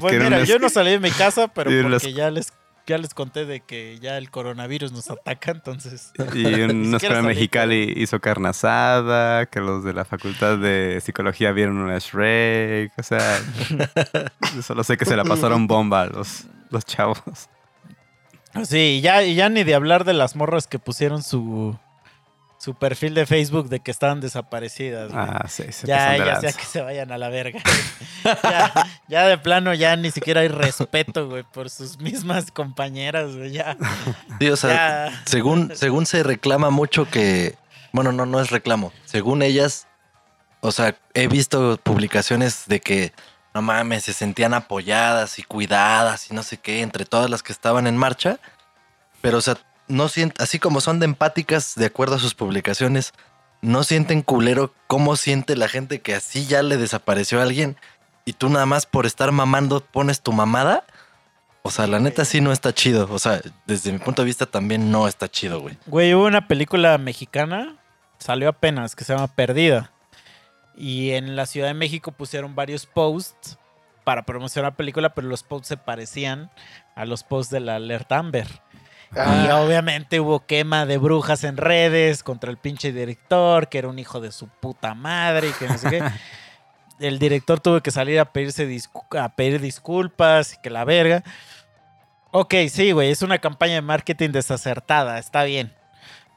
Pues mira, yo no salí de mi casa, pero porque las- ya les, ya les conté de que ya el coronavirus nos ataca, entonces. Y una escuela Mexicali hizo carne asada, que los de la facultad de psicología vieron una Shrek, o sea, solo sé que se la pasaron bomba a los, los chavos. Sí, y ya, y ya ni de hablar de las morras que pusieron su, su perfil de Facebook de que estaban desaparecidas. güey. Ah, sí, se ya, ya sea que se vayan a la verga. ya, ya de plano, ya ni siquiera hay respeto, güey, por sus mismas compañeras, güey. Ya, Sí, o sea, ya. según, según se reclama mucho que. Bueno, no, no es reclamo. Según ellas, o sea, he visto publicaciones de que no mames, se sentían apoyadas y cuidadas y no sé qué, entre todas las que estaban en marcha. Pero, o sea, no sienten, así como son de empáticas, de acuerdo a sus publicaciones, no sienten culero cómo siente la gente que así ya le desapareció a alguien y tú nada más por estar mamando pones tu mamada. O sea, la neta sí no está chido. O sea, desde mi punto de vista también no está chido, güey. Güey, hubo una película mexicana, salió apenas, que se llama Perdida. Y en la Ciudad de México pusieron varios posts para promocionar la película, pero los posts se parecían a los posts de la Alerta Amber. Y Ah, obviamente hubo quema de brujas en redes contra el pinche director, que era un hijo de su puta madre y que no sé qué. El director tuvo que salir a, pedirse discu- a pedir disculpas y que la verga. Ok, sí, güey, es una campaña de marketing desacertada, está bien.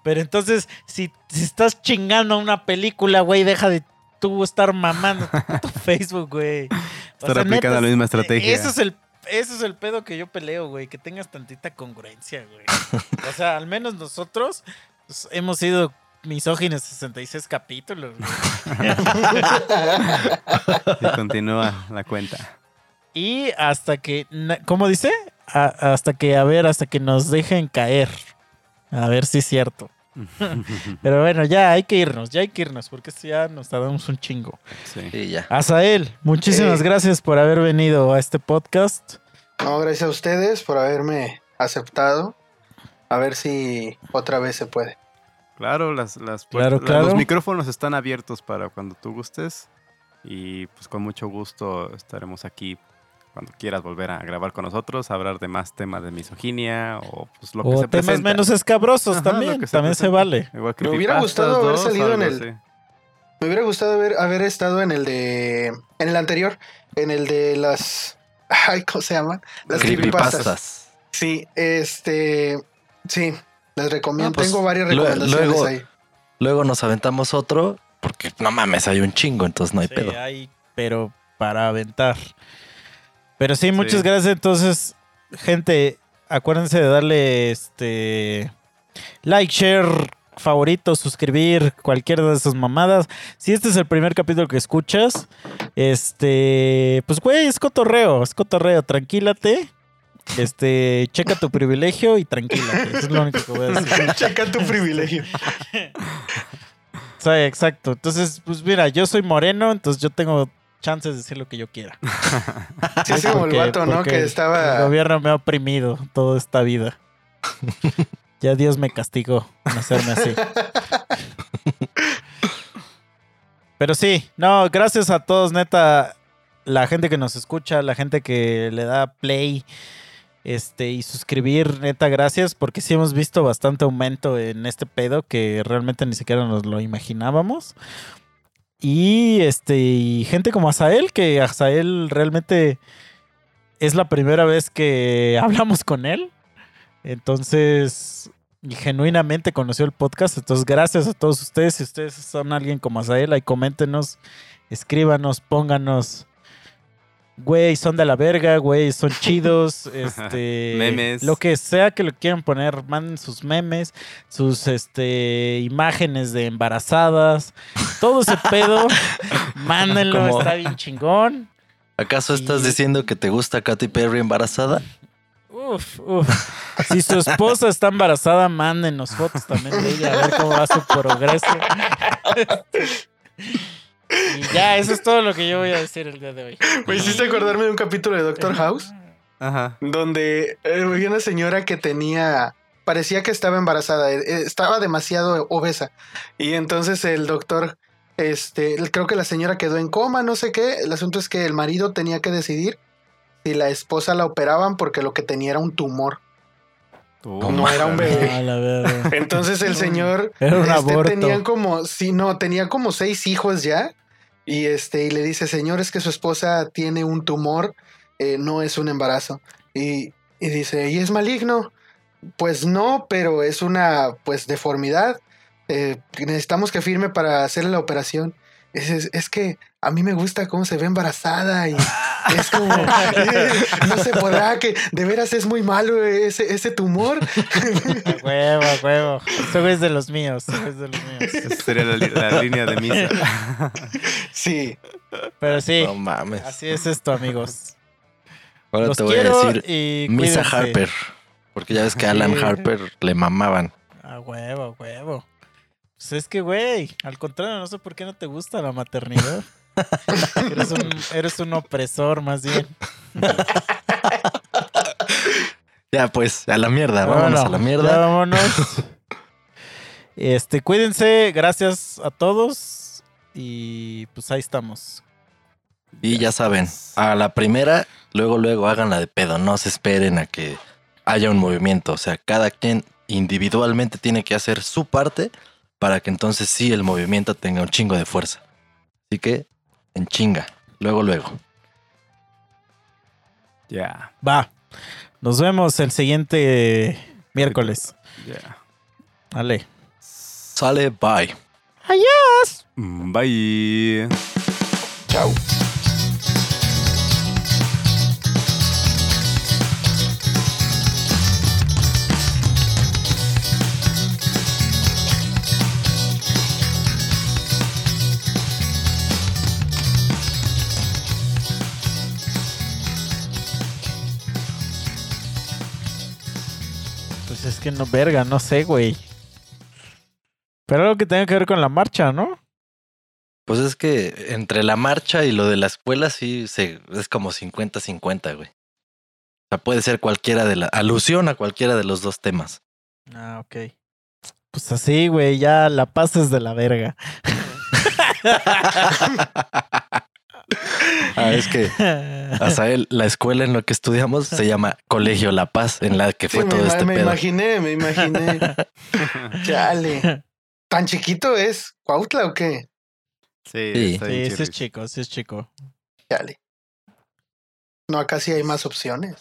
Pero entonces, si, si estás chingando a una película, güey, deja de tú estar mamando tu Facebook, güey. O Estar aplicando la misma estrategia. Es el eso es el pedo que yo peleo, güey, que tengas tantita congruencia, güey. O sea, al menos nosotros pues, hemos sido misóginos 66 capítulos, güey. Y continúa la cuenta. Y hasta que, ¿cómo dice? a- hasta que, a ver, hasta que nos dejen caer. A ver si es cierto. Pero bueno, ya hay que irnos, ya hay que irnos, porque esto ya nos tardamos un chingo. Sí. Y ya. Azael, muchísimas Eh. gracias por haber venido a este podcast. No, gracias a ustedes por haberme aceptado. A ver si otra vez se puede. Claro, las, las Claro, puertas- claro. los micrófonos están abiertos para cuando tú gustes. Y pues con mucho gusto estaremos aquí cuando quieras volver a grabar con nosotros, hablar de más temas de misoginia o pues lo que O se temas presenta. menos escabrosos Ajá, también, se también se vale. Igual Me hubiera gustado haber salido en el- así. Me hubiera gustado haber, haber estado en el de. En el anterior. En el de las. Ay, ¿cómo se llaman? Las creepypastas. Creepypastas. Sí, este. Sí, les recomiendo. Ah, pues, Tengo varias recomendaciones luego- ahí. Luego nos aventamos otro, porque no mames, hay un chingo, entonces no hay Sí, pedo. hay, pero para aventar. Pero sí, muchas Sí. gracias. Entonces, gente, acuérdense de darle este like, share, favorito, suscribir, cualquiera de esas mamadas. Si este es el primer capítulo que escuchas, este, pues güey, es cotorreo, es cotorreo, tranquilate. Este, checa tu privilegio y tranquilate. Eso es lo único que voy a decir. Checa tu privilegio. Sí, exacto. Entonces, pues mira, yo soy moreno, entonces yo tengo chances de decir lo que yo quiera. Sí, es como el vato, ¿no? Que El estaba. gobierno me ha oprimido toda esta vida. ya Dios me castigó en hacerme así. Pero sí, no, gracias a todos, neta, la gente que nos escucha, la gente que le da play este y suscribir, neta, gracias, porque sí hemos visto bastante aumento en este pedo que realmente ni siquiera nos lo imaginábamos. Y este, y gente como Azael, que Azael realmente es la primera vez que hablamos con él. Entonces, y genuinamente conoció el podcast. Entonces, gracias a todos ustedes. Si ustedes son alguien como Azael, ahí coméntenos, escríbanos, pónganos. Güey, son de la verga, güey, son chidos, este, Memes. lo que sea que lo quieran poner, manden sus memes, sus, este, imágenes de embarazadas, todo ese pedo, mándenlo, está bien chingón. ¿Acaso estás diciendo que te gusta Katy Perry embarazada? Uf, uf. Si su esposa está embarazada, mándenos fotos también de ella, a ver cómo va su progreso. Y ya, eso es todo lo que yo voy a decir el día de hoy. Me hiciste acordarme de un capítulo de Doctor House. Ajá. donde eh, había una señora que tenía, parecía que estaba embarazada, eh, eh, estaba demasiado obesa. Y entonces el doctor, este, creo que la señora quedó en coma, no sé qué. El asunto es que el marido tenía que decidir si la esposa la operaban porque lo que tenía era un tumor. No era un bebé. Entonces el señor Era un este, tenían como, sí, no, tenía como seis hijos ya. Y este, y le dice, señor, es que su esposa tiene un tumor, eh, no es un embarazo. Y, y dice, ¿y es maligno? Pues no, pero es una pues deformidad. Eh, necesitamos que firme para hacerle la operación. Es, es- es que a mí me gusta cómo se ve embarazada y es como, no se podrá, que de veras es muy malo ese, ese tumor. A huevo, a huevo. Ese güey es de los míos. ese güey es de los míos. Esa sería la, línea de misa. Sí. Pero sí, No mames. así es esto, amigos. Ahora Los te voy quiero a decir y Misa. Harper. Porque ya ves que a Alan. Harper le mamaban. A huevo, a huevo. Pues es que, güey, al contrario, no sé por qué no te gusta la maternidad. eres, un, eres un opresor, más bien. Ya pues, a la mierda, vámonos Bueno, a la ya mierda. vámonos. Este, cuídense, gracias a todos. Y pues ahí estamos. Y ya saben, a la primera, luego, luego háganla de pedo. No se esperen a que haya un movimiento. O sea, cada quien individualmente tiene que hacer su parte para que entonces sí el movimiento tenga un chingo de fuerza. Así que, en chinga. Luego, luego. Ya, Va. Nos vemos el siguiente miércoles. ya. Vale. Sale, bye. Mm, Bye. Chao. Que no, verga, no sé, güey. Pero algo que tenga que ver con la marcha, ¿no? Pues es que entre la marcha y lo de la escuela sí se, es como 50-50, güey. O sea, puede ser cualquiera de la... Alusión a cualquiera de los dos temas. Ah, ok. Pues así, güey, ya la pasas de la verga. ah, es que hasta él, la escuela en la que estudiamos se llama Colegio La Paz, en la que fue Sí, todo me, este me pedo. imaginé, me imaginé. Chale. ¿Tan chiquito es Cuautla o qué? Sí, Sí. Sí, es chico, sí es chico. Chale. No, acá sí hay más opciones.